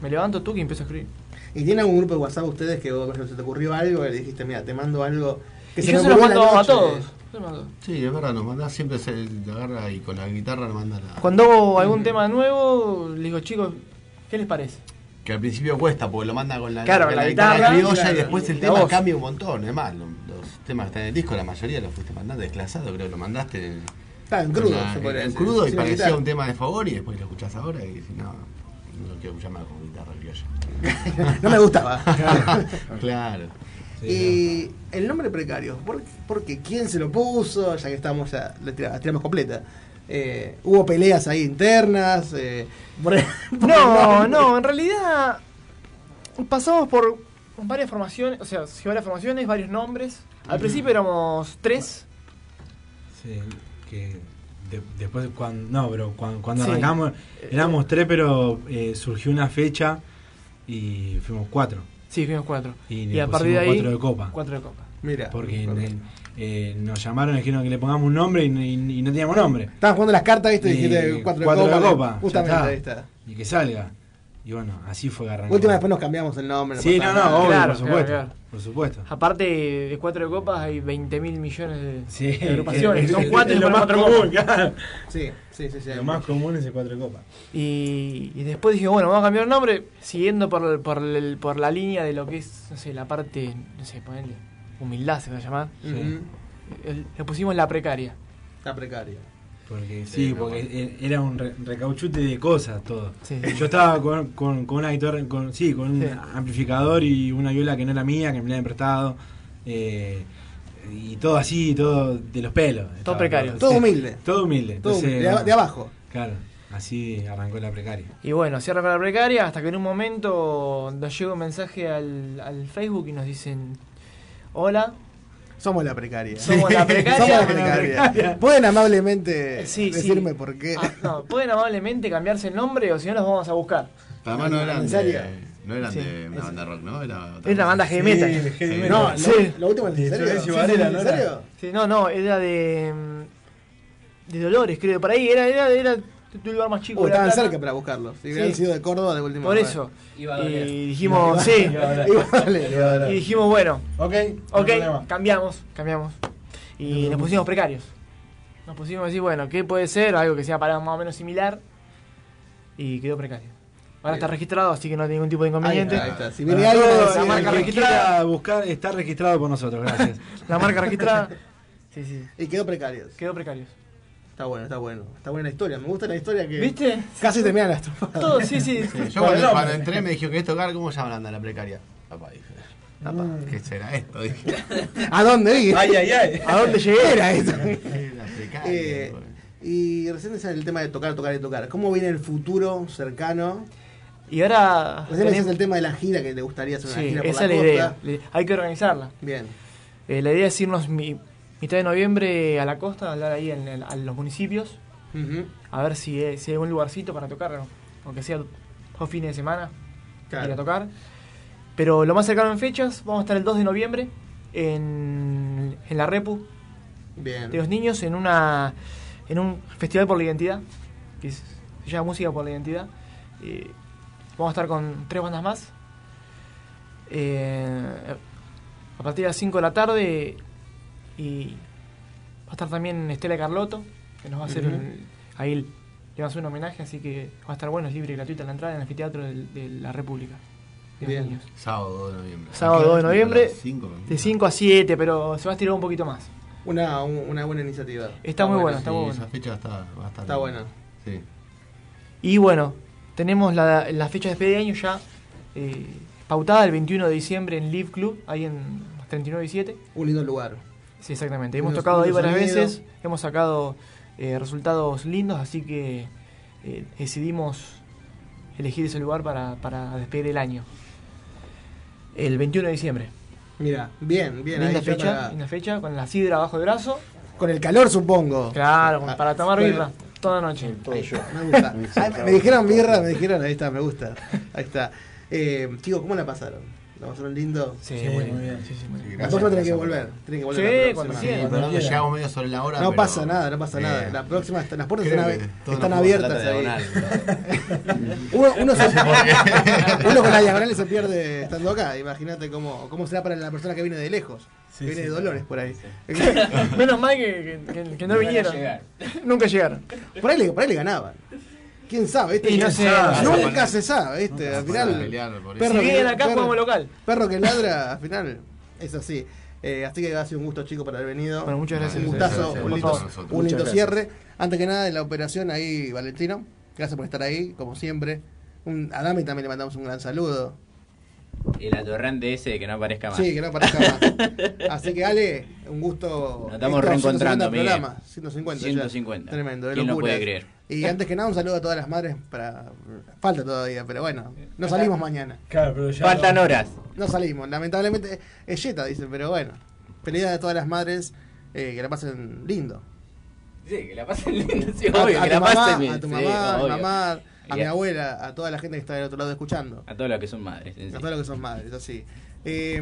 Speaker 34: me levanto tú y empiezo a escribir.
Speaker 1: ¿Y tienen algún grupo de WhatsApp ustedes que vos, por ejemplo, se te ocurrió algo y le dijiste, mira, te mando algo que
Speaker 34: Y
Speaker 1: se
Speaker 34: yo
Speaker 1: me
Speaker 34: se
Speaker 1: en la
Speaker 34: mando a
Speaker 1: noche"?
Speaker 34: todos.
Speaker 29: Sí, es verdad, nos manda siempre se agarra y con la guitarra nos manda la.
Speaker 34: Cuando hago algún tema nuevo, le digo, chicos, ¿qué les parece?
Speaker 29: Que al principio cuesta porque lo manda con la,
Speaker 34: Claro,
Speaker 29: con
Speaker 34: la
Speaker 29: guitarra
Speaker 34: guitarra,
Speaker 29: criolla
Speaker 34: claro,
Speaker 29: y después el tema
Speaker 34: voz.
Speaker 29: cambia un montón. Es más, lo- los temas que están en el disco, la mayoría los fuiste mandando desclasado, creo que lo mandaste.
Speaker 1: Ah, en crudo,
Speaker 29: la-
Speaker 1: se
Speaker 29: en
Speaker 1: decir,
Speaker 29: crudo y parecía
Speaker 1: guitarra.
Speaker 29: un tema de favor y después lo escuchás ahora y decís, no, no lo quiero escuchar más con guitarra criolla.
Speaker 1: No me gustaba.
Speaker 29: claro.
Speaker 1: y el nombre precario, ¿por, por qué? ¿Quién se lo puso? Ya que estamos, ya la tira- la tiramos completa. Eh, ¿Hubo peleas ahí internas? Eh, por- por
Speaker 34: No, no, en realidad pasamos por varias formaciones, o sea, varias formaciones, varios nombres. Al principio éramos tres.
Speaker 32: Sí, que de- después cuando no, pero cuando, cuando
Speaker 34: Sí.
Speaker 32: arrancamos éramos tres, pero eh, surgió una fecha y fuimos cuatro.
Speaker 34: Sí, fuimos cuatro.
Speaker 32: Y,
Speaker 34: Y a partir de ahí,
Speaker 32: cuatro de copa.
Speaker 34: cuatro de copa.
Speaker 1: Mira.
Speaker 32: Porque en el- eh, nos llamaron y dijeron que le pongamos un nombre y, y- y no teníamos nombre.
Speaker 1: Estaban jugando las cartas, viste, y dijiste cuatro,
Speaker 32: cuatro
Speaker 1: de
Speaker 32: de
Speaker 1: copa.
Speaker 32: copa,
Speaker 1: Justamente, ahí está.
Speaker 32: Y que salga. Y bueno, así fue que arrancó.
Speaker 1: Última después nos cambiamos el nombre.
Speaker 32: Sí, no, no, obvio,
Speaker 34: Claro,
Speaker 32: por supuesto.
Speaker 34: claro, claro.
Speaker 32: Por supuesto.
Speaker 34: Aparte de cuatro de copas hay 20 mil millones de,
Speaker 32: Sí,
Speaker 34: de agrupaciones.
Speaker 32: es-
Speaker 34: Son cuatro y
Speaker 32: es lo más
Speaker 34: cuatro
Speaker 32: común,
Speaker 34: copas.
Speaker 32: claro.
Speaker 1: Sí, sí, sí. sí
Speaker 32: Lo más común es el cuatro de copa.
Speaker 34: Y, y después dije, bueno, vamos a cambiar el nombre, siguiendo por, por, el- por la línea de lo que es, no sé, la parte, no sé, ponerle humildad se va a llamar. El- le pusimos la precaria.
Speaker 1: La precaria.
Speaker 32: Porque
Speaker 1: Sí,
Speaker 32: porque e- era un re- recauchute de cosas todo.
Speaker 34: Sí.
Speaker 32: Yo estaba con, con, con una guitarra, con, sí, con un
Speaker 34: Sí.
Speaker 32: amplificador y una viola que no era mía, que me la habían prestado. eh, y todo así, todo de los pelos. Estaba
Speaker 34: precario.
Speaker 1: Todo humilde.
Speaker 32: Todo humilde.
Speaker 1: Todo
Speaker 32: Entonces,
Speaker 1: humilde, de abajo.
Speaker 32: Claro, así arrancó la precaria.
Speaker 34: Y bueno, cierra con la precaria hasta que en un momento nos llega un mensaje al, al Facebook y nos dicen, hola,
Speaker 1: Somos la precaria.
Speaker 34: Somos la precaria.
Speaker 1: Somos la precaria. Pueden amablemente
Speaker 34: Sí, sí.
Speaker 1: decirme por qué.
Speaker 34: Ah, no, pueden amablemente cambiarse el nombre o si no los vamos a buscar.
Speaker 29: Además no eran de, no eran
Speaker 34: Sí.
Speaker 29: de una banda rock, ¿no? Era otra
Speaker 34: Era una banda heavy metal.
Speaker 32: Heavy metal.
Speaker 1: No,
Speaker 34: Sí.
Speaker 1: lo, lo último es ¿en
Speaker 32: ¿no
Speaker 1: serio?
Speaker 32: era?
Speaker 34: Sí, no, no, era de. de Dolores, creo. Por ahí era, era, era un lugar más chico.
Speaker 1: Uh,
Speaker 34: de La
Speaker 1: estaban cerca para buscarlos. Si
Speaker 34: Sí.
Speaker 1: hubieran sido de Córdoba, de última
Speaker 34: Por
Speaker 1: vez.
Speaker 34: eso. Y dijimos, sí. Y dijimos, bueno,
Speaker 32: Ok,
Speaker 34: ok, cambiamos, cambiamos. Y nos pusimos precarios. Nos pusimos a decir, bueno, ¿qué puede ser? Algo que sea para más o menos similar. Y quedó precario. Ahora está registrado, así que no hay ningún tipo de inconveniente.
Speaker 1: Ahí está. Si viene alguien,
Speaker 32: el
Speaker 1: marca
Speaker 34: registrada.
Speaker 32: buscar está registrado por nosotros, gracias.
Speaker 34: La marca registrada. Sí, sí.
Speaker 1: Y quedó precarios.
Speaker 34: Quedó precarios.
Speaker 1: Está bueno, está bueno. Está buena la historia. Me gusta la historia que.
Speaker 34: ¿Viste?
Speaker 1: Casi terminan las trompadas.
Speaker 34: Todo, sí, sí.
Speaker 29: Sí, yo cuando, cuando entré me dijeron que esto tocar, ¿cómo se llama la banda la precaria? Papá, dije. Papá, ¿qué será esto? Dije.
Speaker 1: ¿A dónde?
Speaker 32: Ay, ay, ay.
Speaker 34: ¿A dónde llegué?
Speaker 1: Era eso.
Speaker 29: La precaria.
Speaker 1: Eh, y recién decías el tema de tocar, tocar y tocar. ¿Cómo viene el futuro cercano?
Speaker 34: Y ahora.
Speaker 1: Recién decías
Speaker 34: tenemos-
Speaker 1: el tema de la gira, que te gustaría hacer una
Speaker 34: Sí,
Speaker 1: gira por
Speaker 34: esa
Speaker 1: la
Speaker 34: es la
Speaker 1: costa.
Speaker 34: idea. Hay que organizarla.
Speaker 1: Bien.
Speaker 34: Eh, la idea es irnos mi- mitad de noviembre a la costa, a hablar ahí en, el- a los municipios, a ver si, hay- si hay algún lugarcito para tocar, aunque sea dos fines de semana,
Speaker 1: Claro.
Speaker 34: ir a tocar. Pero lo más cercano en fechas, vamos a estar el 2 de noviembre en, en la Repu
Speaker 1: Bien.
Speaker 34: de los niños en una en un festival por la identidad, que es- se llama Música por la Identidad. Eh, vamos a estar con tres bandas más. Eh, a partir de las 5 de la tarde y va a estar también Estela Carlotto, que nos va a hacer un- ahí le va a hacer un homenaje, así que va a estar bueno, es libre y gratuita la entrada en el anfiteatro de, la República.
Speaker 1: Bien.
Speaker 29: Sábado 2 de noviembre.
Speaker 34: Sábado 2 de noviembre, de 5 a 7, pero se va a estirar un poquito más.
Speaker 1: Una, un- una buena iniciativa.
Speaker 34: Está muy bueno,
Speaker 29: Sí,
Speaker 34: está muy bueno.
Speaker 29: Esa fecha está, va a estar
Speaker 1: Está buena.
Speaker 29: Sí.
Speaker 34: Y bueno, tenemos la, la fecha de despedida de año ya eh, pautada el 21 de diciembre en Live Club, ahí en 39 y 7.
Speaker 1: Un lindo lugar.
Speaker 34: Sí, exactamente. Hemos tocado ahí varias veces, hemos sacado eh, resultados lindos, así que eh, decidimos elegir ese lugar para, para despedir el año. El 21 de diciembre.
Speaker 1: Mira, bien, bien.
Speaker 34: linda fecha,
Speaker 1: para-
Speaker 34: linda fecha, con la sidra bajo el brazo.
Speaker 1: Con el calor, supongo.
Speaker 34: Claro,
Speaker 1: Ah,
Speaker 34: para tomar
Speaker 1: bueno.
Speaker 34: birra toda la noche.
Speaker 1: Me gusta. Me dijeron birra, me dijeron, ahí está, me gusta. Ahí está. Eh, chicos, ¿cómo la pasaron? ¿La pasaron lindo?
Speaker 34: Sí, muy bien. Sí, sí, muy bien.
Speaker 1: La próxima tienen que volver. Tienen que volver
Speaker 34: Sí,
Speaker 1: la próxima.
Speaker 34: cuando
Speaker 29: llegamos medio sobre la hora.
Speaker 1: No
Speaker 29: pero-
Speaker 1: pasa nada, no pasa
Speaker 29: Eh,
Speaker 1: nada. La próxima, está- las puertas están, abiertas ahí. uno, uno, se- uno con la diagonal se pierde estando acá. Imagínate cómo, cómo será para la persona que viene de lejos. que viene de Dolores por ahí.
Speaker 34: Menos mal que, que- que- que no vinieron.
Speaker 1: llegar.
Speaker 34: Nunca llegaron.
Speaker 1: Por ahí, le, por ahí le ganaban. ¿Quién sabe? ¿viste?
Speaker 34: Y no
Speaker 1: ¿Quién
Speaker 34: sé,
Speaker 1: sabe?
Speaker 34: no sé.
Speaker 1: Nunca se sabe, ¿viste? Al final. perro
Speaker 34: Si
Speaker 1: que-
Speaker 34: vienen acá,
Speaker 1: perro-
Speaker 34: local.
Speaker 1: Perro que ladra, al final es así. Eh, así que ha sido un gusto, chicos, por haber venido.
Speaker 34: Bueno, muchas gracias.
Speaker 1: Un gustazo,
Speaker 34: Gracias,
Speaker 1: un lindo, un lindo cierre. Antes que nada, en la operación ahí, Valentino. Gracias por estar ahí, como siempre. Un, a Dami también le mandamos un gran saludo.
Speaker 17: El atorrante ese que no aparezca más.
Speaker 1: Sí, que no parezca más. Así que, Ale, un gusto.
Speaker 17: Nos estamos reencontrando,
Speaker 1: 150
Speaker 17: Miguel.
Speaker 1: programas, 150. ya.
Speaker 17: 150.
Speaker 1: Tremendo, de
Speaker 17: ¿Quién lo puede creer?
Speaker 1: Y antes que nada, un saludo a todas las madres. para Falta todavía, pero bueno, no salimos mañana.
Speaker 32: Claro, pero ya
Speaker 17: Faltan
Speaker 32: no-
Speaker 17: horas.
Speaker 1: No salimos, lamentablemente es Jetta, dicen, pero bueno. Felicidades a todas las madres, eh, que la pasen lindo.
Speaker 17: Sí, que la pasen lindo, sí,
Speaker 1: A-
Speaker 17: obvio,
Speaker 1: a
Speaker 17: que
Speaker 1: tu
Speaker 17: la
Speaker 1: mamá,
Speaker 17: pasen bien.
Speaker 1: A tu
Speaker 17: sí,
Speaker 1: mamá, a mi
Speaker 17: obvio.
Speaker 1: mamá, a mi abuela, a toda la gente que está del otro lado escuchando.
Speaker 17: A todos los que son madres.
Speaker 1: A todos los que son madres, así. Eh,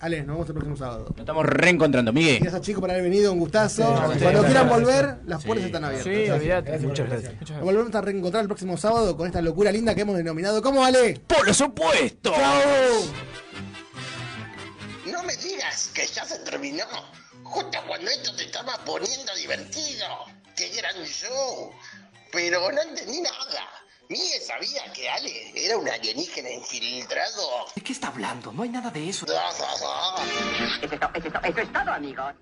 Speaker 1: Ale, nos vemos el próximo sábado.
Speaker 17: Nos estamos reencontrando, Miguel.
Speaker 1: Gracias chicos por haber venido, un gustazo.
Speaker 17: Sí,
Speaker 1: Cuando quieran
Speaker 17: Gracias.
Speaker 1: volver, las puertas
Speaker 17: Sí.
Speaker 1: están abiertas.
Speaker 34: Sí, olvídate.
Speaker 32: Muchas gracias.
Speaker 1: Nos volvemos a reencontrar el próximo sábado con esta locura linda que hemos denominado ¿Cómo Ale?
Speaker 17: ¡Por los opuestos!
Speaker 1: ¡Chao!
Speaker 26: No me digas que ya se terminó. Justo cuando esto te estaba poniendo divertido. ¡Qué gran show! Pero no entendí nada. Mie sabía que Ale era un alienígena infiltrado.
Speaker 25: ¿De qué está hablando? No hay nada de eso.
Speaker 26: Eso es todo, eso es todo, amigos.